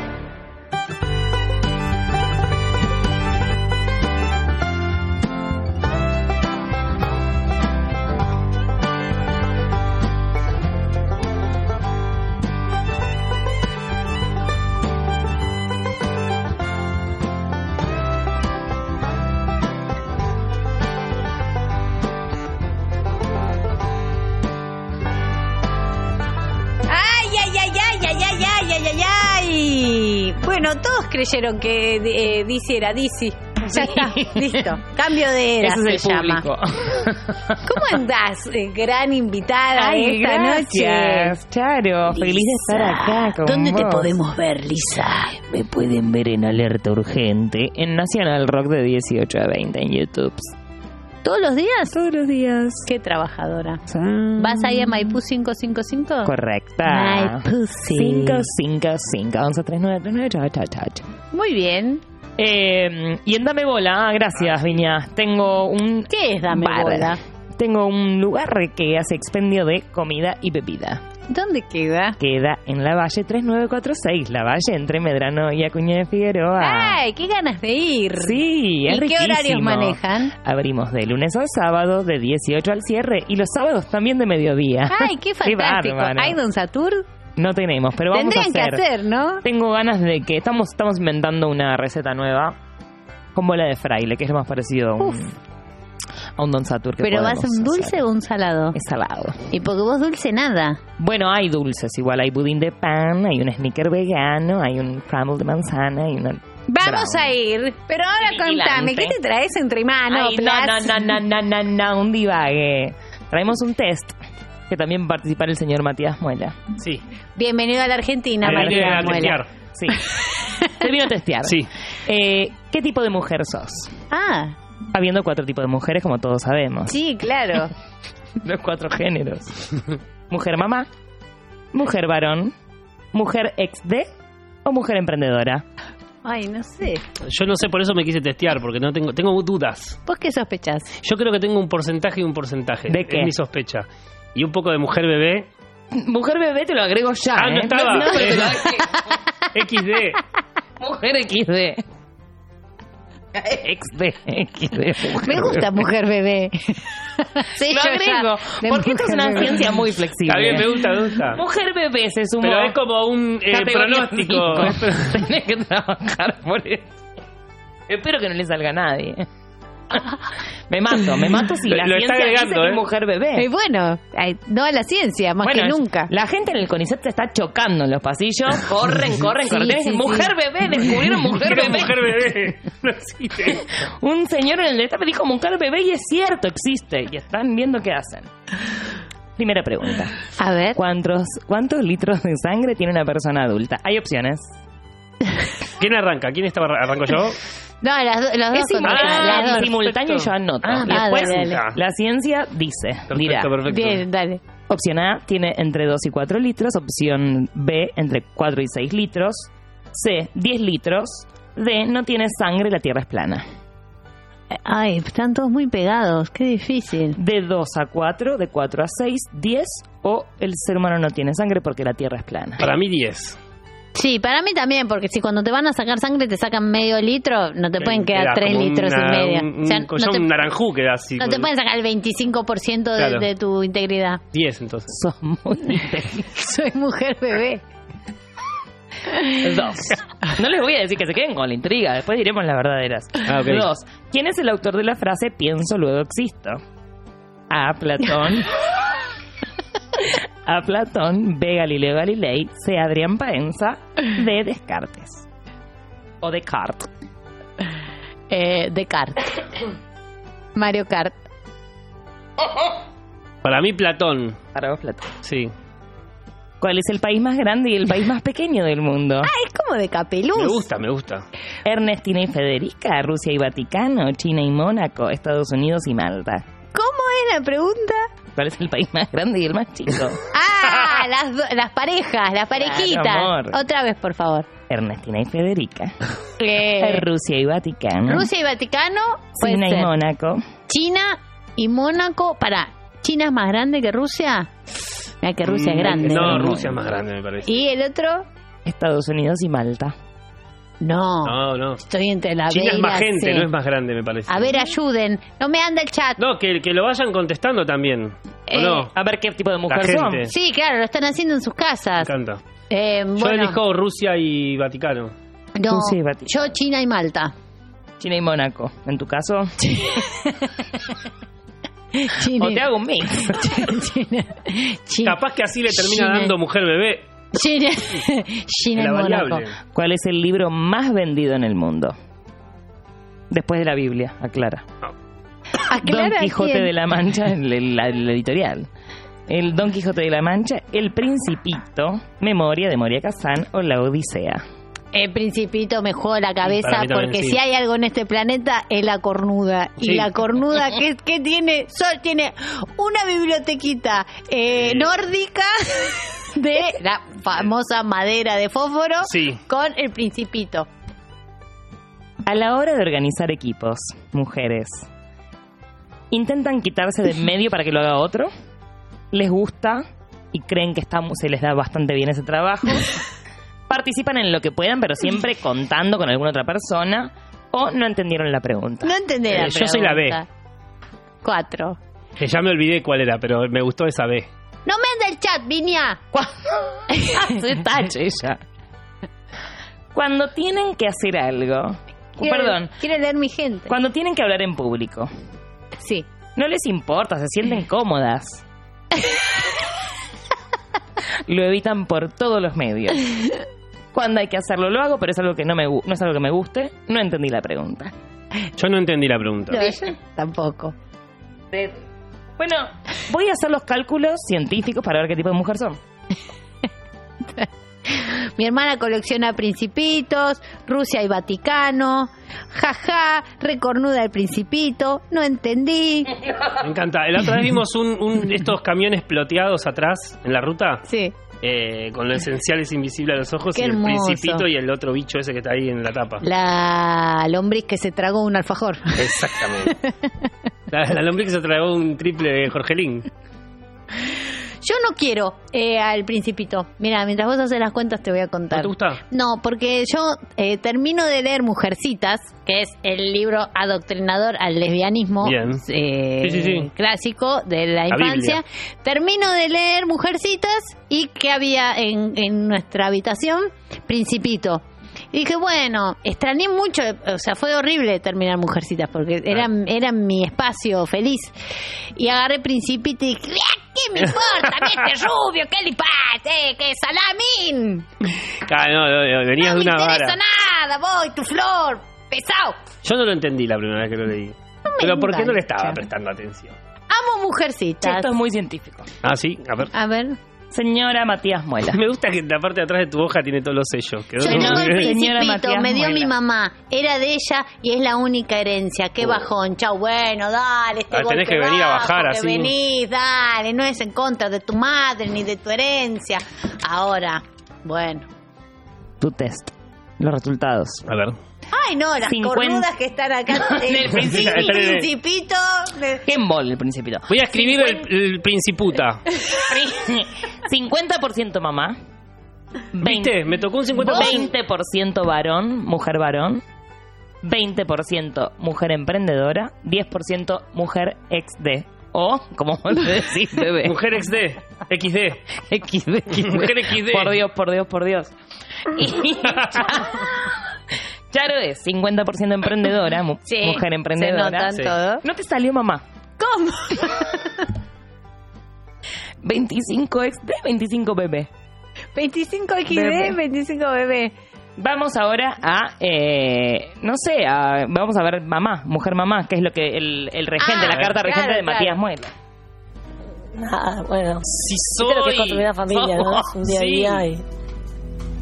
Creyeron que eh, Dizzy era Dizzy. Ya está, listo. Cambio de era
Ese es
se
el
llama.
público.
¿Cómo andás, eh, gran invitada
Ay,
esta
gracias,
noche?
Charo. Feliz de estar acá con
¿Dónde te podemos ver, Lisa?
Me pueden ver en Alerta Urgente en Nacional Rock de 18 a 20 en YouTube.
¿Todos los días?
Todos los días.
Qué trabajadora. ¿Vas ahí a Maipú 555?
Correcta.
Maipú, sí.
555 11 39 39 chao, chao, chao, chao.
Muy bien.
Eh, y en Dame Bola, ah, gracias, Viña. Tengo un.
¿Qué es Dame
bar.
Bola?
Tengo un lugar que hace expendio de comida y bebida.
¿Dónde queda?
Queda en la Valle 3946, la Valle entre Medrano y Acuña de Figueroa.
¡Ay, qué ganas de ir!
Sí, es
¿Y qué horarios manejan?
Abrimos de lunes al sábado, de 18 al cierre, y los sábados también de mediodía.
¡Ay, qué fantástico! ¿Hay Don Satur?
No tenemos, pero vamos a hacer.
que hacer, ¿no?
Tengo ganas de que estamos estamos inventando una receta nueva con bola de fraile, que es lo más parecido a un, a un Don Satur que
¿Pero va a ser un dulce
hacer.
o un salado?
Es salado.
Y porque vos dulce nada.
Bueno, hay dulces, igual hay budín de pan, hay un sneaker vegano, hay un crumble de manzana una
Vamos
brown.
a ir. Pero ahora contame, ¿qué te traes entre manos?
No, no, no, no, no, no, no, un divague. Traemos un test que también participa el señor Matías Muela.
Sí.
Bienvenido a la Argentina,
vine
María
a
Muela.
testear.
Sí. Te vino a testear.
Sí.
Eh, ¿Qué tipo de mujer sos?
Ah,
Habiendo cuatro tipos de mujeres, como todos sabemos.
sí, claro.
Los cuatro géneros. Mujer mamá, mujer varón, mujer ex de o mujer emprendedora.
Ay, no sé.
Yo no sé, por eso me quise testear, porque no tengo tengo dudas.
¿Vos qué sospechás?
Yo creo que tengo un porcentaje y un porcentaje.
¿De qué?
Es mi sospecha. Y un poco de mujer bebé.
Mujer bebé te lo agrego ya.
Ah, no
¿eh?
estaba.
No,
Eh, XD.
Mujer XD. XD, XD.
Me gusta mujer bebé. Sí,
Lo agrego, porque esto es una
bebé.
ciencia muy flexible.
Está bien, me gusta, me gusta.
Mujer bebé se sumó.
Pero es como un eh, pronóstico.
Tenés que trabajar por eso. Espero que no le salga a nadie. Me mato, me mato si
Lo-
la
lo está
ciencia dice
agregando,
que
¿eh?
es mujer bebé.
Y bueno, ay, no a la ciencia, más
Bueno,
que nunca.
La gente en el CONICET se está chocando en los pasillos. Corren, corren,
Sí,
corren.
Sí,
mujer
sí.
bebé, descubrieron mujer bebé.
mujer bebé. No existe.
Un señor en el destape dijo mujer bebé y es cierto, existe. Y están viendo qué hacen. Primera pregunta.
A ver.
¿Cuántos, ¿Cuántos litros de sangre tiene una persona adulta? Hay opciones.
¿Quién arranca? ¿Quién estaba arranco yo?
No, las, los dos son
simultáneo,
las dos.
simultáneo y yo
perfecto.
anoto.
Ah,
y después
dale, dale.
la ciencia dice, dirá.
Perfecto, perfecto.
Bien, dale.
Opción A tiene entre 2 y 4 litros. Opción B entre 4 y 6 litros. C, 10 litros. D, no tiene sangre, la tierra es plana.
Ay, están todos muy pegados, qué difícil.
De 2 a 4, de 4 a 6, 10 o el ser humano no tiene sangre porque la tierra es plana.
Para mí 10.
Sí, para mí también, porque si cuando te van a sacar sangre te sacan medio litro, no te pueden quedar
Queda
tres litros
una-
y medio.
Un,
O sea,
un
no te,
naranjú queda así.
no te pueden sacar el 25% de,
Claro.
de tu integridad.
10 entonces.
Sos muy inteligente.
Soy mujer bebé.
Dos. No les voy a decir que se queden con la intriga, después diremos las verdaderas.
Ah.
Dos. ¿Quién es el autor de la frase pienso, luego existo? A. Platón. A. Platón. B. Galileo Galilei. C. Adrián Paenza. D. Descartes. O Descartes.
Eh, Descartes. Mario Kart.
Para mí Platón.
Para vos, Platón.
Sí.
¿Cuál es el país más grande y el país más pequeño del mundo?
Ah, es como de capeluz.
Me gusta, me gusta.
Ernestina y Federica, Rusia y Vaticano, China y Mónaco, Estados Unidos y Malta.
¿Cómo es la pregunta?
¿Cuál es el país más grande y el más chico?
Ah, las, las parejas, las parejitas. Otra vez, por favor.
Ernestina y Federica.
Eh,
Rusia y Vaticano.
Rusia y Vaticano.
China y. Mónaco.
China y Mónaco. Para, ¿China es más grande que Rusia? Mira que Rusia es grande.
Mm, ¿no? Rusia es más grande, me parece.
¿Y el otro?
Estados Unidos y Malta.
No.
No, no.
Estoy entre la
China es más gente,
C.
no es más grande, me parece.
A ver, ayuden. No me anda el chat.
No, que, que lo vayan contestando también. ¿O
Eh,
no?
A ver qué tipo de
La
mujer son.
gente.
Sí, claro, lo están haciendo en sus
Me
casas.
encanta.
Eh,
Yo
bueno,
elijo Rusia y Vaticano.
no,
Rusia y Vaticano.
yo China y Malta.
China y Mónaco. En tu caso.
China
o te hago un mix.
China, China-
Capaz que así le termina
China-
dando mujer bebé.
China, China en Mónaco.
¿Cuál es el libro más vendido en el mundo? Después de la Biblia, aclara.
Aclara
Don Quijote
quién.
de la Mancha, el, el- la- el editorial. El Don Quijote de la Mancha, El Principito, Memoria de Moria Kazan o La Odisea.
El principito me juega la cabeza porque
sí.
si hay algo en este planeta es la cornuda. Y la cornuda que, que tiene, sol tiene una bibliotequita eh, nórdica de la famosa madera de fósforo
Sí.
con el principito.
A la hora de organizar equipos, mujeres, ¿intentan quitarse de en medio para que lo haga otro? ¿Les gusta y creen que está, se les da bastante bien ese trabajo? ¿Participan en lo que puedan, pero siempre contando con alguna otra persona? ¿O no entendieron la pregunta?
No entendí la
Eh, yo soy la B.
Cuatro.
Que ya me olvidé cuál era, pero me gustó esa B.
No me anda el chat,
tache ella. Cuando tienen que hacer algo, perdón,
Quiero leer mi gente.
cuando tienen que hablar en público,
Sí.
no les importa, se sienten cómodas. Lo evitan por todos los medios. Cuando hay que hacerlo lo hago, pero es algo que no me no es algo que me guste. No entendí la pregunta.
Yo no entendí la pregunta.
No, yo tampoco.
Bueno, voy a hacer los cálculos científicos para ver qué tipo de mujer son.
Mi hermana colecciona principitos, Rusia y Vaticano. Jaja, recornuda el principito. No entendí.
Me encanta. La otra vez vimos un, un- estos camiones ploteados atrás en la ruta.
Sí.
Eh, con lo esencial es invisible a los ojos
Qué
y el
hermoso.
principito y el otro bicho ese que está ahí en la tapa.
La lombriz que se tragó un alfajor.
Exactamente. La, la lombriz que se tragó un triple de Jorgelín.
Yo no quiero eh, al principito. Mira, mientras vos haces las cuentas te voy a contar.
¿No te gusta?
No, porque yo eh, termino de leer Mujercitas, que es el libro adoctrinador al lesbianismo
Bien.
eh,
Sí, sí, sí.
clásico de la,
La
infancia.
Biblia.
Termino de leer Mujercitas y que había en, en nuestra habitación Principito. Y dije, bueno, extrañé mucho, o sea, fue horrible terminar Mujercitas porque era, era mi espacio feliz. Y agarré Principito y dije, "Ah, ¿qué me importa? a mí este rubio, ¿qué? Eh, ¿Qué salamín?
Ah, no, no, no, venías de
No
una
me interesa
vara.
nada, voy, tu flor, pesado.
Yo no lo entendí la primera vez que lo leí. Pero ¿por qué no le estaba prestando atención?
Amo Mujercitas.
Esto es muy científico.
Ah, sí, a ver.
A ver.
Señora Matías Muela.
Me gusta que en la parte de atrás de tu hoja tiene todos los sellos. Quedó
Yo tengo el
Señora
principito,
Matías
me dio
Muela.
mi mamá, era de ella y es la única herencia. Qué
Oh.
bajón, chau, bueno, dale, este
Ah, tenés que venir a bajar así.
venís, dale, no es en contra de tu madre ni de tu herencia. Ahora, bueno.
Tu test. Los resultados.
A ver.
Ay, no, las
50.
cornudas que están acá.
En el principito.
el principito.
¿Qué embol el principito?
Voy a escribir el, el principuta.
50% mamá.
¿Viste? Me tocó un 50%.
20% varón, mujer varón. 20% mujer emprendedora. 10% mujer XD. O, como le decís, bebé.
Mujer XD. XD.
XD.
Mujer XD.
Por Dios, por Dios, por Dios. Y Charo es 50% emprendedora, mu-
Sí,
mujer emprendedora.
se notan
Sí.
todo.
No te salió mamá.
¿Cómo?
25 XD, 25 bebé.
25
Bebé.
XD, 25 bebé.
Vamos ahora a, eh, no sé, a- vamos a ver mamá, mujer mamá, que es lo que el, el regente,
Ah,
la carta
claro,
regente de
claro.
Matías Muela.
Nada, bueno.
Si
Viste lo que es
soy-
construir una familia, ¿no? Es un día a día y,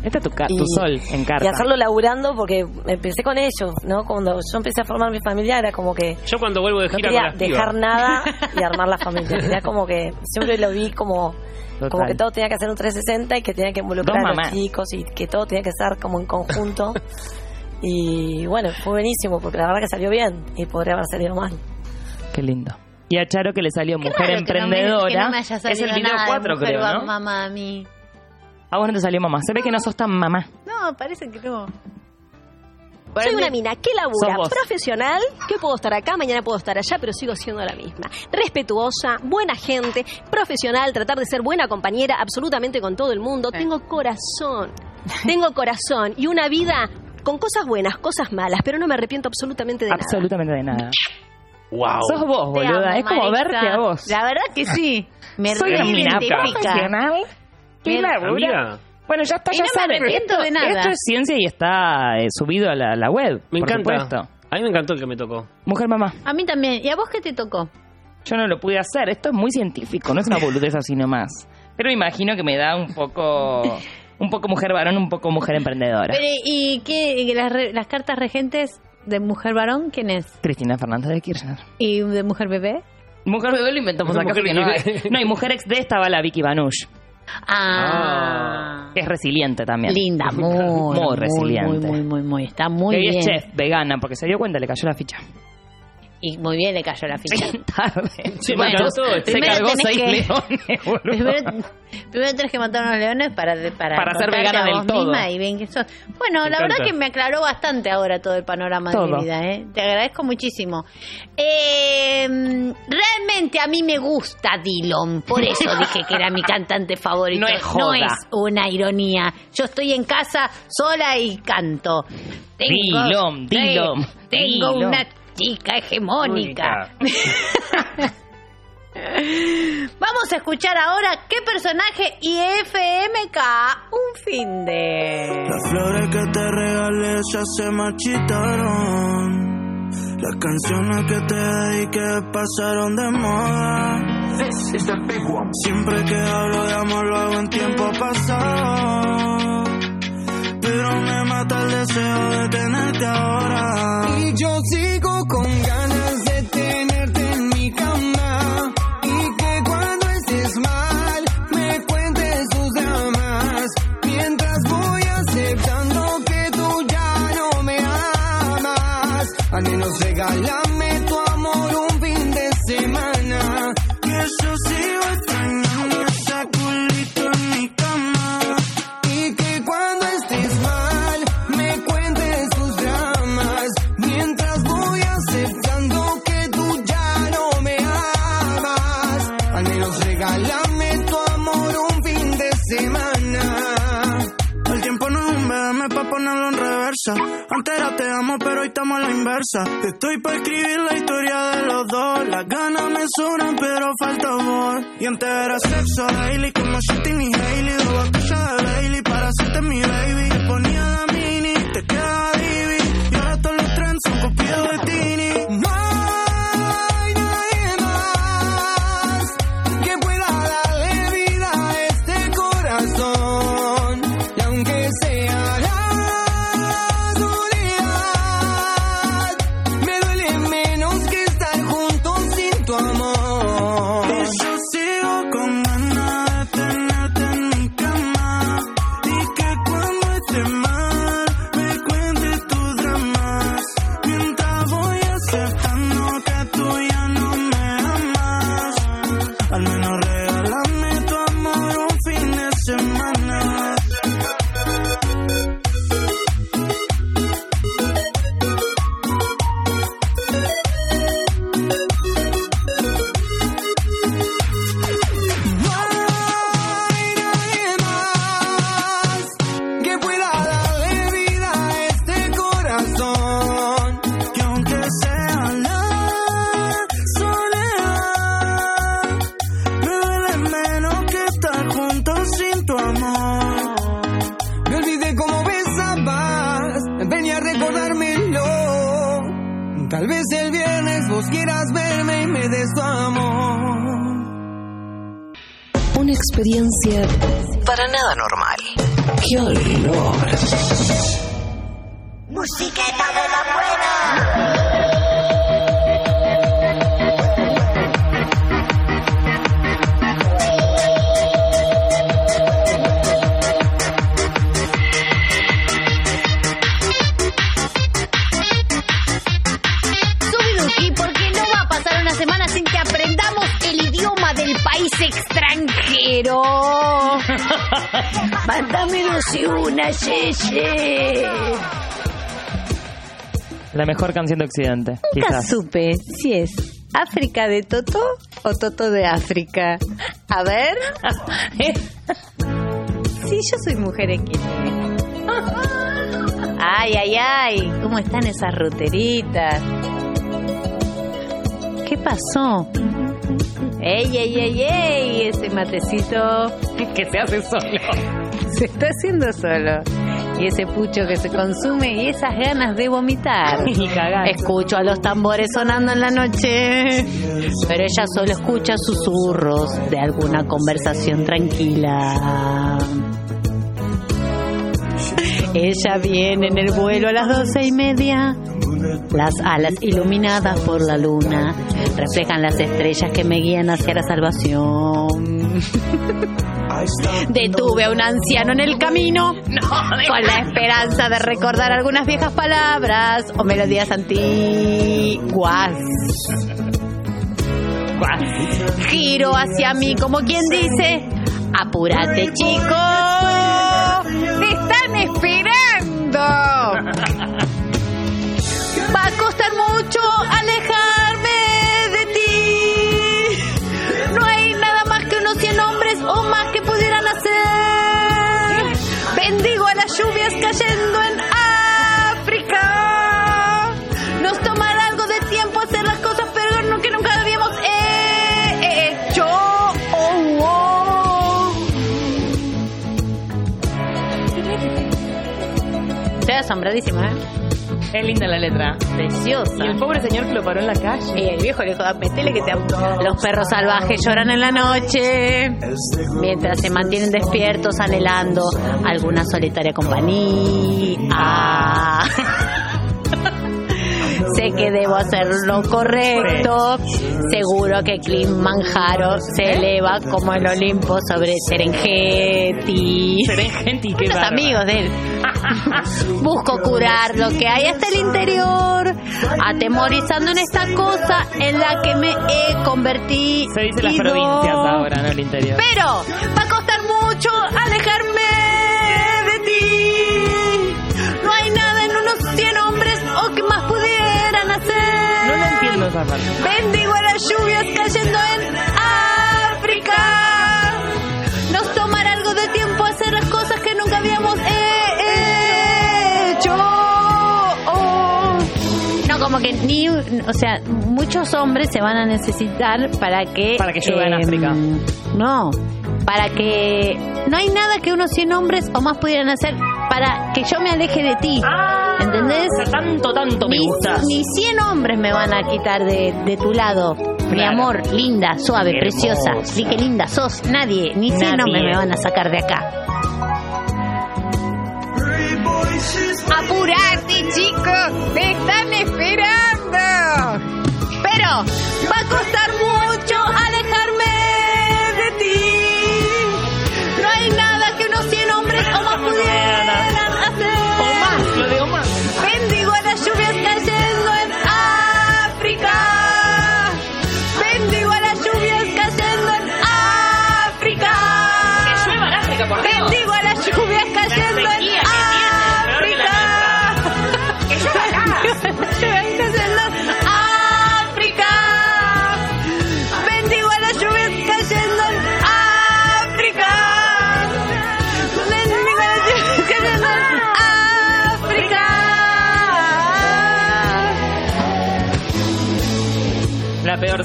Este es tu, ca- tu
Y-
sol en carta.
y hacerlo laburando porque empecé con ellos, ¿no? Cuando yo empecé a formar mi familia era como que
Yo cuando vuelvo de
no
gira
quería
con las
dejar nada y armar la familia. Era como que siempre lo vi como,
Total.
como que todo tenía que hacer un 360 y que tenía que involucrar a los chicos y que todo tenía que estar como en conjunto. y bueno, fue buenísimo porque la verdad que salió bien y podría haber salido mal.
Qué lindo. Y a Charo que le salió mujer
Raro que no me-
emprendedora.
que no me haya
es el video
nada de
4,
mujer
creo, ¿no?
Mamá a mí.
Ah, bueno, te salió mamá. Se ve que no sos tan mamá.
No, parece que no.
Soy una mina que labura,
vos.
profesional, que puedo estar acá, mañana puedo estar allá, pero sigo siendo la misma. Respetuosa, buena gente, profesional, tratar de ser buena compañera absolutamente con todo el mundo. Tengo corazón, tengo corazón y una vida con cosas buenas, cosas malas, pero no me arrepiento absolutamente de nada.
Absolutamente de nada.
Wow.
Sos vos, boluda.
amo,
es como
Marisa.
verte a vos.
La verdad que sí. Me
Soy una mina profesional.
Mira,
labura.
Amiga,
Bueno, ya está,
Y
ya
no me
saben. Esto,
de nada.
esto es ciencia y está eh, subido a la, la web.
Me
por
encanta.
supuesto.
A mí me encantó el que me tocó.
Mujer mamá.
A mí también. ¿Y a vos qué te tocó?
Yo no lo pude hacer. Esto es muy científico, no es una boludez así nomás. Pero me imagino que me da un poco. Un poco mujer varón, un poco mujer emprendedora.
Pero, ¿Y qué? y las, re- las cartas regentes de mujer varón quién es?
Cristina Fernández de Kirchner.
¿Y de mujer bebé?
Mujer bebé lo inventamos acá
Mujer
no hay.
bebé.
No, y mujer ex D estaba la Vicky Banush.
Ah.
que Es resiliente también.
Linda, muy,
Muy resiliente.
Muy, muy, muy, muy. Está muy
y
bien.
es chef, vegana, porque se dio cuenta, le cayó la ficha.
Y muy bien le cayó la ficha.
Tarde.
Sí,
Bueno,
encantó.
se cargó seis
que-
leones, boludo.
Primero, primero tenés que matar unos leones para, para,
Para ser vegana
a
del
vos
todo.
misma y bien que sos. Bueno,
Me
la verdad que me aclaró bastante ahora todo el panorama de
Todo.
mi vida. ¿eh? Te agradezco muchísimo. Eh, realmente a mí me gusta Dillon, por eso dije que era mi cantante favorito.
No es joda.
No es una ironía. Yo estoy en casa sola y canto.
Dillon, Dillon,
Tengo
Dillon.
una chica hegemónica. Vamos a escuchar ahora qué personaje y FMK un fin de.
Las flores que te regalé ya se marchitaron. Las canciones que te dediqué pasaron de moda. Siempre que hablo de amor lo hago en tiempo pasado. Pero me mata el deseo de tenerte ahora.
Y yo sigo con ganas de tenerte en mi cama. Y que cuando estés mal, me cuentes tus dramas. Mientras voy aceptando que tú ya no me amas. Al menos regálame
reversa. Antes era te amo, pero hoy estamos a la inversa. Estoy pa' escribir la historia de los dos. Las ganas me sobran, pero falta amor. Y antes era sexo daily, como shooting y Hailey. Dos botellas de Bailey para hacerte mi baby. Te ponía la mini, te quedaba divi. Y ahora todos los trends son copiados de Tini.
Experiencia para nada normal. ¡Qué olor!
Musiqueta de la buena.
Extranjero. Mándamenos una, Yeye.
La mejor canción de Occidente,
Nunca
quizás.
supe si es África de Toto o Toto de África. A ver. Sí, yo soy mujer X. Ay, ay, ay. ¿Cómo están esas ruteritas? ¿Qué pasó? ¡Ey, ey, ey, ey! Ese matecito.
que se hace solo.
se está haciendo solo. Y ese pucho que se consume y esas ganas de vomitar.
Y cagar.
Escucho a los tambores sonando en la noche, pero ella solo escucha susurros de alguna conversación tranquila. Ella viene en el vuelo a las doce y media. Las alas iluminadas por la luna reflejan las estrellas que me guían hacia la salvación. Detuve a un anciano en el camino con la esperanza de recordar algunas viejas palabras o melodías antiguas. Giro hacia mí como quien dice, apúrate chico, te están esperando. Mucho alejarme de ti. No hay nada más que unos 100 hombres o más que pudieran hacer. Bendigo a las lluvias cayendo en África. Nos tomará algo de tiempo hacer las cosas, pero no que nunca habíamos he- hecho. Oh, oh. Estoy asombradísima, ¿eh?
Es linda la letra.
Preciosa.
Y el pobre señor que lo paró en la calle.
Y el viejo le dijo, metele que te... Los perros salvajes lloran en la noche, mientras se mantienen despiertos anhelando alguna solitaria compañía. Sé que debo hacer lo correcto. Seguro que Kilimanjaro se eleva como el Olimpo sobre Serengeti.
Serengeti, qué
Los amigos de él. Busco curar lo que hay hasta el interior, atemorizando en esta cosa en la que me he convertido.
Se dice las provincias ahora, no el interior.
Pero va a costar mucho alejarme Bendigo a las lluvias cayendo en África. Nos tomará algo de tiempo hacer las cosas que nunca habíamos he- hecho. No, como que ni, o sea, muchos hombres se van a necesitar para que...
Para que llueva en
em,
África.
No, para que no hay nada que unos 100 hombres o más pudieran hacer para que yo me aleje de ti. ¿Entendés?
O sea, tanto, tanto me
Ni-
gustas.
Ni 100 hombres me van a quitar de, de tu lado. Mi amor, linda, suave,
Hermosa.
preciosa. Di que linda sos. Nadie, ni 100
Nadie.
hombres me van a sacar de acá. Apurate, chicos. Te están esperando. Pero va a costar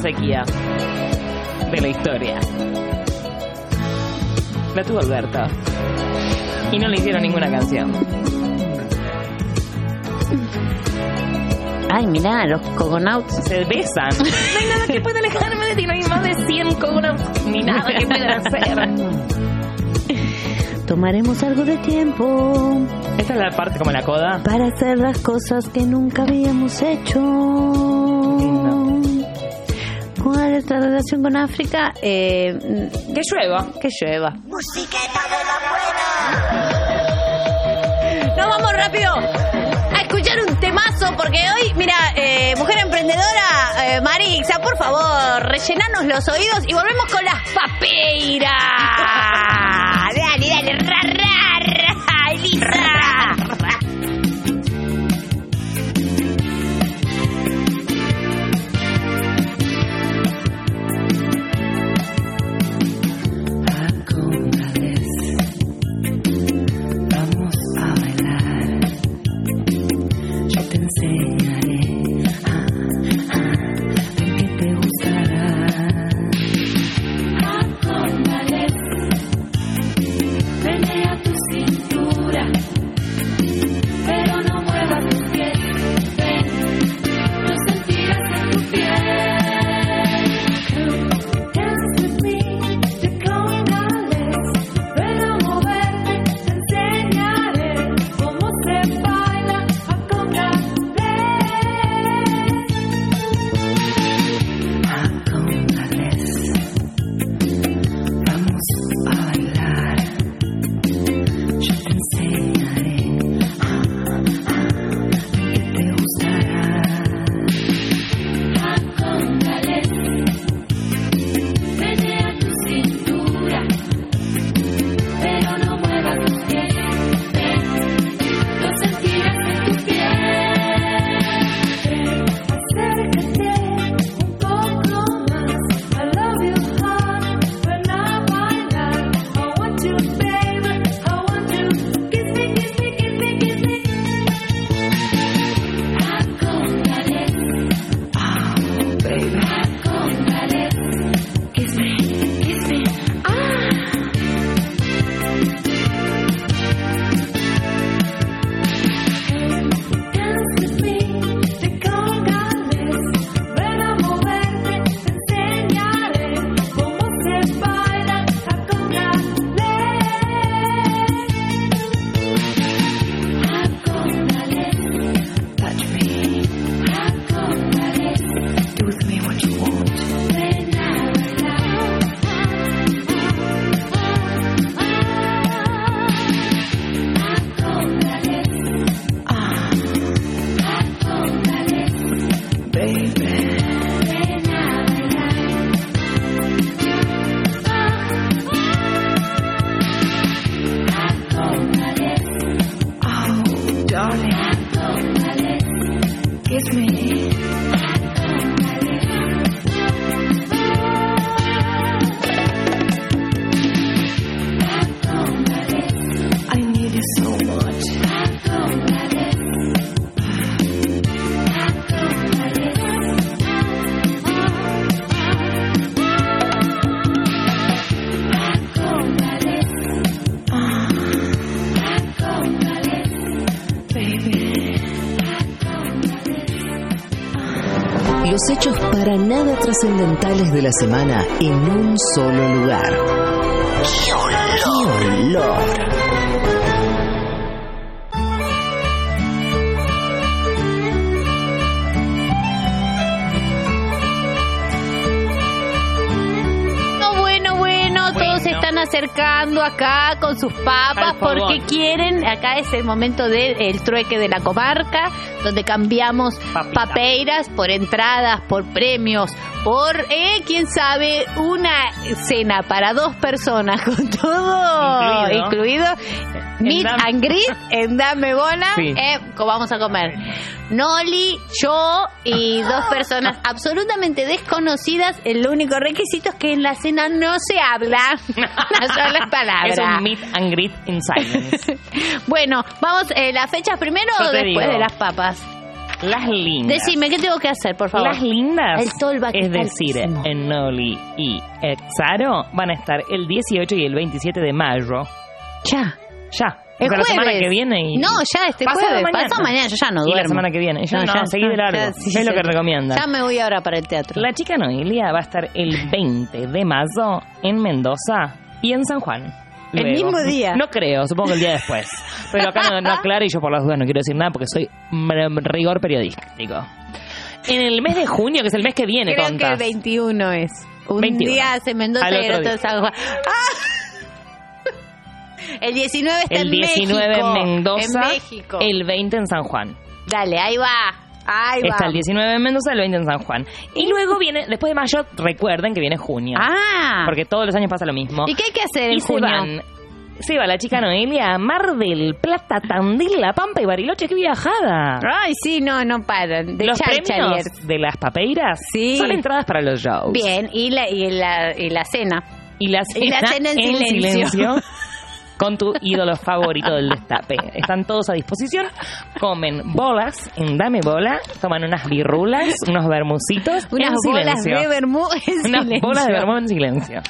sequía de la historia. La tuvo Alberto. Y no le hicieron ninguna canción.
Ay, mirá, los cogonauts.
Se besan. No hay nada que pueda alejarme de ti. No hay más de 100 cogonauts. Ni nada que puedan hacer.
Tomaremos algo de tiempo
Esta es la parte como la coda.
para hacer las cosas que nunca habíamos hecho. ¿Cuál es relación con África? Eh,
que llueva.
Que llueva. Nos vamos rápido a escuchar un temazo porque hoy, mira, eh, mujer emprendedora, eh, Marixa, por favor, rellenanos los oídos y volvemos con las papeiras. dale, dale, ra, ra,
Los hechos para nada trascendentales de la semana en un solo lugar. ¡Qué olor! ¡Qué olor!
No, bueno, bueno, todos se están acercando acá con sus papas porque quieren, acá es el momento del trueque de la comarca, donde cambiamos papeiras por entradas, por premios, por, eh, quién sabe, una cena para dos personas con todo
Incluido.
incluido. Meet
Dame-
and greet en Dame Bola,
Sí.
eh, vamos a comer. Noli, yo y dos personas absolutamente desconocidas. El único requisito es que en la cena no se habla una sola palabra.
Es un meet and greet in silence.
Bueno, vamos, eh, ¿las fechas primero o después
digo.
de las papas?
Las lindas.
Decime, ¿qué tengo que hacer, por favor?
Las lindas,
El tolva
es decir, en Noli y Exaro, van a estar el 18 y el 27 de mayo.
Ya.
Ya.
El
o sea, la semana que viene y...
No, ya este
Pasado
jueves.
mañana.
Pasado mañana, yo ya no
Y
duermo.
la semana que viene. Y yo, no,
ya-
seguí de largo.
ya, sí,
es lo
sí.
que recomienda.
Ya me voy ahora para el teatro.
La chica Noelia va a estar el 20 de mayo en Mendoza y en San Juan.
El
Luego.
mismo día.
No creo, supongo que el día después. Pero acá no, no aclara y yo por las dudas no quiero decir nada porque soy rigor periodístico. En el mes de junio, que es el mes que viene,
Creo
tontas.
que el 21 es. Un
21.
día hace Mendoza
Al
y el
otro
otro San Juan. ¡Ah! El 19 está
El
en
19
México.
en Mendoza,
En México.
el 20 en San Juan.
Dale, ahí va. Ahí va.
Está el 19 en Mendoza, el 20 en San Juan. Y luego viene, después de mayo, recuerden que viene junio.
Ah.
Porque todos los años pasa lo mismo.
¿Y qué hay que hacer
Y
en
se
junio?
van. Se va la chica Noelia a Mar del Plata, Tandil, La Pampa y Bariloche. ¡Qué viajada!
Ay, sí, no, no paran. De
los premios de las papeiras
Sí.
son entradas para los shows.
Bien, y la, y la, y la cena.
Y la
Y la cena en silencio.
con tu ídolo favorito del destape. Están todos a disposición. Comen bolas en Dame Bola. Toman unas birrulas, unos bermucitos
Unas
en
bolas
silencio.
de vermú en
Unas
silencio.
bolas de vermú en silencio.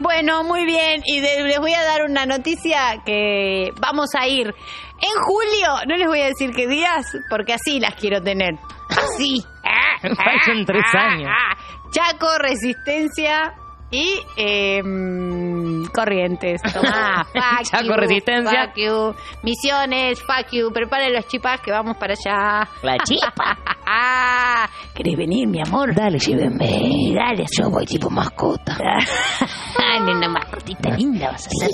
Bueno, muy bien. Y de- les voy a dar una noticia que vamos a ir en julio. No les voy a decir qué días, porque así las quiero tener. Así.
Faltan tres años.
Chaco, Resistencia y eh, Corrientes. Tomá, fuck
Chaco,
you,
Resistencia.
Fuck you. Misiones, fuck you. Preparen los chipas que vamos para allá.
La chipa.
¿Querés venir, mi amor?
Dale, llévenme.
Dale,
Yo voy tipo mascota.
Una mascotita linda vas a ser.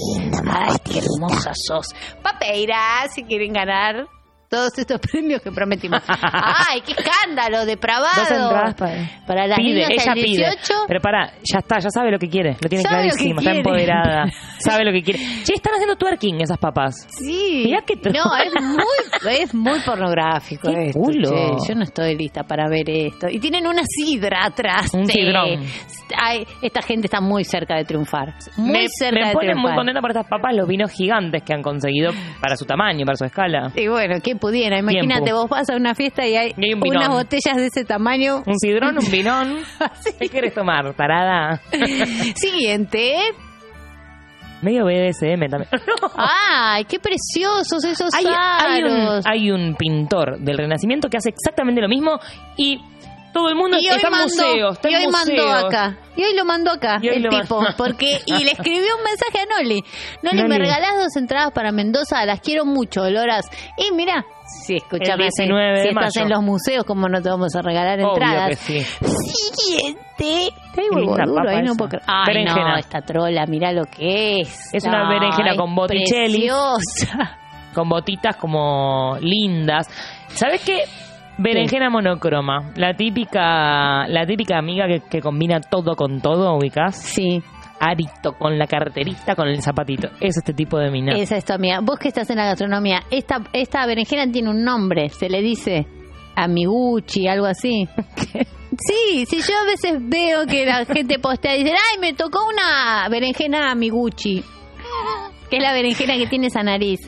Ay, qué hermosa sos. Papeira, si quieren ganar todos estos premios que prometimos. Ay, qué escándalo, depravado.
Entradas para,
Para las
pide,
niñas
ella
al
pide.
18.
Pero para, ya está, ya sabe lo que quiere. Lo tiene clarísimo, está empoderada. sabe lo que quiere. Che, están haciendo twerking esas papas.
Sí.
Mirá que
No, es muy, es muy pornográfico
Qué
esto,
culo.
che. Yo no estoy lista para ver esto. Y tienen una sidra atrás.
Un sidrón.
Ay, esta gente está muy cerca de triunfar. Muy
me,
cerca
me
de
pone muy
triunfar.
contenta por estas papas los vinos gigantes que han conseguido para su tamaño, para su escala.
Y bueno, ¿qué pudiera? Imagínate,
Tiempo.
vos vas a una fiesta y hay,
Y hay un vinón.
unas botellas de ese tamaño.
Un sidrón, un vinón. ¿Qué quieres tomar, tarada?
Siguiente.
Medio BDSM también.
¡Ay, qué preciosos esos
hay, hay un,
aros!
hay un pintor del Renacimiento que hace exactamente lo mismo y todo el mundo
y hoy
está en
mandó,
museos. Está
y hoy mandó acá. Y hoy lo mandó acá, el tipo.
mandó.
Porque, y le escribió un mensaje a Noli. Noli, me regalás dos entradas para Mendoza, las quiero mucho, Loras. Y mira, si escuchame, si,
19 de
si estás en los museos, ¿cómo no te vamos a regalar
Obvio
entradas?
que sí.
Siguiente. Qué huevo duro, ahí no puedo creer. Ay,
Berenjena.
no, esta trola, mira lo que es.
Es una
Ay,
berenjena con Botticelli.
Preciosa.
Con botitas como lindas. ¿Sabes qué? Berenjena monocroma. La típica, la típica amiga que, que combina todo con todo, ubicás.
Sí.
Arito, con la carterita, con el zapatito. Es este tipo de mina.
Esa es tu amiga. Vos que estás en la gastronomía, esta, esta berenjena tiene un nombre, se le dice amiguchi, algo así. Sí, sí, yo a veces veo que la gente postea y dice, ay, me tocó una berenjena amiguchi, que es la berenjena que tiene esa nariz.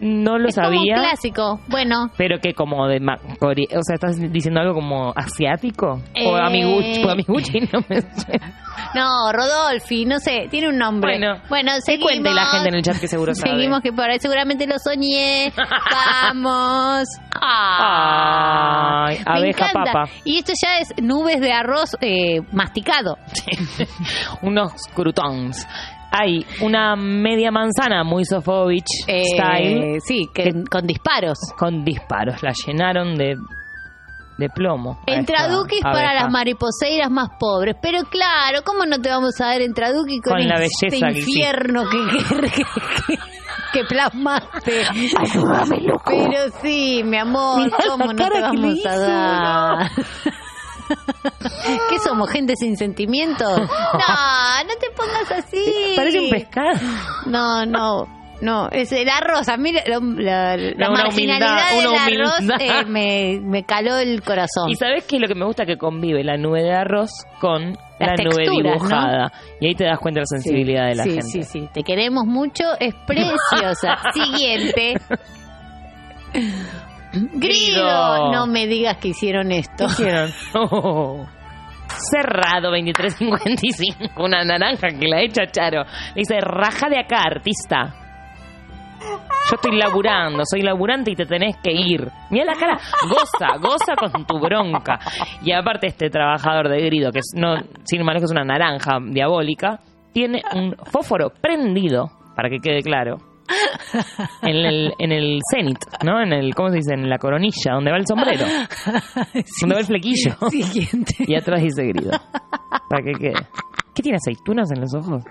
No lo
es como un
sabía.
clásico. Bueno,
Pero que como de... O sea, ¿estás diciendo algo como asiático? O
Eh.
amiguchi, o amiguchi no me suena.
no, Rodolfi, no sé, tiene un nombre.
Bueno,
bueno seguimos.
cuente la gente en el chat que seguro sabe.
Seguimos que por ahí seguramente lo soñé. Vamos.
Ay,
Me
abeja
encanta.
papa.
Y esto ya es nubes de arroz eh, masticado.
Unos croutons. Hay una media manzana muy Sofovich
Eh,
style.
Sí, que, con disparos.
Con disparos. La llenaron de, de plomo.
Entraduquis para las mariposeiras más pobres. Pero claro, ¿cómo no te vamos a dar entraduquis con,
Con la
este
belleza
infierno que, que, que, que plasmaste?
Ayúdame, loco.
Pero sí, mi amor,
Mirá
¿cómo no te vamos a dar? ¿Qué somos, gente sin sentimientos? No, no te pongas así.
Parece un pescado.
No, no. No, es la arroz. A mí la, la- la
una
marginalidad
humildad,
del arroz
humildad.
eh, me, me caló el corazón.
¿Y sabes qué es lo que me gusta? Que convive la nube de arroz con la nube dibujada. Y ahí te das cuenta de la sensibilidad de la
sí,
gente.
Sí, sí, te queremos mucho, es preciosa. Siguiente. Grido. No me digas que hicieron esto.
¿Qué hicieron? Oh. Cerrado 2355, una naranja que la echa Charo. Le dice, raja de acá, artista. Yo estoy laburando, soy laburante y te tenés que ir. Mira la cara, goza, goza con tu bronca. Y aparte este trabajador de grido, que es, no, sin lejos es una naranja diabólica, tiene un fósforo prendido, para que quede claro, en el, en el cenit, ¿no? En el, ¿cómo se dice? En la coronilla, donde va el sombrero. donde va el flequillo.
Siguiente.
Y atrás dice grido. Para que quede. ¿Qué tiene aceitunas en los ojos?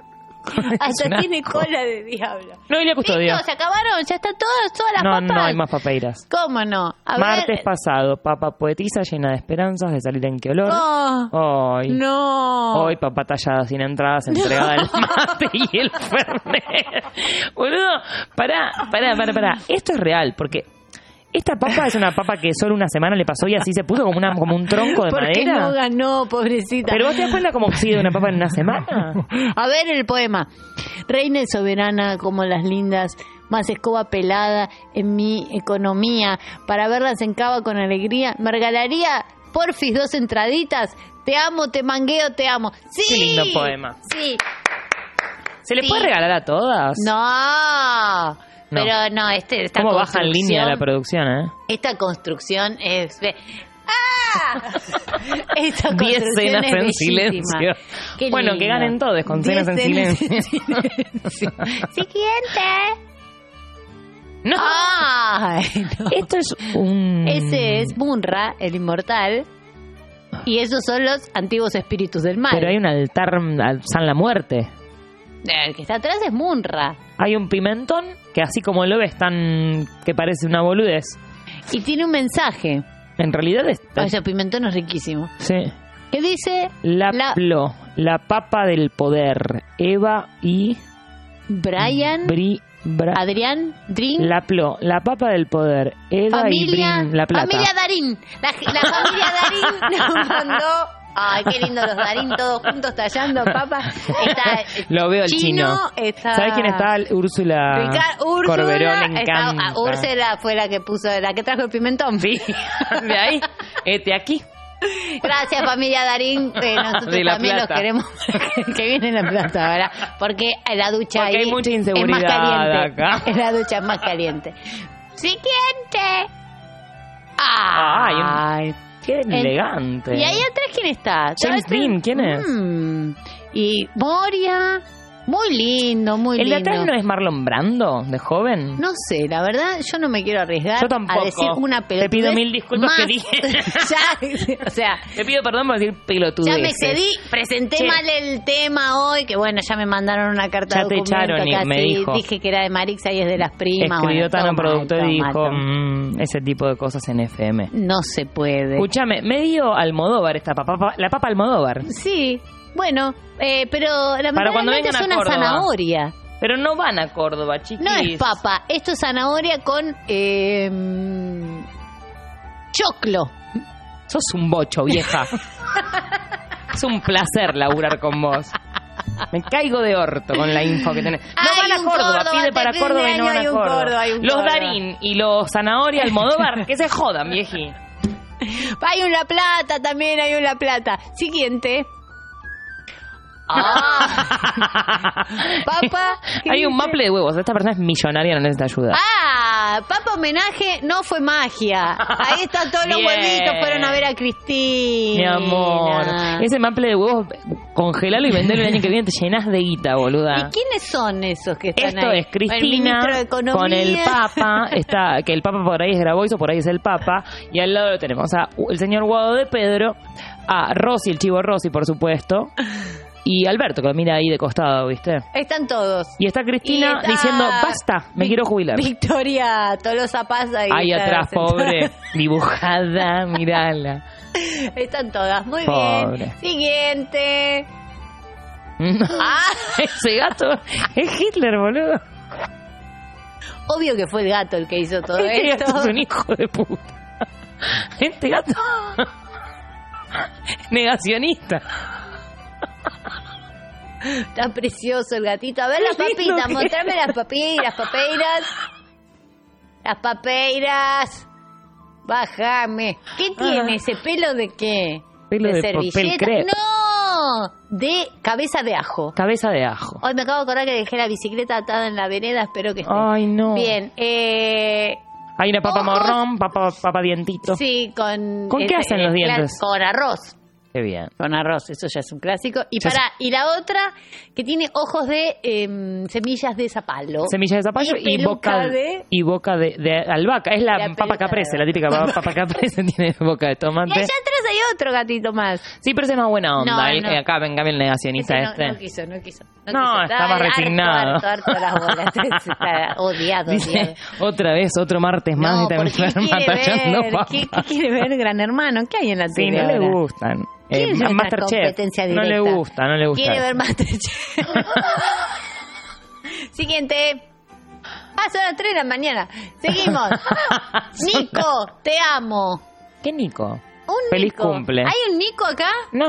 Hasta tiene cola de diablo.
Noelia Custodio.
Listo, se acabaron, ya está todo, todas las
No,
papas.
no hay más papeiras.
¿Cómo no? A
Martes
ver.
pasado, papa poetisa llena de esperanzas de salir en qué olor.
Oh,
Hoy.
no.
Hoy papá tallada sin entradas, entregada al mate y el fernet. Boludo, pará, pará, pará, pará. Esto es real, porque esta papa es una papa que solo una semana le pasó y así se puso como, una, como un tronco de
¿Por
madera.
no ganó, pobrecita?
Pero vos te das cuenta cómo oxida una papa en una semana.
A ver el poema. Reina y soberana como las lindas, más escoba pelada en mi economía, para verlas en cava con alegría, me regalaría, porfis, dos entraditas. Te amo, te mangueo, te amo. Sí.
Qué lindo poema.
Sí.
¿Se le
Sí.
puede regalar a todas?
No.
No.
Pero no, este, esta
¿Cómo baja en línea la producción, eh?
Esta construcción es... ¡Ah! Esta
Diez
construcción
cenas
es
en silencio.
Qué
Bueno,
lindo.
que ganen todos con cenas en silencio.
Siguiente.
No.
Ay, no.
Esto es un...
Ese es Munra, el inmortal. Y esos son los antiguos espíritus del mal.
Pero hay un altar al San la Muerte.
El que está atrás es Munra.
Hay un pimentón que así como lo ves tan... que parece una boludez.
Y tiene un mensaje.
En realidad es...
Ay, ese pimentón es riquísimo.
Sí.
¿Qué dice?
La,
La-
plo, la papa del poder. Eva y...
Brian,
Bri, Bra-
Adrián, Drin,
la plo, la papa del poder. Eva
familia,
y Brin, la plata.
familia Darín. La, la familia Darín nos mandó. Ay, qué lindo los Darín todos juntos tallando papas. Está
Lo veo el chino.
está-
¿Sabes quién está? Úrsula
Úrsula,
Corberó, le
está-
encanta.
ah, Úrsula fue la que puso, la que trajo el pimentón.
Sí, de ahí, este aquí.
Gracias familia Darín, eh, nosotros también los queremos que viene la plata, ¿verdad? Porque la ducha
Porque
ahí
hay mucha
es más
inseguridad
caliente.
acá.
La ducha es más caliente. Siguiente.
Ay,
Ay,
un- qué elegante.
Y ahí atrás quién está?
James Dean, ¿quién es?
Mm, Y Moria, muy lindo, muy
¿El de
lindo.
atrás no es Marlon Brando, de joven?
No sé, la verdad, yo no me quiero arriesgar
Yo tampoco.
a decir una
Te
pelotudez
pido mil disculpas
más.
que dije.
ya, o sea,
Te pido perdón por decir pelotudeces.
ya me excedí, presenté
Che.
mal el tema hoy, que bueno, ya me mandaron una carta
Ya
de
te echaron y me dijo.
dije que era de Marixa y es de las primas.
Escribió
bueno,
Tano
mal,
Productor y dijo mm, ese tipo de cosas en FM.
No se puede.
Escúchame, medio Almodóvar esta papa, la papa Almodóvar.
Sí, bueno, eh, pero
Para cuando
lamentablemente es una zanahoria.
Pero no van a Córdoba, chiquis.
No es papa, esto es zanahoria con eh, choclo.
Sos un bocho, vieja. es un placer laburar con vos. Me caigo de orto con la info que tenés. No
Hay
van a Córdoba,
Córdoba,
pide para Córdoba y no van a Córdoba.
Córdoba,
los. Darín y los Zanahoria Almodóvar, que se jodan, vieji.
Hay un La Plata también, hay un La Plata. Siguiente. Papa. ¿qué
Hay un
dice?
maple de huevos. Esta persona es millonaria, no necesita ayuda.
Ah, Papa homenaje no fue magia. Ahí están todos los huevitos, fueron a ver a Cristina.
Mi amor. Ese maple de huevos, congelalo y vendelo el año que viene, te llenas de guita, boluda.
¿Y quiénes son esos que están
Esto
ahí?
es Cristina
de
con el Papa, está, que el Papa por ahí es Graboiso, por ahí es el Papa, y al lado lo tenemos a el señor Guado de Pedro, a Rosy, el chivo Rosy, por supuesto, y Alberto, que lo mira ahí de costado, ¿viste?
Están todos.
Y está Cristina
Y está
diciendo, basta, me quiero jubilar.
Victoria Tolosa Paz ahí.
Ahí atrás,
sentada.
pobre, dibujada, mirala.
Están todas. Muy
Pobre.
bien. Siguiente.
Ah, ese gato es Hitler, boludo.
Obvio que fue el gato el que hizo todo
Este
esto.
gato es un hijo de puta. Este gato. Negacionista.
Está precioso el gatito. A ver las papitas, mostrame las papitas, las papeiras. Las papeiras. Bájame. ¿Qué tiene
Ah.
ese pelo de qué?
Pelo de papel
servilleta. No, de cabeza de ajo.
Cabeza de ajo.
Hoy me acabo de acordar que dejé la bicicleta atada en la vereda, espero que esté.
Ay, no.
Bien, eh,
Hay una papa
Ojos.
morrón, papa, papa dientito.
sí, con...
¿Con qué hacen los
cla-
dientes?
Con arroz.
Qué bien.
Con arroz, eso ya es un clásico. Y
Ya
para y la otra, que tiene ojos de em, semillas de zapallo.
Semilla de zapallo y, boca
de...
y boca de, de albahaca. Es la,
La
papa caprese, la típica papa, caprese tiene boca de
Y
tomate.
allá atrás hay otro gatito más.
Sí, pero ese es más buena onda.
No,
El-
no.
eh, acá venga el negacionista
no,
este.
no quiso, no quiso. No,
No,
quiso.
está más
harto,
resignado.
Harto, harto, las bolas. Está odiado,
otra vez, otro martes más
No,
y también enferma
quiere ver. ¿qué, qué quiere ver Gran Hermano? ¿Qué hay en la
Sí,
tele
no le gustan.
¿Quién
Eh,
es
Masterchef. No le gusta, no le gusta.
Quiere ver Masterchef. Siguiente. Ah, son las 3 de la mañana. Seguimos. Nico, te amo.
¿Qué Nico?
Un
Feliz
Nico.
cumple.
¿Hay un Nico acá?
No.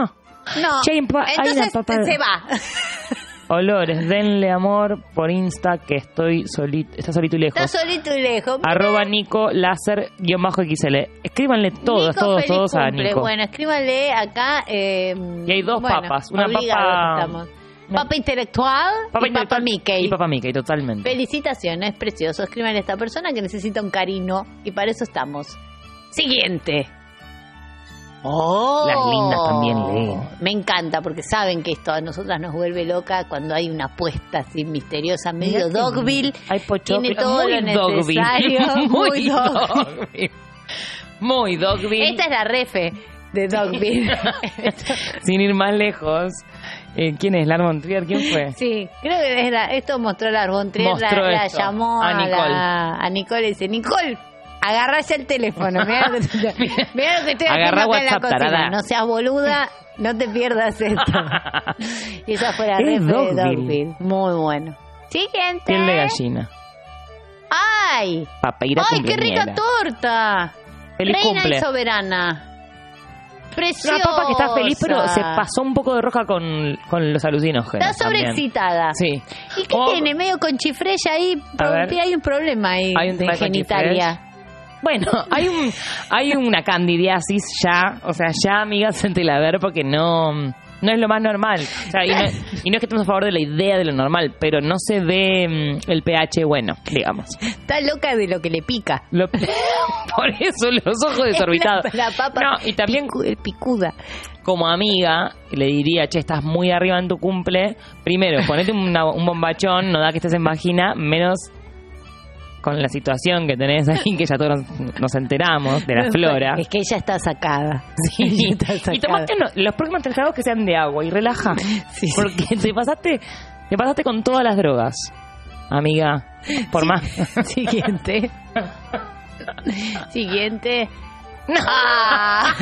No.
Che, hay una
Entonces
papa-
se va.
Olores, denle amor por Insta que estoy solito, está solito y lejos.
Está solito y lejos.
Arroba Nico Láser guion bajo XL. Escríbanle todos,
Nico,
todos, todos a. Nico.
Bueno, escríbanle acá. eh,
Y hay dos
bueno,
papas, una papa-.
Papa intelectual
Papa
y papa
intelectual
Mickey.
Y Papa Mickey, totalmente.
Felicitaciones, precioso. Escríbanle a esta persona que necesita un cariño y para eso estamos. Siguiente. Oh,
Las lindas también leen.
Me encanta porque saben que esto a nosotras nos vuelve loca cuando hay una apuesta así misteriosa, medio Dogville.
Hay.
Tiene todo
muy
lo
Dogville.
necesario.
muy
muy Dogville.
Dogville. Muy Dogville.
Esta es la refe de Dogville.
Sin ir más lejos. Eh, ¿Quién es? ¿Lar Montrier? ¿Quién fue?
Sí, creo que era, esto mostró la Arbontrier, la,
Mostró
la
esto.
llamó
A
a,
Nicole.
la- a Nicole y dice, Nicole, agarrá ya el teléfono, mirá lo que, te- mirá lo que estoy
Agarrá
haciendo acá en la
WhatsApp,
cocina,
tarada.
no seas boluda, no te pierdas esto. y esa fue la
Es
de
Dogville.
Muy bueno. Siguiente.
Piel de gallina.
¡Ay!
Papeira
¡Ay, qué rica torta!
Feliz
Reina
cumple.
y soberana. Preciosa.
Una papa que está feliz, pero se pasó un poco de roja con, con los alucinógenos.
Está sobreexcitada.
Sí.
¿Y qué
Oh.
tiene? Medio con chifrella ahí. Hay un problema ahí.
Hay un tema
de genitalia.
Bueno, hay un hay una candidiasis ya, o sea, ya amiga, séntela a ver porque no no es lo más normal. O sea, y, no, y no es que estemos a favor de la idea de lo normal, pero no se ve mm, el pH bueno, digamos.
Está loca de lo que le pica.
Lo- por eso los ojos desorbitados.
La, la papa
No, y también
picu- picuda.
como amiga le diría, che, estás muy arriba en tu cumple. Primero, ponete una- un bombachón, no da que estés en vagina, menos con la situación que tenés ahí, que ya todos nos, enteramos de la flora.
Es que ella está sacada.
Sí.
Ella está
Y
sacada.
uno- los próximos tres tragos que sean de agua y relaja. Porque te pasaste, te pasaste con todas las drogas, amiga. Por más.
Siguiente. Siguiente. Ah.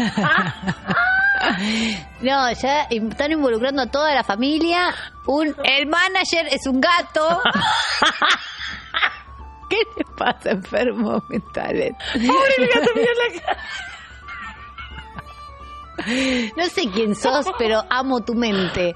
No, ya están involucrando a toda la familia. Un, el manager es un gato. ¿Qué le pasa, enfermos mentales?
Pobre el gato, mira la cara.
No sé quién sos, pero amo tu mente.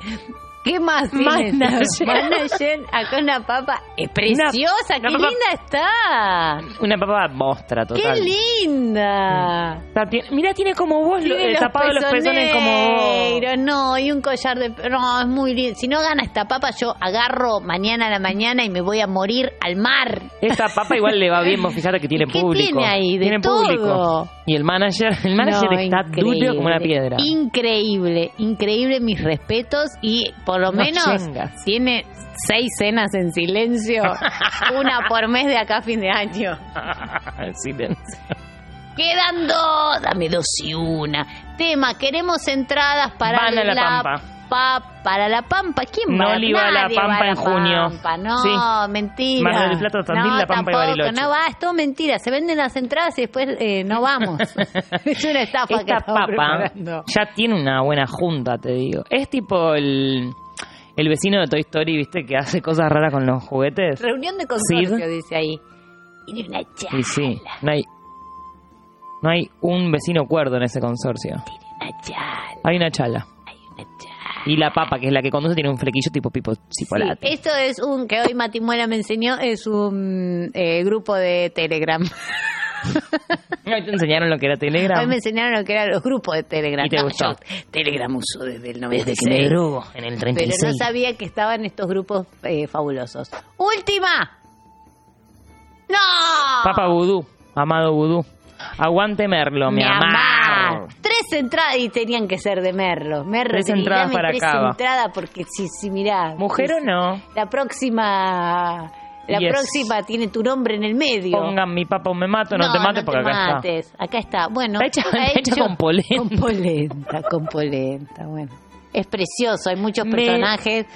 ¿Qué más?
Manager.
Manager, acá una papa es preciosa,
Una-
qué
una papa-
linda está.
Una papa mostra total.
Qué linda.
O sea, tiene- mira, tiene como vos
Tiene
eh,
los
tapado los pezones como vos.
no, y un collar de... No, es muy lindo. Si no gana esta papa, yo agarro mañana a la mañana y me voy a morir al mar.
Esta papa igual le va bien, vos fíjate que tiene
¿Qué
público.
tiene ahí? De
tiene
todo.
público. Y el manager, el manager
No,
está duro como una piedra.
Increíble, increíble mis respetos y por lo
No
menos tiene seis cenas en silencio, una por mes de acá a fin de año.
Silencio.
Quedan dos, dame dos y una. Tema, queremos entradas para
Van a La Pampa.
pa- para la Pampa. ¿Quién va?
Noli va a La
Nadie
Pampa en junio.
Pampa. No,
Sí.
mentira.
Mar del Plata, Tandil,
no,
La Pampa y
tampoco,
Bariloche.
No va, es todo mentira. Se venden las entradas y después eh, no vamos. es una estafa que
Esta
estamos
papa
preparando.
ya tiene una buena junta, te digo. Es tipo el, el vecino de Toy Story, ¿viste? Que hace cosas raras con los juguetes.
Reunión de consorcio,
Sid.
dice ahí. Y una charla.
Y sí, no hay, no hay un vecino cuerdo en ese consorcio.
Una charla.
Hay una chala. Y la papa, que es la que conduce, tiene un flequillo tipo pipo
Sí,
cipolate.
esto es un que hoy Matimuela me enseñó, es un eh, grupo de Telegram.
Hoy te enseñaron lo que era Telegram.
Hoy me enseñaron lo que eran los grupos de Telegram.
¿Y te gustó?
yo Telegram uso desde el
Desde
96.
que me en el
Pero
36.
no sabía que estaban estos grupos eh, fabulosos. ¡Última! ¡No!
Papa Vudú, amado Vudú. Aguante Merlo, mi,
Mi
amar.
Tres entradas y tenían que ser de Merlo. Merlo,
Tres entradas para
tres
Cava.
entradas porque si, si mirá.
¿Mujer o no?
La próxima. La
Yes.
próxima tiene tu nombre en el medio.
Pongan mi papa o me mato, no, te mates porque
te
acá está.
mates. Acá está. Bueno,
hecha-
hecho-
con polenta.
Con polenta, con polenta. Bueno, es precioso. Hay muchos
Me-
personajes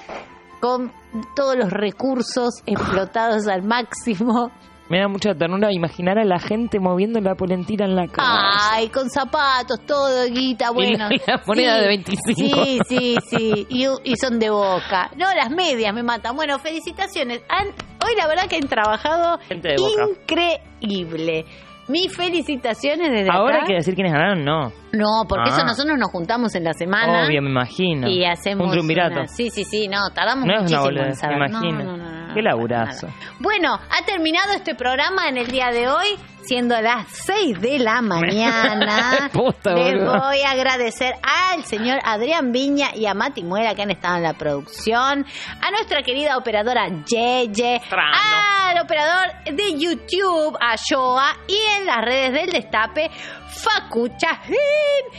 con todos los recursos explotados al máximo.
Me da mucha ternura imaginar a la gente moviendo la polentina en la cara.
Ay, con zapatos, todo, guita, bueno.
Y la moneda de 25.
Sí, sí, sí. Y, y son de boca. No, las medias me matan. Bueno, felicitaciones. Han- hoy la verdad que han trabajado
Gente de boca.
increíble. Mis felicitaciones desde
Ahora hay que decir quiénes ganaron, no.
No, porque
Ah.
eso nosotros nos juntamos en la semana.
Obvio, me imagino.
Y hacemos.
Un triunvirato.
una- Sí, sí, sí, no, tardamos
No es una
muchísimo en
me
saber. No,
imagino.
no, no, no,
Qué laburazo.
Bueno, ha terminado este programa en el día de hoy, siendo las 6 de la mañana.
Puta,
Les
boludo.
voy a agradecer al señor Adrián Viña y a Mati Muela que han estado en la producción, a nuestra querida operadora Yeye, al operador de YouTube, a y en las redes del Destape, Facu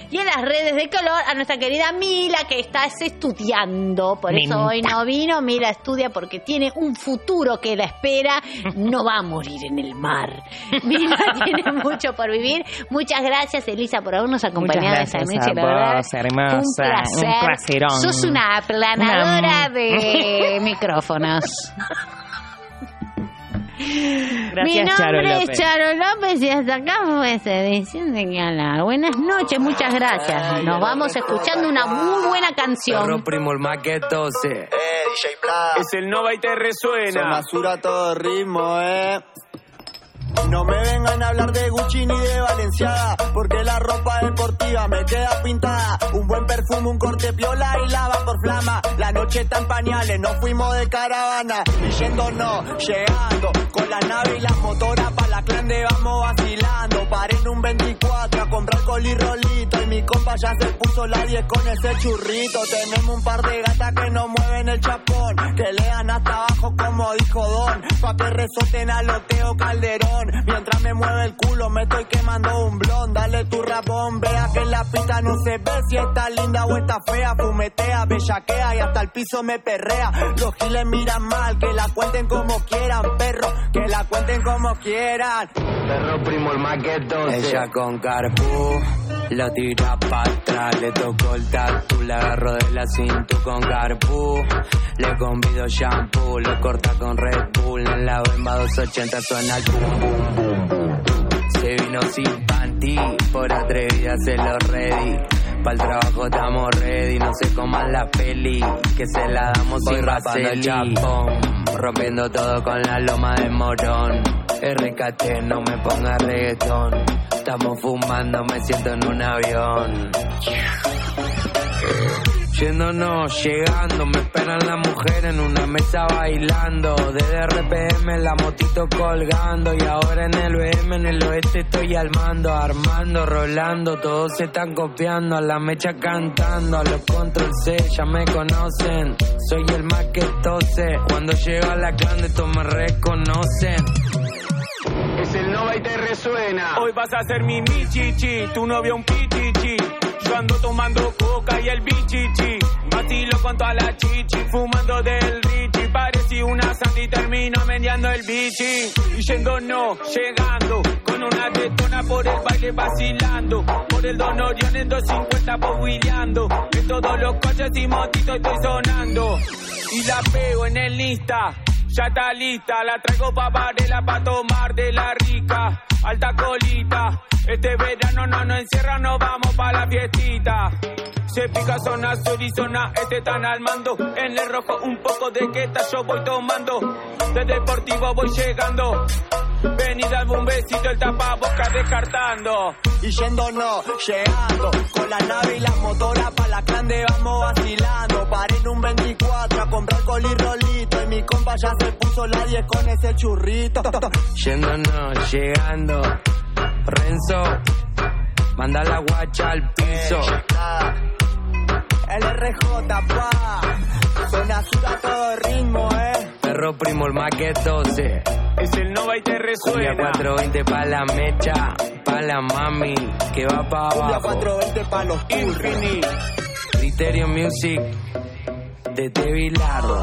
Y en las redes de color, a nuestra querida Mila que está estudiando, por eso hoy no vino, Mila estudia porque tiene un futuro que la espera, no va a morir en el mar. Mila tiene mucho por vivir. Muchas gracias, Elisa, por habernos acompañado esta noche.
a
La verdad,
vos,
fue
hermosa.
un placer.
Un placerón.
Sos una aplanadora
Una-
de micrófonos.
Gracias,
Mi nombre
Charo
es
López.
Charo López y hasta acá fue esta edición de Galar. Buenas noches, muchas gracias. Nos vamos escuchando una muy buena canción.
Perro primo el más que 12.
Eh, DJ Black.
Es el Nova y te
Se
resuena.
masura todo ritmo, eh. No me vengan a hablar de Gucci ni de Valenciaga, porque la ropa deportiva me queda pintada. Un buen perfume, un corte piola y lava por flama. La noche está en pañales, nos fuimos de caravana. Y yendo no, llegando, con la nave y las motoras pa' la clan de vamos vacilando. Paré en un 24 a comprar rolito y mi compa ya se puso la 10 con ese churrito. Tenemos un par de gatas que nos mueven el chapón, que lean hasta abajo como dijo Don, pa' que resoten al Oteo Calderón. Mientras me mueve el culo me estoy quemando un blon, dale tu rabón, vea que en la pista no se ve si está linda o está fea, fumetea, bellaquea y hasta el piso me perrea. Los giles miran mal, que la cuenten como quieran, perro, que la cuenten como quieran.
Perro primo el más que 12. Ella con carpú. Lo tira le tocó el tatu, le agarro de la cintura con carpú. Le convido shampoo, lo corta con Red Bull. En la bemba 280 suena el boom, boom. Se vino sin panty, por atrevida se lo ready. Pa'l trabajo estamos ready, no se coman la peli, que se la damos
Voy
sin
rapando el
Japón, rompiendo todo con la loma de morón. RKT, no me ponga reggaetón, estamos fumando, me siento en un avión. Yéndonos, llegando, me esperan las mujeres en una mesa bailando. Desde RPM la motito colgando. Y ahora en el BM, en el oeste estoy al mando. Armando, rolando, todos se están copiando. A la mecha cantando, a los control C ya me conocen. Soy el más que tose. Cuando llego a la clan, todos me reconocen.
Es el Nova y te resuena. Hoy vas a ser mi michichi, tu novio un pichichi. Yo ando tomando coca y el bichichi. Vacilo con toda la chichi, fumando del richi. Parecí una santa y termino meneando el bichi. Y yendo no, llegando. Con una tetona por el baile vacilando. Por el Don Orión en 250 poguileando. En todos los coches y motitos estoy sonando. Y la pego en el lista. Ya está lista, la traigo pa' Varela pa' tomar de la rica, alta colita. Este verano no nos encierra, nos vamos pa' la fiestita. Se pica zona sur y zona este están al mando. En el rojo un poco de queta yo voy tomando. De deportivo voy llegando. Venida al bombecito, el tapaboca descartando.
Y yendo no, llegando Con la nave y la motora pa' la cande vamos vacilando Paré en un 24 a comprar coli rolito Y mi compa ya se puso la 10 con ese churrito
Yéndonos, llegando. Renzo, manda la guacha al piso.
El RJ pa Zona sur a todo ritmo
Perro primo, el más que 12.
Es el Nova y te
Cumbia
resuena.
420 pa' la mecha, pa' la mami, que va pa'
Cumbia
abajo.
420 pa' los turros
Criterio Music, de Bilardo.